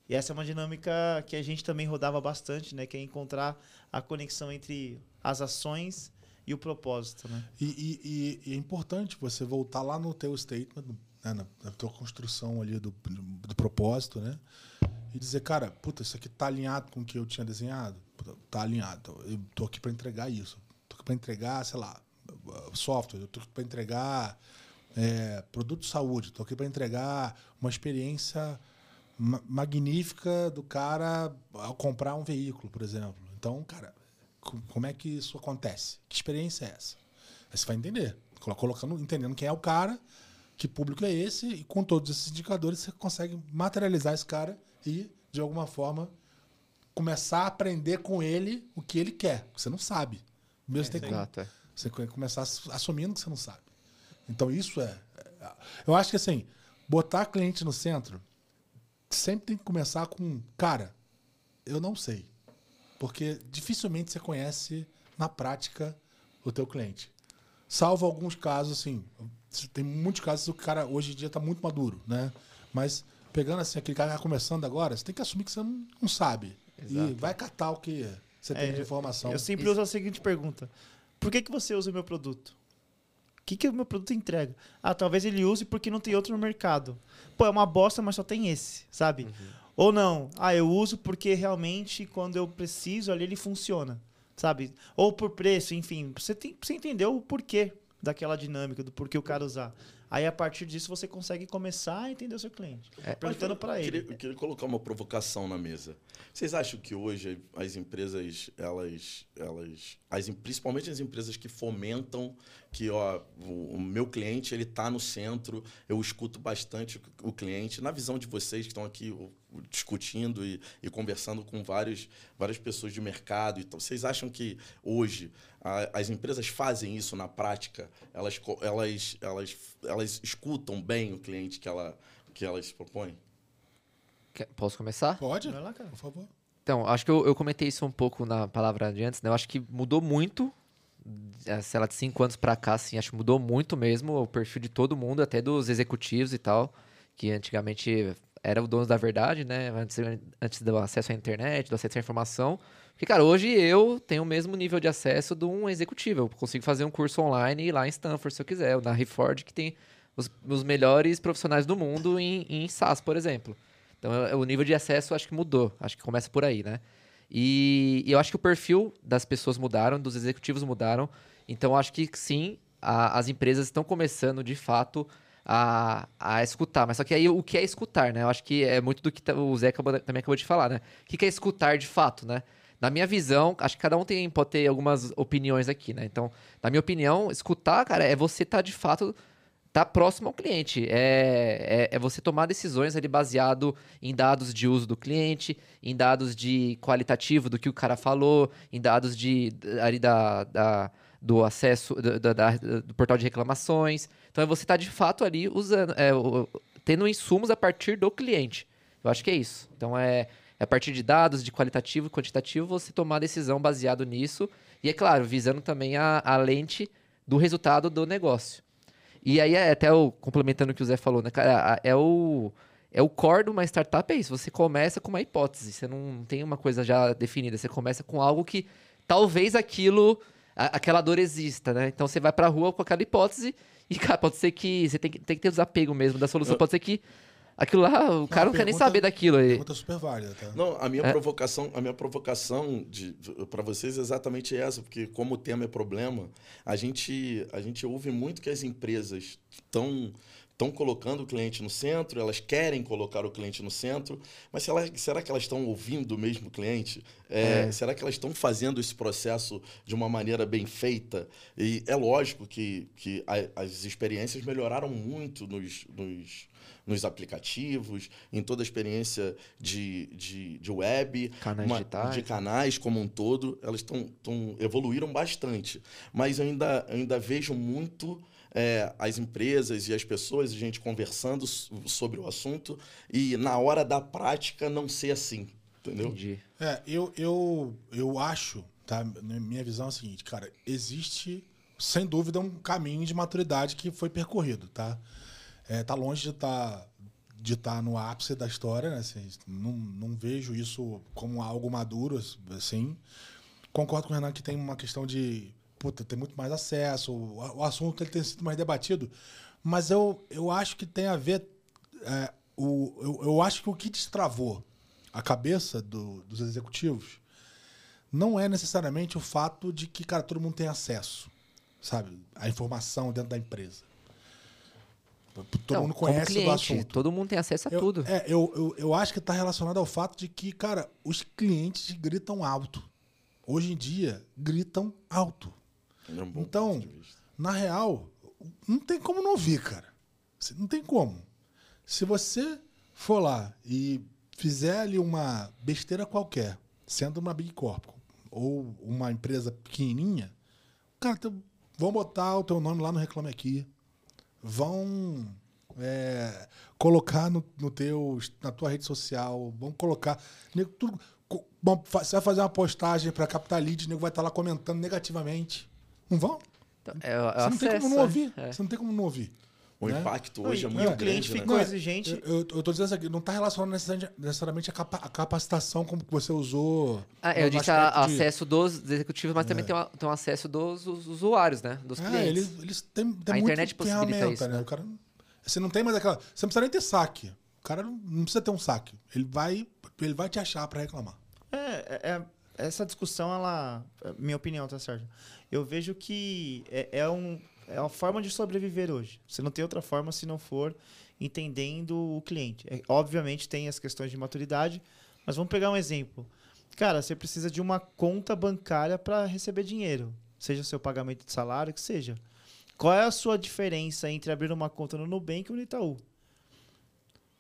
[SPEAKER 3] E essa é uma dinâmica que a gente também rodava bastante, né? Que é encontrar a conexão entre as ações e o propósito, né?
[SPEAKER 2] E, e- e- é importante você voltar lá no teu statement, né, na, na tua construção ali do, do propósito, né? E dizer, cara, puta, isso aqui tá alinhado com o que eu tinha desenhado? Tá alinhado. Eu tô aqui para entregar isso. Tô aqui para entregar, sei lá, software. Eu tô aqui para entregar é, produto de saúde. Tô aqui para entregar uma experiência ma- magnífica do cara ao comprar um veículo, por exemplo. Então, cara, como é que isso acontece? Que experiência é essa? Aí você vai entender. Colo- Colocando, entendendo quem é o cara, que público é esse, e com todos esses indicadores você consegue materializar esse cara e, de alguma forma, começar a aprender com ele o que ele quer. Você não sabe. Mesmo você tem que
[SPEAKER 1] é.
[SPEAKER 2] você começar ass- assumindo que você não sabe. Então isso é. é- Eu acho que assim, botar cliente no centro sempre tem que começar com, cara, eu não sei. Porque dificilmente você conhece na prática o teu cliente. Salvo alguns casos, assim. Tem muitos casos que o cara hoje em dia está muito maduro, né? Mas pegando assim, aquele cara que tá começando agora, você tem que assumir que você não, não sabe. E
[SPEAKER 1] Exato.
[SPEAKER 2] vai catar o que você tem
[SPEAKER 3] É,
[SPEAKER 2] de informação.
[SPEAKER 3] Eu sempre uso a seguinte pergunta: Por que, que você usa o meu produto? O que, que o meu produto entrega? Ah, talvez ele use porque não tem outro no mercado. Pô, é uma bosta, mas só tem esse, sabe? Ou não, ah, eu uso porque realmente quando eu preciso ali ele funciona, sabe? Ou por preço, enfim. Você, tem, você entendeu o porquê daquela dinâmica, do porquê o cara usar. Aí a partir disso você consegue começar a entender o seu cliente. perguntando para ele.
[SPEAKER 4] Queria, eu queria colocar uma provocação na mesa. Vocês acham que hoje as empresas, elas, elas, as, principalmente as empresas que fomentam que ó, o, o meu cliente ele está no centro, eu escuto bastante o, o cliente. Na visão de vocês que estão aqui discutindo e, e conversando com vários, várias pessoas de mercado, então vocês acham que hoje a- as empresas fazem isso na prática? Elas, co- elas, elas, elas escutam bem o cliente que, ela, que elas propõem?
[SPEAKER 1] Quer- Posso começar?
[SPEAKER 2] Pode?
[SPEAKER 3] Vai lá, cara.
[SPEAKER 2] Por favor.
[SPEAKER 1] Então, acho que eu, eu comentei isso um pouco na palavra de antes, né? Eu acho que mudou muito, eh, sei lá, de cinco anos pra cá, assim, acho que mudou muito mesmo o perfil de todo mundo, até dos executivos e tal, que antigamente era o dono da verdade, né? Antes, antes do acesso à internet, do acesso à informação. Porque, cara, hoje eu tenho o mesmo nível de acesso de um executivo. Eu consigo fazer um curso online lá em Stanford, se eu quiser, ou na Reforge, que tem os, os melhores profissionais do mundo em, em SaaS, por exemplo. Então, é- o nível de acesso acho que mudou. Acho que começa por aí, né? E, e eu acho que o perfil das pessoas mudaram, dos executivos mudaram. Então, eu acho que sim, a- as empresas estão começando, de fato, a, a escutar. Mas só que aí, o que é escutar, né? Eu acho que é muito do que tá- o Zé acabou- também acabou de falar, né? O que é escutar, de fato, né? Na minha visão, acho que cada um tem, pode ter algumas opiniões aqui, né? Então, na minha opinião, escutar, cara, é você estar, de fato, tá próximo ao cliente. É, é, é você tomar decisões ali baseado em dados de uso do cliente, em dados de qualitativo do que o cara falou, em dados de ali da, da- do acesso da- da- do portal de reclamações. Então é você estar de fato ali usando, é, tendo insumos a partir do cliente. Eu acho que é isso. Então é, é a partir de dados, de qualitativo e quantitativo, você tomar decisão baseado nisso. E é claro, visando também a, a lente do resultado do negócio. E aí, é até o, complementando o que o Zé falou, né, cara? É o, é o core de uma startup, é isso. Você começa com uma hipótese, você não tem uma coisa já definida. Você começa com algo que talvez aquilo, a- aquela dor exista, né? Então você vai pra rua com aquela hipótese e, [LAUGHS] cara, pode ser que você tem que, tem que ter desapego mesmo da solução.
[SPEAKER 4] Eu-
[SPEAKER 1] Pode ser que aquilo lá, o cara não, quer nem saber daquilo. aí.
[SPEAKER 2] Pergunta super válida, tá?
[SPEAKER 4] Não, a minha
[SPEAKER 1] É.
[SPEAKER 4] provocação, a minha provocação de, para vocês é exatamente essa, porque como o tema é problema, a gente a gente ouve muito que as empresas estão estão colocando o cliente no centro, elas querem colocar o cliente no centro, mas será, será que elas estão ouvindo mesmo o cliente? É, Será que elas estão fazendo esse processo de uma maneira bem feita? E é lógico que, que a- as experiências melhoraram muito nos, nos, nos aplicativos, em toda a experiência de, de, de web,
[SPEAKER 1] Canais digitais.
[SPEAKER 4] de canais como um todo, elas estão evoluíram bastante. Mas eu ainda, ainda vejo muito é, as empresas e as pessoas, a gente conversando sobre o assunto, e na hora da prática não ser assim. Entendeu?
[SPEAKER 1] Entendi.
[SPEAKER 2] É, eu, eu, eu acho, tá? Minha visão é a seguinte, cara, existe, sem dúvida, um caminho de maturidade que foi percorrido, tá? É, tá longe de estar de estar no ápice da história, né? Assim, não, não vejo isso como algo maduro, assim. Concordo com o Renan que tem uma questão de, puta, tem muito mais acesso, o, o assunto ele tem sido mais debatido, mas eu, eu acho que tem a ver, é, o, eu, eu acho que o que destravou a cabeça do- dos executivos não é necessariamente o fato de que, cara, todo mundo tem acesso, sabe? A informação dentro da empresa. Todo
[SPEAKER 1] Não,
[SPEAKER 2] mundo conhece
[SPEAKER 1] cliente,
[SPEAKER 2] do assunto.
[SPEAKER 1] Todo mundo tem acesso a
[SPEAKER 2] Eu-
[SPEAKER 1] tudo.
[SPEAKER 2] É, eu, eu, eu acho que está relacionado ao fato de que, cara, os clientes gritam alto. Hoje em dia, gritam alto.
[SPEAKER 4] É um
[SPEAKER 2] Então, na real, não tem como não ouvir, cara. Não tem como. Se você for lá e fizer ali uma besteira qualquer, sendo uma Big Corp ou uma empresa pequenininha, cara, teu- vão botar o teu nome lá no Reclame Aqui. Vão é, colocar no, no teu, na tua rede social, vão colocar. nego, tudo- bom, você vai fazer uma postagem para captar lead, o nego vai estar lá comentando negativamente. Não vão?
[SPEAKER 1] Então, é,
[SPEAKER 2] Você não tem como
[SPEAKER 1] acesso,
[SPEAKER 2] não
[SPEAKER 1] né?
[SPEAKER 2] ouvir.
[SPEAKER 1] É.
[SPEAKER 2] Você não tem como não ouvir.
[SPEAKER 4] O
[SPEAKER 2] né?
[SPEAKER 4] impacto hoje
[SPEAKER 3] e-
[SPEAKER 4] é
[SPEAKER 3] e
[SPEAKER 4] muito
[SPEAKER 3] o cliente
[SPEAKER 4] grande, né?
[SPEAKER 3] ficou
[SPEAKER 2] Não,
[SPEAKER 3] exigente.
[SPEAKER 2] Eu, eu, eu tô dizendo isso aqui, não está relacionado necessariamente, a, capa- a capacitação como que você usou.
[SPEAKER 1] Ah, eu disse a-
[SPEAKER 2] de-
[SPEAKER 1] acesso dos executivos, mas também tem, uma- tem um acesso dos us- usuários, né? Dos
[SPEAKER 2] É,
[SPEAKER 1] clientes.
[SPEAKER 2] eles, eles têm, têm
[SPEAKER 1] A internet possibilita
[SPEAKER 2] ferramenta,
[SPEAKER 1] isso,
[SPEAKER 2] né?
[SPEAKER 1] né?
[SPEAKER 2] O cara, você não tem mais aquela. Você não precisa nem ter saque. O cara não, não precisa ter um saque. Ele vai, ele vai te achar para reclamar.
[SPEAKER 3] É, é- é- essa discussão, ela. Minha opinião, tá certo? Eu vejo que é, é um, é uma forma de sobreviver hoje. Você não tem outra forma se não for entendendo o cliente. É, obviamente tem as questões de maturidade, mas vamos pegar um exemplo. Cara, você precisa de uma conta bancária para receber dinheiro, seja seu pagamento de salário, que seja. Qual é a sua diferença entre abrir uma conta no Nubank ou no Itaú?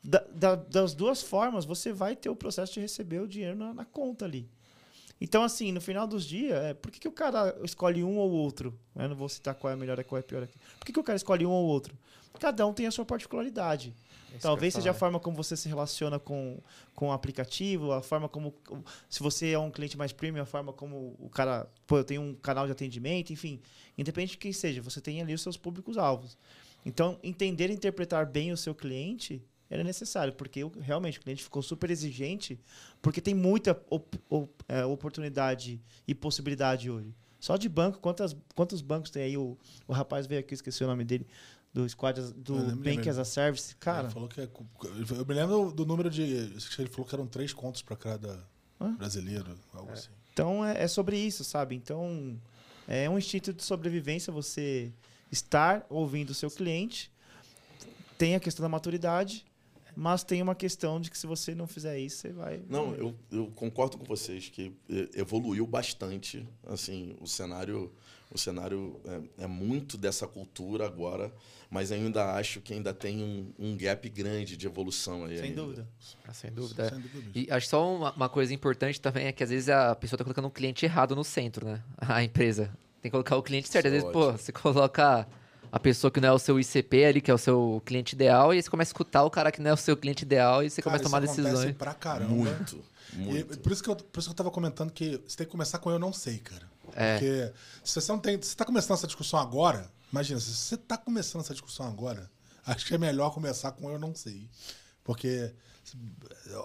[SPEAKER 3] Da- da- das duas formas, você vai ter o processo de receber o dinheiro na, na conta ali. Então, assim, no final dos dias, é, por que, que o cara escolhe um ou outro? Eu não vou citar qual é melhor e qual é pior aqui. Por que, que o cara escolhe um ou outro? Cada um tem a sua particularidade. Talvez seja a forma como você se relaciona com, com o aplicativo, a forma como. Se você é um cliente mais premium, a forma como o cara. Pô, eu tenho um canal de atendimento, enfim. Independente de quem seja, você tem ali os seus públicos-alvos. Então, entender e interpretar bem o seu cliente era necessário, porque eu, realmente o cliente ficou super exigente, porque tem muita op, op, é, oportunidade e possibilidade hoje. Só de banco, quantas, quantos bancos tem aí? O, o rapaz veio aqui, esqueci o nome dele, do Squad, do Bank as a Service. Cara.
[SPEAKER 2] Ele falou que é, eu me lembro do número de. Ele falou que eram três contos para cada Hã? brasileiro, algo
[SPEAKER 3] é.
[SPEAKER 2] assim.
[SPEAKER 3] Então é, é sobre isso, sabe? Então é um instinto de sobrevivência você estar ouvindo o seu cliente. Tem a questão da maturidade, mas tem uma questão de que se você não fizer isso, você vai.
[SPEAKER 4] Não, eu, eu concordo com vocês que eh, evoluiu bastante. Assim, o cenário, o cenário é, é muito dessa cultura agora, mas ainda acho que ainda tem um, um gap grande de evolução aí.
[SPEAKER 3] Sem
[SPEAKER 4] ainda.
[SPEAKER 3] dúvida.
[SPEAKER 1] Ah, sem dúvida.
[SPEAKER 2] Sem dúvida
[SPEAKER 1] E acho só uma, uma, coisa importante também é que às vezes a pessoa está colocando um cliente errado no centro, né? [LAUGHS] A empresa. Tem que colocar o cliente certo. Às vezes, pô, você coloca a pessoa que não é o seu ICP ali, que é o seu cliente ideal, e aí você começa a escutar o cara que não é o seu cliente ideal e você
[SPEAKER 2] cara,
[SPEAKER 1] começa a tomar decisões.
[SPEAKER 2] pra caramba.
[SPEAKER 4] Muito. muito.
[SPEAKER 2] E por, isso que eu, por isso que eu tava comentando que você tem que começar com eu não sei, cara.
[SPEAKER 1] É.
[SPEAKER 2] Porque se você não tem. Se você tá começando essa discussão agora, imagina, se você tá começando essa discussão agora, acho que é melhor começar com eu não sei. Porque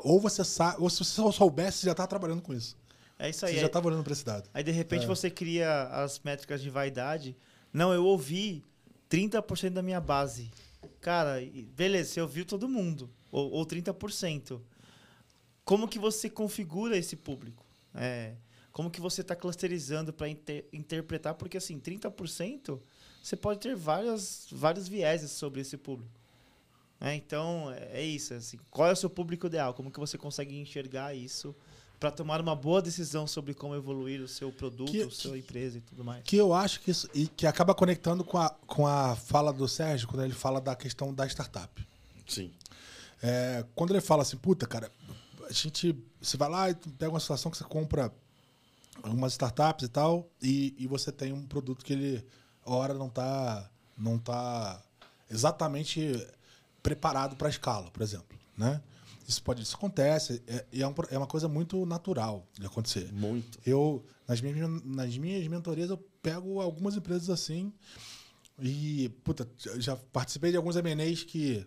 [SPEAKER 2] ou você sabe, ou se você só soubesse, você já tá trabalhando com isso.
[SPEAKER 3] É isso aí.
[SPEAKER 2] Você já tava olhando pra esse dado.
[SPEAKER 3] Aí de repente é. você cria as métricas de vaidade. Não, eu ouvi 30% da minha base. Cara, beleza, você ouviu todo mundo. Ou, ou 30%. Como que você configura esse público? É, como que você está clusterizando para inter, interpretar? Porque, assim, 30% você pode ter várias, vários vieses sobre esse público. É, então, é, é isso. Assim, qual é o seu público ideal? Como que você consegue enxergar isso para tomar uma boa decisão sobre como evoluir o seu produto, que, a sua empresa e tudo mais.
[SPEAKER 2] Que eu acho que isso, e que acaba conectando com a, com a fala do Sérgio quando ele fala da questão da startup.
[SPEAKER 4] Sim.
[SPEAKER 2] É, quando ele fala assim, puta, cara, a gente. Você vai lá e pega uma situação que você compra algumas startups e tal, e, e você tem um produto que ele, hora, não está não tá exatamente preparado para a escala, por exemplo. Né? Isso pode, isso acontece, é, é, um, é uma coisa muito natural de acontecer.
[SPEAKER 4] Muito.
[SPEAKER 2] Eu, nas minhas, nas minhas mentorias, eu pego algumas empresas assim e, puta, já participei de alguns M&As que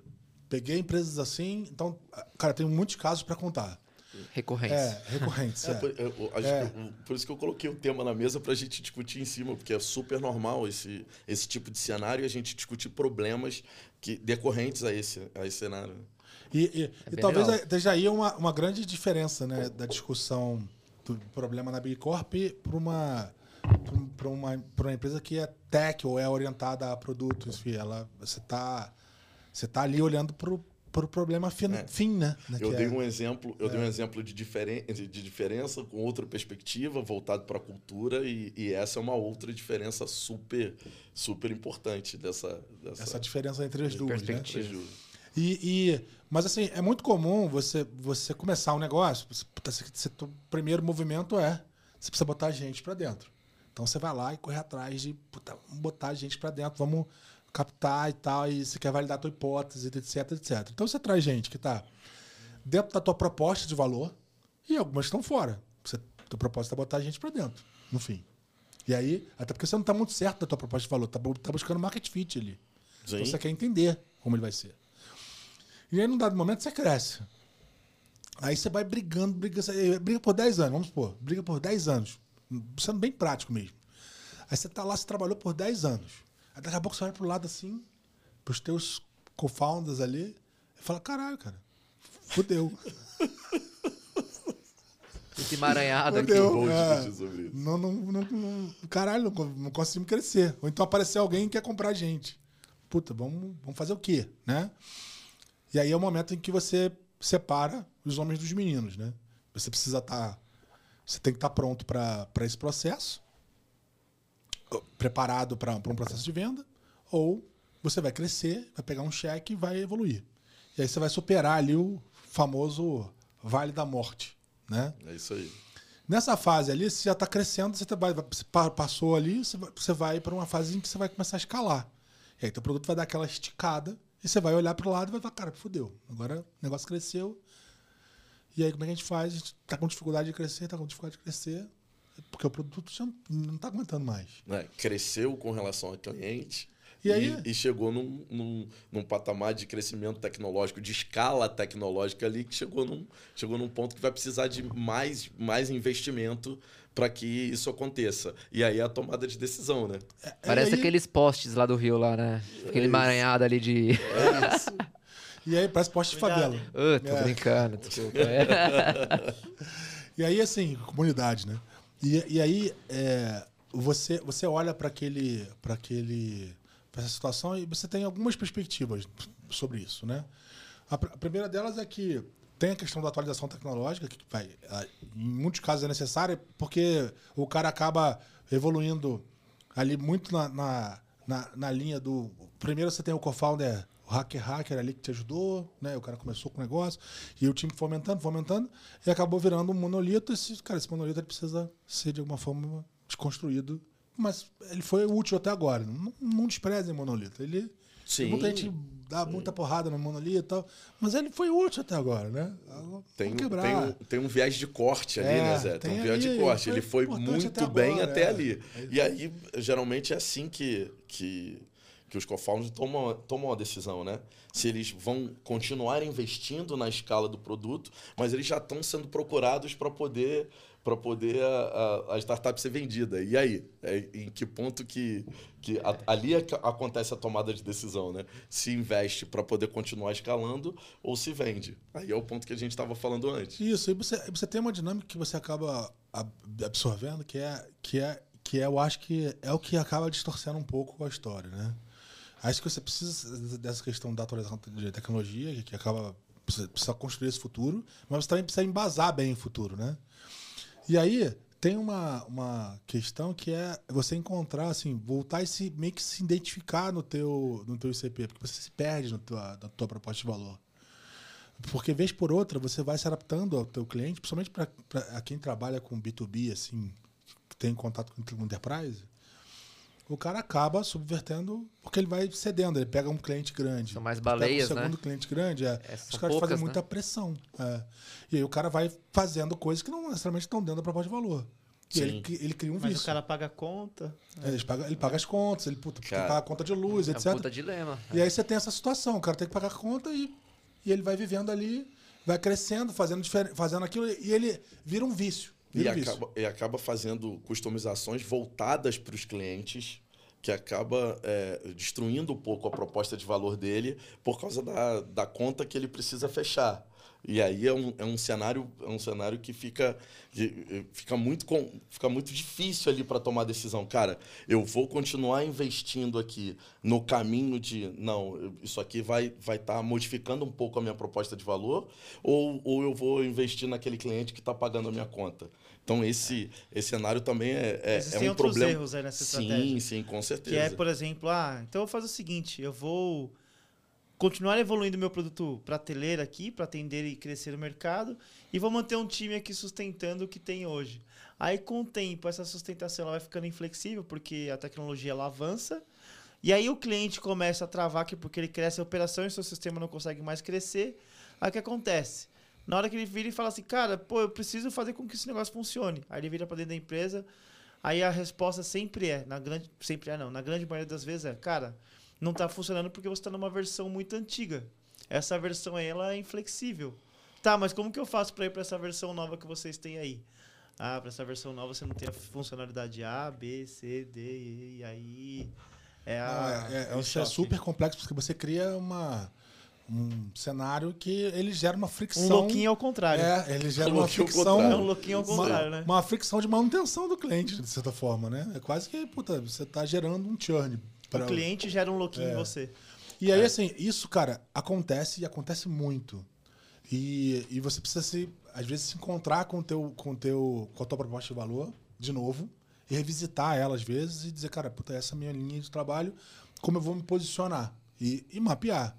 [SPEAKER 2] peguei empresas assim, então, cara, tenho muitos casos para contar.
[SPEAKER 1] Recorrentes.
[SPEAKER 2] É, recorrentes. [LAUGHS]
[SPEAKER 4] é, é. Por, eu, é. Que, por, isso que eu coloquei o tema na mesa para a gente discutir em cima, porque é super normal esse, esse tipo de cenário e a gente discutir problemas que, decorrentes a esse, a esse cenário.
[SPEAKER 2] E, e, é e talvez esteja aí uma, uma grande diferença né, da discussão do problema na Big Corp para uma, para uma, uma empresa que é tech ou é orientada a produtos. Enfim, ela, você está você tá ali olhando para o pro problema fim, é. fim né?
[SPEAKER 4] Eu dei é. um exemplo, eu é. dei um exemplo de, diferen, de, de, diferença com outra perspectiva, voltado para a cultura, e, e, essa é uma outra diferença super, super importante dessa, dessa
[SPEAKER 2] essa diferença entre as duas, né? E, e, mas assim, é muito comum você, você começar um negócio, você, você, o primeiro movimento é você precisa botar gente para dentro. Então você vai lá e corre atrás de puta, botar gente para dentro, vamos captar e tal, e você quer validar a tua hipótese, etc, etc. Então você traz gente que está dentro da tua proposta de valor e algumas estão fora. Você, tua proposta é botar gente para dentro, no fim. E aí, até porque você não está muito certo da tua proposta de valor, tá, tá buscando market fit ali. Então você quer entender como ele vai ser. E aí, num dado momento, você cresce. Aí você vai brigando, briga, briga por 10 anos, vamos supor, briga por 10 anos. Sendo bem prático mesmo. Aí você tá lá, você trabalhou por 10 anos. Aí daqui a pouco você olha pro lado assim, pros teus co-founders ali, e fala, caralho, cara, fudeu. [LAUGHS]
[SPEAKER 1] Esse emaranhado aqui.
[SPEAKER 2] É, não, não, não, não, caralho, não, não conseguimos crescer. Ou então aparecer alguém que quer comprar a gente. Puta, vamos, vamos fazer o quê, né? E aí é o momento em que você separa os homens dos meninos, né? Você precisa estar. Tá, você tem que estar tá pronto para esse processo, preparado para um processo de venda, ou você vai crescer, vai pegar um cheque e vai evoluir. E aí você vai superar ali o famoso vale da morte, né?
[SPEAKER 4] É isso aí.
[SPEAKER 2] Nessa fase ali, você já está crescendo, você, tá- vai, você pa- passou ali, você vai, você vai para uma fase em que você vai começar a escalar. E aí teu produto vai dar aquela esticada e você vai olhar para o lado e vai falar, cara, fudeu. Agora o negócio cresceu. E aí como é que a gente faz? A gente tá com dificuldade de crescer, tá com dificuldade de crescer, porque o produto já não tá aguentando mais.
[SPEAKER 4] né, cresceu com relação ao cliente
[SPEAKER 2] E aí?
[SPEAKER 4] e, chegou num, num, num patamar de crescimento tecnológico, de escala tecnológica ali, que chegou num, chegou num ponto que vai precisar de mais, mais investimento para que isso aconteça. E aí é a tomada de decisão, né?
[SPEAKER 1] Parece
[SPEAKER 2] e aí,
[SPEAKER 1] aqueles postes lá do Rio, lá, né? Aquele emaranhado ali de.
[SPEAKER 4] É isso.
[SPEAKER 2] E aí parece poste de favela.
[SPEAKER 1] Ah, tô
[SPEAKER 2] É.
[SPEAKER 1] brincando, desculpa. É. [LAUGHS]
[SPEAKER 2] E aí, assim, comunidade, né? E, e aí, é, você, você olha para aquele, para aquele, para essa situação e você tem algumas perspectivas sobre isso, né? A, pr- a primeira delas é que tem a questão da atualização tecnológica, que vai, em muitos casos é necessária, porque o cara acaba evoluindo ali muito na, na, na, na linha do. Primeiro você tem o co-founder, o hacker hacker ali que te ajudou, né? O cara começou com o negócio, e o time fomentando, fomentando, e acabou virando um monolito. Esse, cara, esse monolito ele precisa ser de alguma forma desconstruído. Mas ele foi útil até agora. Não, não desprezem monolito. Ele.
[SPEAKER 4] Sim.
[SPEAKER 2] Muita gente dá muita porrada no monolito e tal. Mas ele foi útil até agora, né?
[SPEAKER 4] Tem, um-
[SPEAKER 2] quebrar.
[SPEAKER 4] tem, um, tem um viés de corte ali,
[SPEAKER 2] É,
[SPEAKER 4] né, Zé? Tem,
[SPEAKER 2] tem
[SPEAKER 4] um viés de
[SPEAKER 2] ali,
[SPEAKER 4] corte.
[SPEAKER 2] foi
[SPEAKER 4] Ele foi
[SPEAKER 2] importante
[SPEAKER 4] muito
[SPEAKER 2] até
[SPEAKER 4] bem
[SPEAKER 2] agora,
[SPEAKER 4] até
[SPEAKER 2] é.
[SPEAKER 4] ali. E aí, geralmente, é assim que, que, que os co-founders tomam, tomam a decisão, né? Se eles vão continuar investindo na escala do produto, mas eles já estão sendo procurados para poder para poder a, a, startup ser vendida. E aí? É, em que ponto que, que a- ali é acontece a tomada de decisão, né? Se investe para poder continuar escalando ou se vende. Aí é o ponto que a gente estava falando antes.
[SPEAKER 2] Isso, e você, você tem uma dinâmica que você acaba ab- absorvendo, que é, que é, que é, eu acho que é o que acaba distorcendo um pouco a história, né? Acho que você precisa dessa questão da atualização de tecnologia, que, que acaba precisa, precisa construir esse futuro, mas você também precisa embasar bem o futuro, né? E aí tem uma, uma questão que é você encontrar, assim, voltar e se, meio que se identificar no teu, no teu ICP, porque você se perde no tua, na tua proposta de valor. Porque, vez por outra, você vai se adaptando ao teu cliente, principalmente para quem trabalha com B2B, assim, que tem contato com o enterprise, o cara acaba subvertendo, porque ele vai cedendo, ele pega um cliente grande.
[SPEAKER 1] São mais
[SPEAKER 2] pega
[SPEAKER 1] baleias,
[SPEAKER 2] um
[SPEAKER 1] né?
[SPEAKER 2] segundo cliente grande, é,
[SPEAKER 1] É,
[SPEAKER 2] os caras
[SPEAKER 1] poucas,
[SPEAKER 2] fazem
[SPEAKER 1] né?
[SPEAKER 2] muita pressão. é. E aí o cara vai fazendo coisas que não necessariamente estão dentro da proposta de valor. E ele, ele cria um
[SPEAKER 3] Mas
[SPEAKER 2] vício.
[SPEAKER 3] o cara paga a conta.
[SPEAKER 2] É, ele, paga, ele paga as contas, ele puta,
[SPEAKER 4] Cara,
[SPEAKER 2] paga a conta de luz,
[SPEAKER 1] É
[SPEAKER 2] etc.
[SPEAKER 1] um puta dilema.
[SPEAKER 2] E aí você tem essa situação, o cara tem que pagar a conta e, e ele vai vivendo ali, vai crescendo, fazendo, fazendo aquilo, e ele vira um vício.
[SPEAKER 4] E acaba, e acaba fazendo customizações voltadas para os clientes, que acaba é, destruindo um pouco a proposta de valor dele por causa da, da conta que ele precisa fechar. E aí é um, é um cenário é um cenário que fica, que, fica, muito, com, fica muito difícil ali para tomar decisão. Cara, eu vou continuar investindo aqui no caminho de não, isso aqui vai estar vai tá modificando um pouco a minha proposta de valor, ou, ou eu vou investir naquele cliente que está pagando a minha conta. Então, esse, esse cenário também é, é, é
[SPEAKER 3] Existem
[SPEAKER 4] um
[SPEAKER 3] outros
[SPEAKER 4] problema.
[SPEAKER 3] erros aí nessa
[SPEAKER 4] sim,
[SPEAKER 3] estratégia.
[SPEAKER 4] sim, com certeza.
[SPEAKER 3] Que é, por exemplo, ah, então eu vou fazer o seguinte, eu vou continuar evoluindo meu produto prateleira aqui, para atender e crescer o mercado, e vou manter um time aqui sustentando o que tem hoje. Aí, com o tempo, essa sustentação ela vai ficando inflexível, porque a tecnologia ela avança, e aí o cliente começa a travar que porque ele cresce a operação e seu sistema não consegue mais crescer. Aí o que acontece? Na hora que ele vira e fala assim, cara, pô, eu preciso fazer com que esse negócio funcione. Aí ele vira para dentro da empresa, aí a resposta sempre é, na grande, sempre é não, na grande maioria das vezes é, cara, não está funcionando porque você está numa versão muito antiga. Essa versão aí, ela é inflexível. Tá, mas como que eu faço para ir para essa versão nova que vocês têm aí? Ah, para essa versão nova você não tem a funcionalidade A, B, C, D, E, e aí é a
[SPEAKER 2] é, é- é
[SPEAKER 3] choque.
[SPEAKER 2] super complexo, porque você cria uma, um cenário que ele gera uma fricção.
[SPEAKER 3] um louquinho ao contrário.
[SPEAKER 2] É, ele gera [LAUGHS]
[SPEAKER 4] Um
[SPEAKER 2] uma fricção.
[SPEAKER 4] contrário.
[SPEAKER 3] É um louquinho ao
[SPEAKER 2] uma,
[SPEAKER 3] contrário, né?
[SPEAKER 2] uma fricção de manutenção do cliente, de certa forma, né? É quase que, puta, você está gerando um churn. pra-
[SPEAKER 3] O cliente gera um louquinho
[SPEAKER 2] É.
[SPEAKER 3] em você.
[SPEAKER 2] E aí, assim, isso, cara, acontece e acontece muito. E, e você precisa se, às vezes, se encontrar com, o teu, com, teu, com a tua proposta de valor, de novo, e revisitar ela, às vezes, e dizer, cara, puta, essa é a minha linha de trabalho, como eu vou me posicionar? E, e mapear.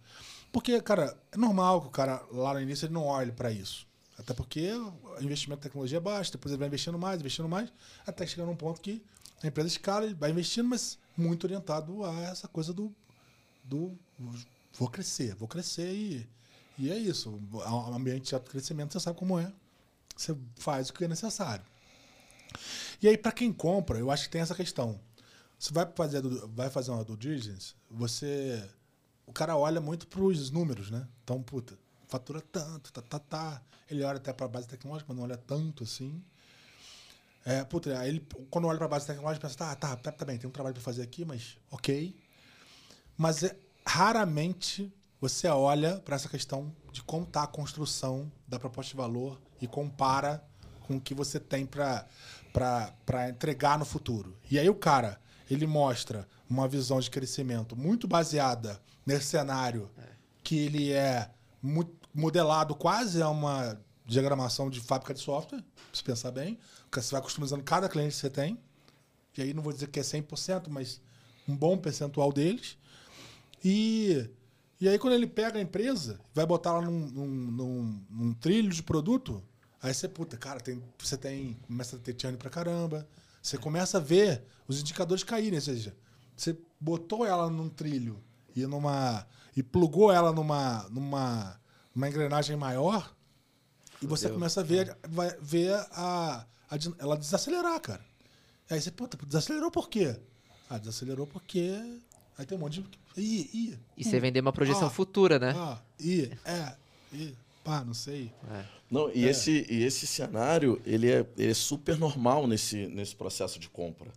[SPEAKER 2] Porque, cara, é normal que o cara, lá no início, ele não olhe para isso. Até porque o investimento em tecnologia é baixo, depois ele vai investindo mais, investindo mais, até chegar num ponto que a empresa escala, ele vai investindo, mas muito orientado a essa coisa do, do vou crescer, vou crescer e, e é isso. Um ambiente de crescimento, você sabe como é. Você faz o que é necessário. E aí, para quem compra, eu acho que tem essa questão. Você vai fazer, vai fazer uma due diligence, você. O cara olha muito para os números, né? Então, puta, fatura tanto, tá, tá, tá. Ele olha até para a base tecnológica, mas não olha tanto assim. É, puta, aí ele, quando olha para a base tecnológica, pensa, tá, tá, tá, tá bem, tem um trabalho para fazer aqui, mas ok. Mas é, raramente você olha para essa questão de como está a construção da proposta de valor e compara com o que você tem para entregar no futuro. E aí o cara, ele mostra uma visão de crescimento muito baseada nesse cenário que ele é modelado quase a uma diagramação de fábrica de software, se pensar bem. Você vai customizando cada cliente que você tem. E aí não vou dizer que é 100%, mas um bom percentual deles. E, e aí quando ele pega a empresa, vai botar lá num, num, num, num trilho de produto, aí você, puta, cara, tem, você tem, começa a ter churn pra caramba. Você começa a ver os indicadores caírem, ou seja, você botou ela num trilho e numa e plugou ela numa numa, numa engrenagem maior e você começa a ver vai ver a, a, ela desacelerar, cara. Aí você, puta, desacelerou por quê? Ah, desacelerou porque aí tem um monte de i, i,
[SPEAKER 1] e você vender uma projeção ah, futura, né?
[SPEAKER 2] Ah, i, é, i, pá, não sei. É.
[SPEAKER 4] Não, e, é. esse, e esse cenário, ele é, ele é super normal nesse, nesse processo de compra.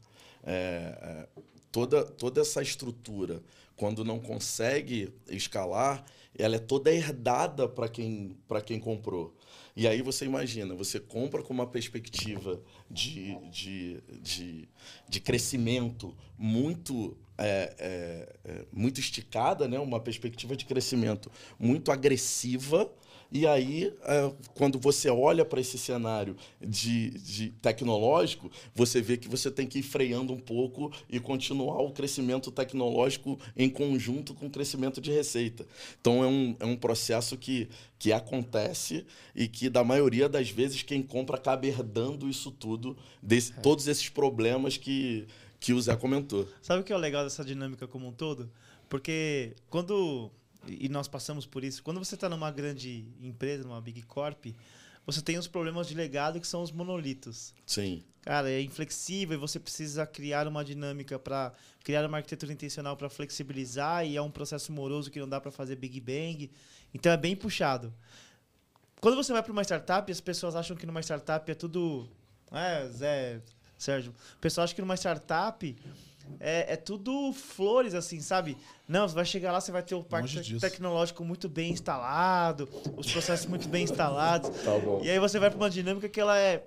[SPEAKER 4] É, é, toda, toda essa estrutura, quando não consegue escalar, ela é toda herdada para quem, quem comprou. E aí você imagina, você compra com uma perspectiva de, de, de, de crescimento muito é, é, é, muito esticada, né? uma perspectiva de crescimento muito agressiva, e aí, é, quando você olha para esse cenário de, de tecnológico, você vê que você tem que ir freando um pouco e continuar o crescimento tecnológico em conjunto com o crescimento de receita. Então, é um, é um processo que, que acontece e que, da maioria das vezes, quem compra acaba herdando isso tudo, desse, é. todos esses problemas que, que o Zé comentou.
[SPEAKER 3] Sabe o que é legal dessa dinâmica como um todo? Porque quando e nós passamos por isso. Quando você está numa grande empresa, numa Big Corp, você tem os problemas de legado que são os monolitos.
[SPEAKER 4] Sim.
[SPEAKER 3] Cara, é inflexível e você precisa criar uma dinâmica para criar uma arquitetura intencional para flexibilizar e é um processo moroso que não dá para fazer Big Bang. Então é bem puxado. Quando você vai para uma startup, as pessoas acham que numa startup é tudo. É, Zé, Sérgio. O pessoal acha que numa startup é, é tudo flores, assim, sabe? Não, você vai chegar lá, você vai ter o parque tecnológico muito bem instalado, os processos muito bem instalados. Tá bom. E aí você vai para uma dinâmica que ela é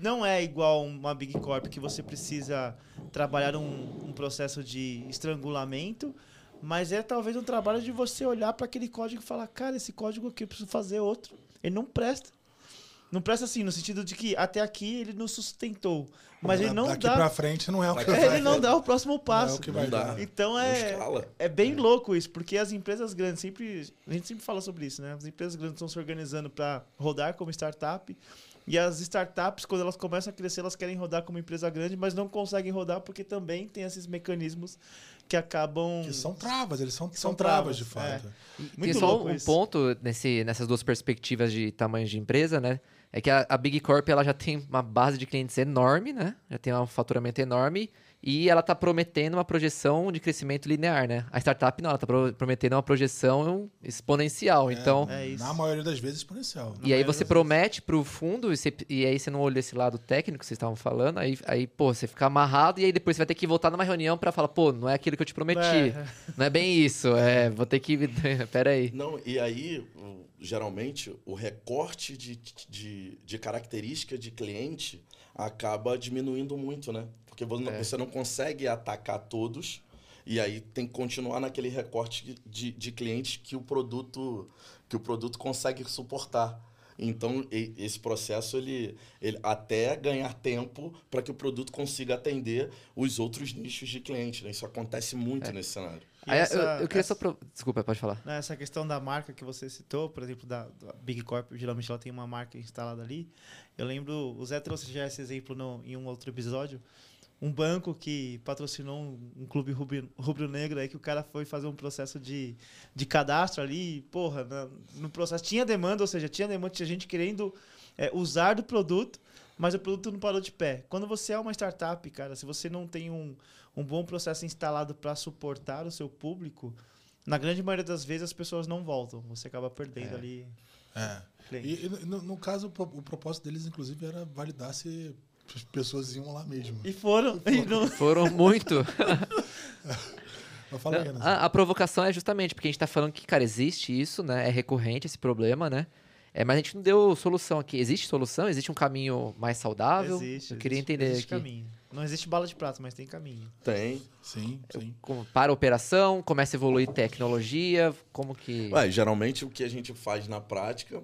[SPEAKER 3] não é igual uma Big Corp que você precisa trabalhar um, um processo de estrangulamento, mas é talvez um trabalho de você olhar para aquele código e falar, cara, esse código aqui eu preciso fazer outro. Ele não presta. Não presta assim, no sentido de que até aqui ele nos sustentou. Mas ele não
[SPEAKER 2] Daqui
[SPEAKER 3] dá.
[SPEAKER 2] pra frente não é o que
[SPEAKER 3] vai Ele não dá o próximo passo.
[SPEAKER 2] Não é o que vai dar.
[SPEAKER 3] Então é. É bem louco isso, porque as empresas grandes sempre. A gente sempre fala sobre isso, né? As empresas grandes estão se organizando para rodar como startup. E as startups, quando elas começam a crescer, elas querem rodar como empresa grande, mas não conseguem rodar porque também tem esses mecanismos que acabam.
[SPEAKER 2] Que são travas, eles são, são travas, travas de fato.
[SPEAKER 1] É. Muito e só um isso. ponto nesse, nessas duas perspectivas de tamanho de empresa, né? É que a, a, Big Corp ela já tem uma base de clientes enorme, né? Já tem um faturamento enorme e ela está prometendo uma projeção de crescimento linear, né? A startup não, ela está prometendo uma projeção exponencial. É, então,
[SPEAKER 2] é na maioria das vezes exponencial.
[SPEAKER 1] E aí você promete para o fundo e, você, e, aí você não olha esse lado técnico que vocês estavam falando, aí, aí pô, você fica amarrado e aí depois você vai ter que voltar numa reunião para falar, pô, não é aquilo que eu te prometi. É. Não é bem isso, é, vou ter que... [LAUGHS] Pera aí.
[SPEAKER 4] Não, e aí, geralmente, o recorte de, de, de característica de cliente acaba diminuindo muito, né? Porque é. você não consegue atacar todos e aí tem que continuar naquele recorte de, de clientes que o produto que o produto consegue suportar. Então, esse processo, ele, ele até ganhar tempo para que o produto consiga atender os outros nichos de cliente. Né? Isso acontece muito nesse cenário.
[SPEAKER 3] Essa-
[SPEAKER 1] eu, eu queria
[SPEAKER 3] essa-
[SPEAKER 1] só. Pro... Desculpa, pode falar.
[SPEAKER 3] Essa questão da marca que você citou, por exemplo, da, da Big Corp, geralmente ela tem uma marca instalada ali. Eu lembro, o Zé trouxe já esse exemplo no, em um outro episódio. Um banco que patrocinou um, um clube rubro- rubro-negro aí, que o cara foi fazer um processo de, de cadastro ali, e, porra, na- no processo tinha demanda, ou seja, tinha demanda, tinha gente querendo é, usar do produto, mas o produto não parou de pé. Quando você é uma startup, cara, se você não tem um, um bom processo instalado para suportar o seu público, na grande maioria das vezes as pessoas não voltam. Você acaba perdendo
[SPEAKER 1] É.
[SPEAKER 3] ali
[SPEAKER 2] É. E, e no, no caso, o, pro- o propósito deles, inclusive, era validar se as pessoas iam lá mesmo.
[SPEAKER 3] E foram. E não-
[SPEAKER 1] Foram muito. [LAUGHS]
[SPEAKER 2] Fala aí, Renan.
[SPEAKER 1] a, a provocação é justamente porque a gente tá falando que, cara, existe isso, né? É recorrente esse problema, né? É, mas a gente não deu solução aqui. Existe solução? Existe um caminho mais saudável?
[SPEAKER 3] existe.
[SPEAKER 1] Eu queria
[SPEAKER 3] existe-
[SPEAKER 1] entender
[SPEAKER 3] existe
[SPEAKER 1] aqui.
[SPEAKER 3] caminho. Não existe bala de prata, mas tem caminho.
[SPEAKER 4] Tem.
[SPEAKER 2] Sim, sim.
[SPEAKER 1] Como para a operação, começa a evoluir tecnologia, como que...
[SPEAKER 4] Ué, geralmente o que a gente faz na prática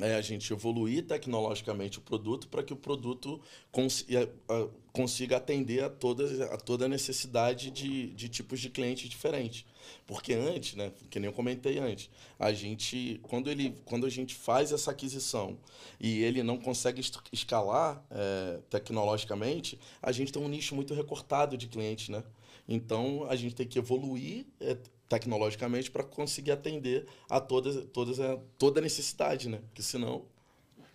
[SPEAKER 4] é a gente evoluir tecnologicamente o produto para que o produto cons- e a- a- consiga atender a, todas, a toda a necessidade de, de tipos de clientes diferentes. Porque antes, né, que nem eu comentei antes, a gente, quando, ele, quando a gente faz essa aquisição e ele não consegue escalar é, tecnologicamente, a gente tem um nicho muito recortado de clientes, né? Então, a gente tem que evoluir é, tecnologicamente para conseguir atender a todas, todas a, toda a necessidade, né? Porque senão...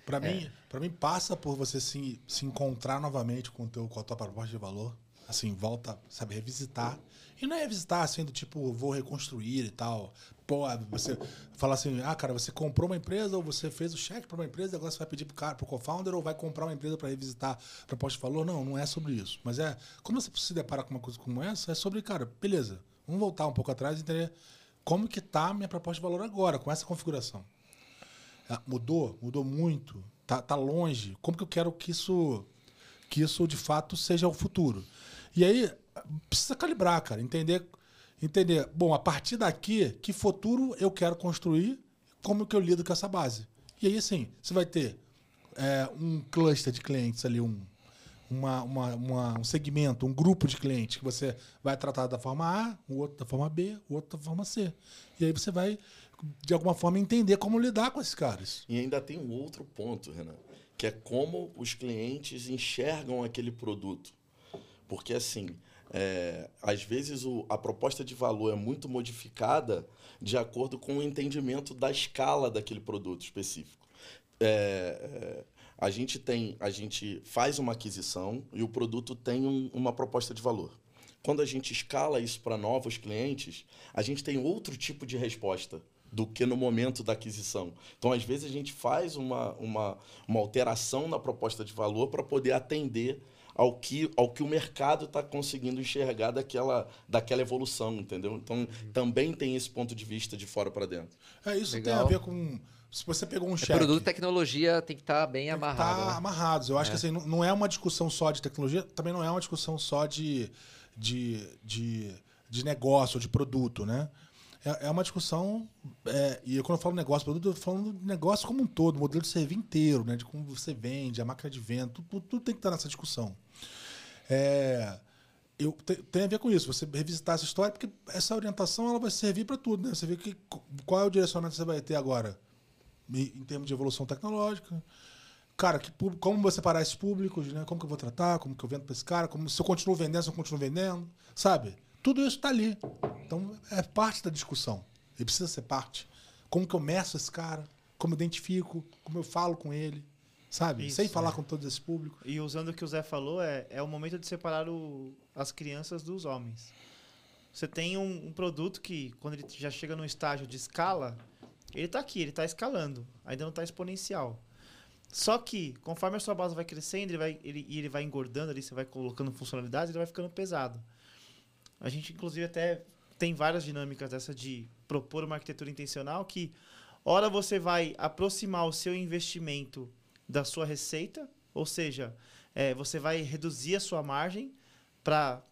[SPEAKER 2] Pra, mim, pra mim, passa por você se, se encontrar novamente com, teu, com a tua proposta de valor. Assim, volta, sabe, revisitar. E não é revisitar assim, do tipo, vou reconstruir e tal. Pô, você fala assim, ah, cara, você comprou uma empresa ou você fez o cheque para uma empresa, agora você vai pedir pro cara, pro co-founder ou vai comprar uma empresa para revisitar a proposta de valor? Não, não é sobre isso. Mas é, quando você se depara com uma coisa como essa, é sobre, cara, beleza, vamos voltar um pouco atrás e entender como que tá a minha proposta de valor agora, com essa configuração. Ah, Mudou, mudou muito, tá, tá longe. Como que eu quero que isso, que isso de fato seja o futuro? E aí precisa calibrar, cara, entender, entender. Bom, a partir daqui, que futuro eu quero construir? Como que eu lido com essa base? E aí, assim, você vai ter é, um cluster de clientes ali, um, uma, uma- uma- um segmento, um grupo de clientes que você vai tratar da forma A, o outro da forma B, o outro da forma C. E aí você vai, de alguma forma, entender como lidar com esses caras.
[SPEAKER 4] E ainda tem um outro ponto, Renan, que é como os clientes enxergam aquele produto. Porque, assim, é, às vezes o- a proposta de valor é muito modificada de acordo com o entendimento da escala daquele produto específico. É, é, a gente tem, a gente faz uma aquisição e o produto tem um- uma proposta de valor. Quando a gente escala isso para novos clientes, a gente tem outro tipo de resposta do que no momento da aquisição. Então, às vezes, a gente faz uma, uma, uma alteração na proposta de valor para poder atender ao que, ao que o mercado está conseguindo enxergar daquela, daquela evolução, entendeu? Então, também tem esse ponto de vista de fora para dentro.
[SPEAKER 2] É, isso
[SPEAKER 1] Legal.
[SPEAKER 2] tem a ver com. Se você pegou um
[SPEAKER 1] É,
[SPEAKER 2] cheque.
[SPEAKER 1] produto e tecnologia tem que estar bem
[SPEAKER 2] tem que
[SPEAKER 1] amarrado.
[SPEAKER 2] tá
[SPEAKER 1] né?
[SPEAKER 2] amarrados. Eu acho que assim, não, não é uma discussão só de tecnologia, também não é uma discussão só de, de, de, de negócio, de produto, né? É, é uma discussão, é, e quando eu falo negócio, produto, eu tô falando negócio como um todo, modelo de serviço inteiro, né? De como você vende, a máquina de venda, tudo, tudo- tudo tem que estar nessa discussão. É, eu, te- tem a ver com isso, você revisitar essa história, porque essa orientação ela vai servir para tudo, né? Você vê que, qual é o direcionamento que você vai ter agora em termos de evolução tecnológica. Cara, que, como você separar esses públicos, né? Como que eu vou tratar, como que eu vendo para esse cara, como se eu continuo vendendo, se eu continuo vendendo, sabe? Tudo isso está ali. Então é parte da discussão. Ele precisa ser parte. Como que eu meço esse cara, como eu identifico, como eu falo com ele, sabe?
[SPEAKER 3] Isso,
[SPEAKER 2] Sem falar
[SPEAKER 3] é.
[SPEAKER 2] com todo esse público.
[SPEAKER 3] E usando o que o Zé falou, é, é o momento de separar o- as crianças dos homens. Você tem um, um produto que, quando ele já chega num estágio de escala, ele está aqui, ele está escalando, ainda não está exponencial. Só que, conforme a sua base vai crescendo ele vai, ele, e ele vai engordando ali, você vai colocando funcionalidades, ele vai ficando pesado. A gente, inclusive, até tem várias dinâmicas dessa de propor uma arquitetura intencional que, ora você vai aproximar o seu investimento da sua receita, ou seja, é, você vai reduzir a sua margem para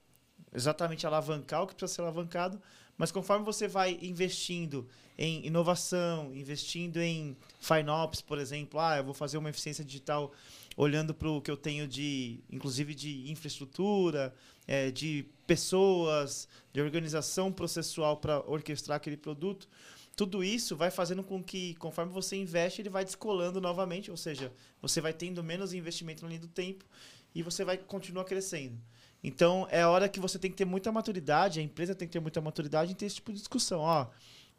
[SPEAKER 3] exatamente alavancar o que precisa ser alavancado, Mas conforme você vai investindo em inovação, investindo em FinOps, por exemplo, ah, eu vou fazer uma eficiência digital olhando para o que eu tenho de, inclusive de infraestrutura, é, de pessoas, de organização processual para orquestrar aquele produto. Tudo isso vai fazendo com que, conforme você investe, ele vai descolando novamente, ou seja, você vai tendo menos investimento no linha do tempo e você vai continuar crescendo. Então, é hora que você tem que ter muita maturidade, a empresa tem que ter muita maturidade em ter esse tipo de discussão. Ó,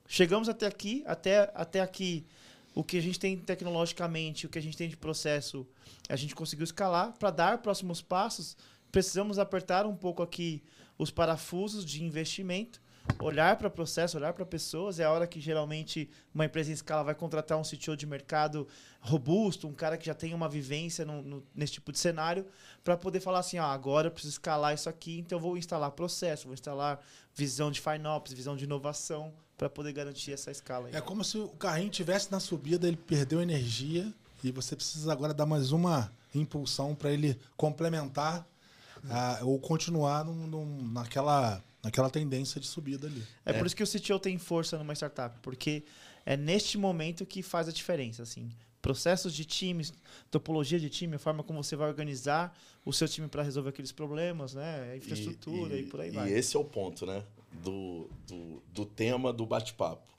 [SPEAKER 3] chegamos até aqui, até, até aqui, o que a gente tem tecnologicamente, o que a gente tem de processo, a gente conseguiu escalar. Para dar próximos passos, precisamos apertar um pouco aqui os parafusos de investimento olhar para o processo, olhar para pessoas, é a hora que geralmente uma empresa em escala vai contratar um CTO de mercado robusto, um cara que já tem uma vivência no, no, nesse tipo de cenário, para poder falar assim, ah, agora eu preciso escalar isso aqui, então eu vou instalar processo, vou instalar visão de FinOps, visão de inovação, para poder garantir essa escala. Aí.
[SPEAKER 2] É como se o carrinho tivesse na subida, ele perdeu energia e você precisa agora dar mais uma impulsão para ele complementar uh, ou continuar num, num, naquela naquela tendência de subida ali.
[SPEAKER 3] É, é, por isso que o CTO tem força numa startup, porque é neste momento que faz a diferença, assim. Processos de times, topologia de time, a forma como você vai organizar o seu time para resolver aqueles problemas, né? A infraestrutura e, e, e por aí
[SPEAKER 4] e
[SPEAKER 3] vai.
[SPEAKER 4] E esse é o ponto, né? Do, do, do tema do bate-papo.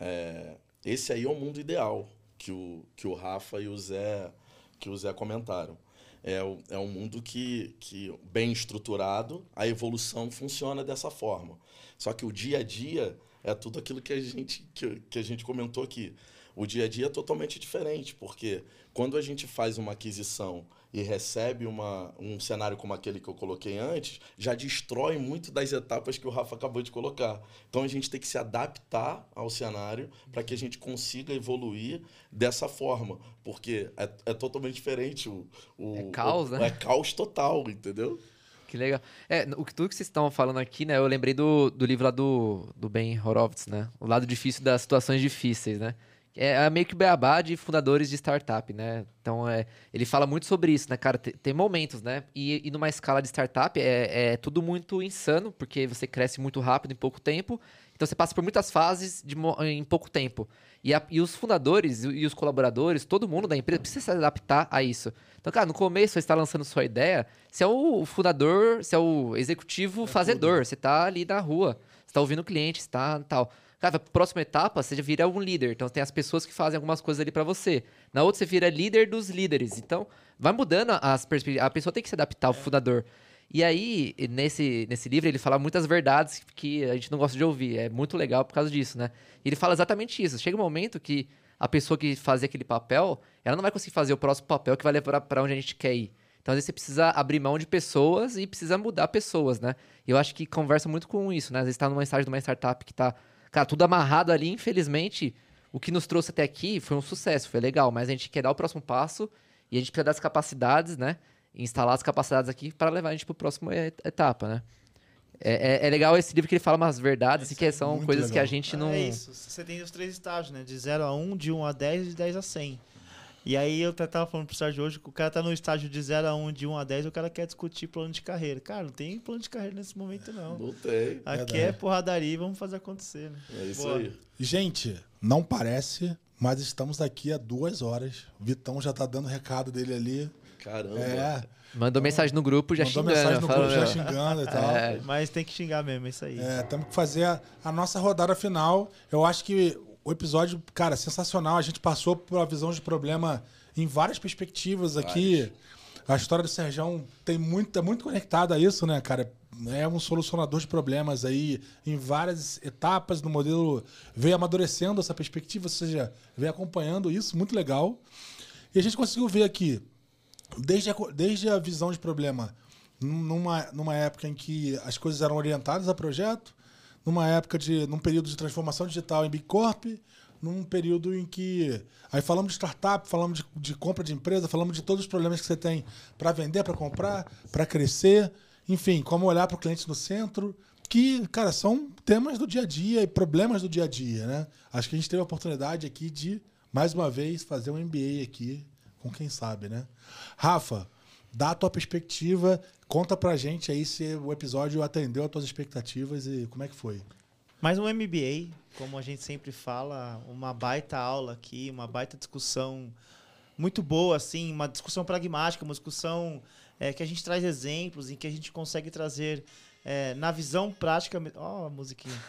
[SPEAKER 4] É, esse aí é o mundo ideal que o, que o Rafa e o Zé, que o Zé comentaram é, é um mundo que, que, bem estruturado, a evolução funciona dessa forma. Só que o dia a dia é tudo aquilo que a gente, que, que a gente comentou aqui. O dia a dia é totalmente diferente, porque quando a gente faz uma aquisição e recebe uma, um cenário como aquele que eu coloquei antes, já destrói muito das etapas que o Rafa acabou de colocar. Então a gente tem que se adaptar ao cenário para que a gente consiga evoluir dessa forma, porque é, é totalmente diferente. O, o,
[SPEAKER 1] é caos,
[SPEAKER 4] o,
[SPEAKER 1] né?
[SPEAKER 4] É caos total, entendeu?
[SPEAKER 1] Que legal. É, o que tudo que vocês estão falando aqui, né? Eu lembrei do, do livro lá do, do Ben Horowitz, né? O lado difícil das situações difíceis, né? É, é meio que o beabá de fundadores de startup, né? Então, é, ele fala muito sobre isso, né, cara? Tem, tem momentos, né? E, e, numa escala de startup é, é, tudo muito insano, porque você cresce muito rápido em pouco tempo. Então, você passa por muitas fases de, em pouco tempo. E, a, e os fundadores e, e os colaboradores, todo mundo da empresa precisa se adaptar a isso. Então, cara, no começo você está lançando sua ideia, você é o fundador, você é o executivo é fazedor, tudo. você está ali na rua, você está ouvindo o cliente, está tal. Cara, a próxima etapa você já vira um líder. Então tem as pessoas que fazem algumas coisas ali para você. Na outra você vira líder dos líderes. Então vai mudando as perspectivas. A pessoa tem que se adaptar ao é. fundador. E aí, nesse, nesse livro, ele fala muitas verdades que a gente não gosta de ouvir. É muito legal por causa disso, né? Ele fala exatamente isso. Chega um momento que a pessoa que fazia aquele papel, ela não vai conseguir fazer o próximo papel que vai levar para onde a gente quer ir. Então, às vezes, você precisa abrir mão de pessoas e precisa mudar pessoas, né? E eu acho que conversa muito com isso, né? Às vezes, está numa estágio de uma startup que está Cara, tudo amarrado ali, infelizmente, o que nos trouxe até aqui foi um sucesso, foi legal, mas a gente quer dar o próximo passo e a gente precisa das capacidades, né? Instalar as capacidades aqui para levar a gente para a próxima etapa, né? É, é, é, legal esse livro que ele fala umas verdades, assim, que são coisas legal. que a gente não.
[SPEAKER 3] É isso. Você tem os três estágios, né? De 0 a 1, um, de 1 um a 10 e de 10 a 100. E aí eu tava falando pro Sérgio hoje que o cara tá no estágio de 0 a 1, de 1 a 10, o cara quer discutir plano de carreira. Cara, não tem plano de carreira nesse momento, não.
[SPEAKER 4] Não tem.
[SPEAKER 3] Aqui é, é porradaria e vamos fazer acontecer, né?
[SPEAKER 4] É isso Boa. aí.
[SPEAKER 2] Gente, não parece, mas estamos aqui há duas horas. Vitão já tá dando recado dele ali.
[SPEAKER 4] Caramba.
[SPEAKER 2] É.
[SPEAKER 1] Mandou mensagem no grupo já Mandou xingando.
[SPEAKER 2] mensagem no grupo já xingando e tal.
[SPEAKER 3] É, mas tem que xingar mesmo, é isso aí.
[SPEAKER 2] É, temos que fazer a, a, nossa rodada final. Eu acho que o episódio, cara, sensacional. A gente passou por uma visão de problema em várias perspectivas aqui. A história do Serjão tem muito, é muito conectada a isso, né, cara? É um solucionador de problemas aí em várias etapas do modelo. Veio amadurecendo essa perspectiva, ou seja, veio acompanhando isso, muito legal. E a gente conseguiu ver aqui, desde a, desde a visão de problema, numa, numa época em que as coisas eram orientadas a projeto, numa época de. num período de transformação digital em Big Corp, num período em que. Aí falamos de startup, falamos de, de compra de empresa, falamos de todos os problemas que você tem para vender, para comprar, para crescer. Enfim, como olhar para o cliente no centro. Que, cara, são temas do dia a dia e problemas do dia a dia, né? Acho que a gente teve a oportunidade aqui de, mais uma vez, fazer um MBA aqui com quem sabe, né? Rafa, dá a tua perspectiva, conta pra gente aí se o episódio atendeu às tuas expectativas e como é que foi.
[SPEAKER 3] Mais um MBA, como a gente sempre fala, uma baita aula aqui, uma baita discussão muito boa, assim, uma discussão pragmática, uma discussão é, que a gente traz exemplos, em que a gente consegue trazer é, na visão prática. Ó, oh, a musiquinha.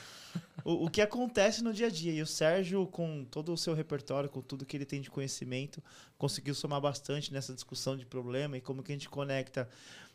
[SPEAKER 3] O, o, que acontece no dia a dia. E o Sérgio, com todo o seu repertório, com tudo que ele tem de conhecimento, conseguiu somar bastante nessa discussão de problema e como que a gente conecta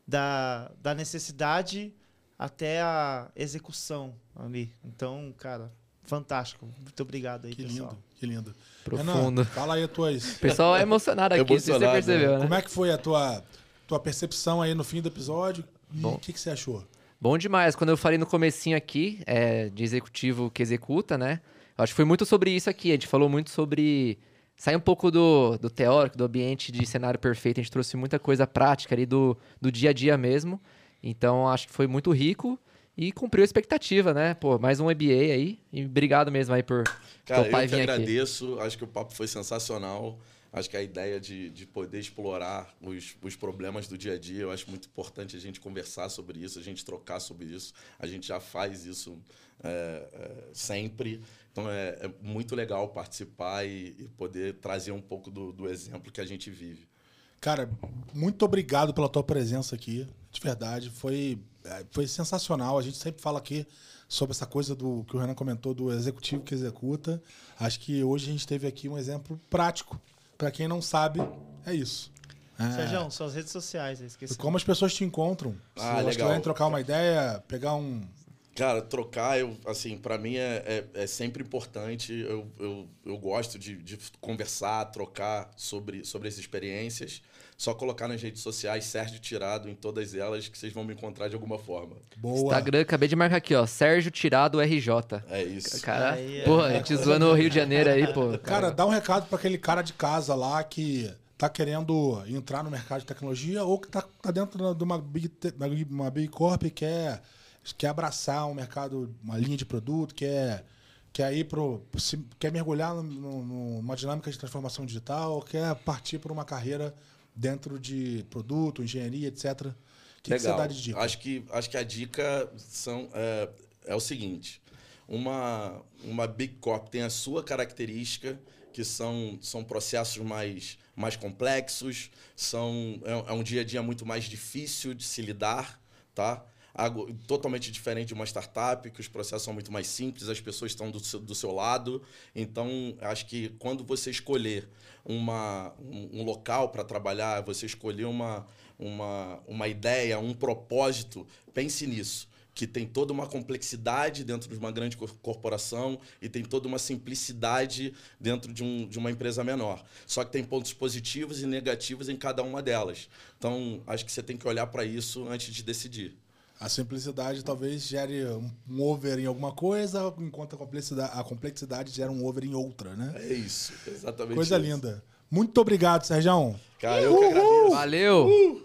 [SPEAKER 3] da, da necessidade até a execução ali. Então, cara, fantástico. Muito obrigado aí,
[SPEAKER 2] que
[SPEAKER 3] pessoal.
[SPEAKER 2] lindo, que lindo.
[SPEAKER 1] Profundo.
[SPEAKER 2] Renan, fala aí as tuas...
[SPEAKER 1] O pessoal é emocionado aqui,
[SPEAKER 4] Emocionado,
[SPEAKER 1] você percebeu,
[SPEAKER 4] né?
[SPEAKER 1] né?
[SPEAKER 2] Como é que foi a tua, tua percepção aí no fim do episódio? E o que, que você achou?
[SPEAKER 1] Bom demais. Quando eu falei no comecinho aqui, é, de executivo que executa, né? Eu acho que foi muito sobre isso aqui. A gente falou muito sobre... Sair um pouco do, do teórico, do ambiente de cenário perfeito. A gente trouxe muita coisa prática ali do, do dia a dia mesmo. Então, acho que foi muito rico e cumpriu a expectativa, né? Pô, mais um MBA aí. E obrigado mesmo aí por
[SPEAKER 4] Cara,
[SPEAKER 1] topar
[SPEAKER 4] eu que
[SPEAKER 1] vir aqui.
[SPEAKER 4] agradeço. Acho que o papo foi sensacional. Acho que a ideia de, de poder explorar os, os problemas do dia a dia, eu acho muito importante a gente conversar sobre isso, a gente trocar sobre isso. A gente já faz isso é, é, sempre. Então é, é muito legal participar e, e poder trazer um pouco do, do exemplo que a gente vive.
[SPEAKER 2] Cara, muito obrigado pela tua presença aqui. De verdade, foi, é, foi sensacional. A gente sempre fala aqui sobre essa coisa do que o Renan comentou do executivo que executa. Acho que hoje a gente teve aqui um exemplo prático. Para quem não sabe, é isso. É,
[SPEAKER 3] Sérgio, suas redes sociais, eu esqueci.
[SPEAKER 2] como as pessoas te encontram.
[SPEAKER 4] Ah,
[SPEAKER 2] Se elas quiserem trocar uma ideia, pegar um.
[SPEAKER 4] Cara, trocar, eu, assim, para mim é, é, é, sempre importante. Eu, eu, eu gosto de, de conversar, trocar sobre, sobre as experiências. Só colocar nas redes sociais Sérgio Tirado em todas elas que vocês vão me encontrar de alguma forma.
[SPEAKER 2] Boa.
[SPEAKER 1] Instagram, acabei de marcar aqui, ó. Sérgio Tirado RJ.
[SPEAKER 4] É isso.
[SPEAKER 1] Cara,
[SPEAKER 3] Aí, é.
[SPEAKER 1] porra, a gente zoando o Rio de Janeiro aí, pô.
[SPEAKER 2] Cara, dá um recado para aquele cara de casa lá que tá querendo entrar no mercado de tecnologia ou que tá, tá dentro de uma big, uma big corp e quer, quer abraçar um mercado, uma linha de produto, quer, quer ir pro. quer mergulhar no- no- numa dinâmica de transformação digital, quer partir por uma carreira dentro de produto, engenharia, etc. O que, que você
[SPEAKER 4] Legal.
[SPEAKER 2] dá de dica?
[SPEAKER 4] Acho que, acho que a dica são, é, é o seguinte: uma, uma Big Corp tem a sua característica, que são, são processos mais, mais complexos, são, é, é um dia a dia muito mais difícil de se lidar, tá? Algo totalmente diferente de uma startup, que os processos são muito mais simples, as pessoas estão do seu, do seu lado. Então, acho que quando você escolher uma, um, um local para trabalhar, você escolher uma, uma, uma ideia, um propósito, pense nisso. Que tem toda uma complexidade dentro de uma grande cor- corporação e tem toda uma simplicidade dentro de, um, de uma empresa menor. Só que tem pontos positivos e negativos em cada uma delas. Então, acho que você tem que olhar para isso antes de decidir.
[SPEAKER 2] A simplicidade talvez gere um over em alguma coisa, enquanto a complexidade, a complexidade gera um over em outra, né?
[SPEAKER 4] É isso, exatamente
[SPEAKER 2] Coisa
[SPEAKER 4] isso.
[SPEAKER 2] linda. Muito obrigado, Sérgio.
[SPEAKER 4] Cara, eu que agradeço.
[SPEAKER 1] Valeu!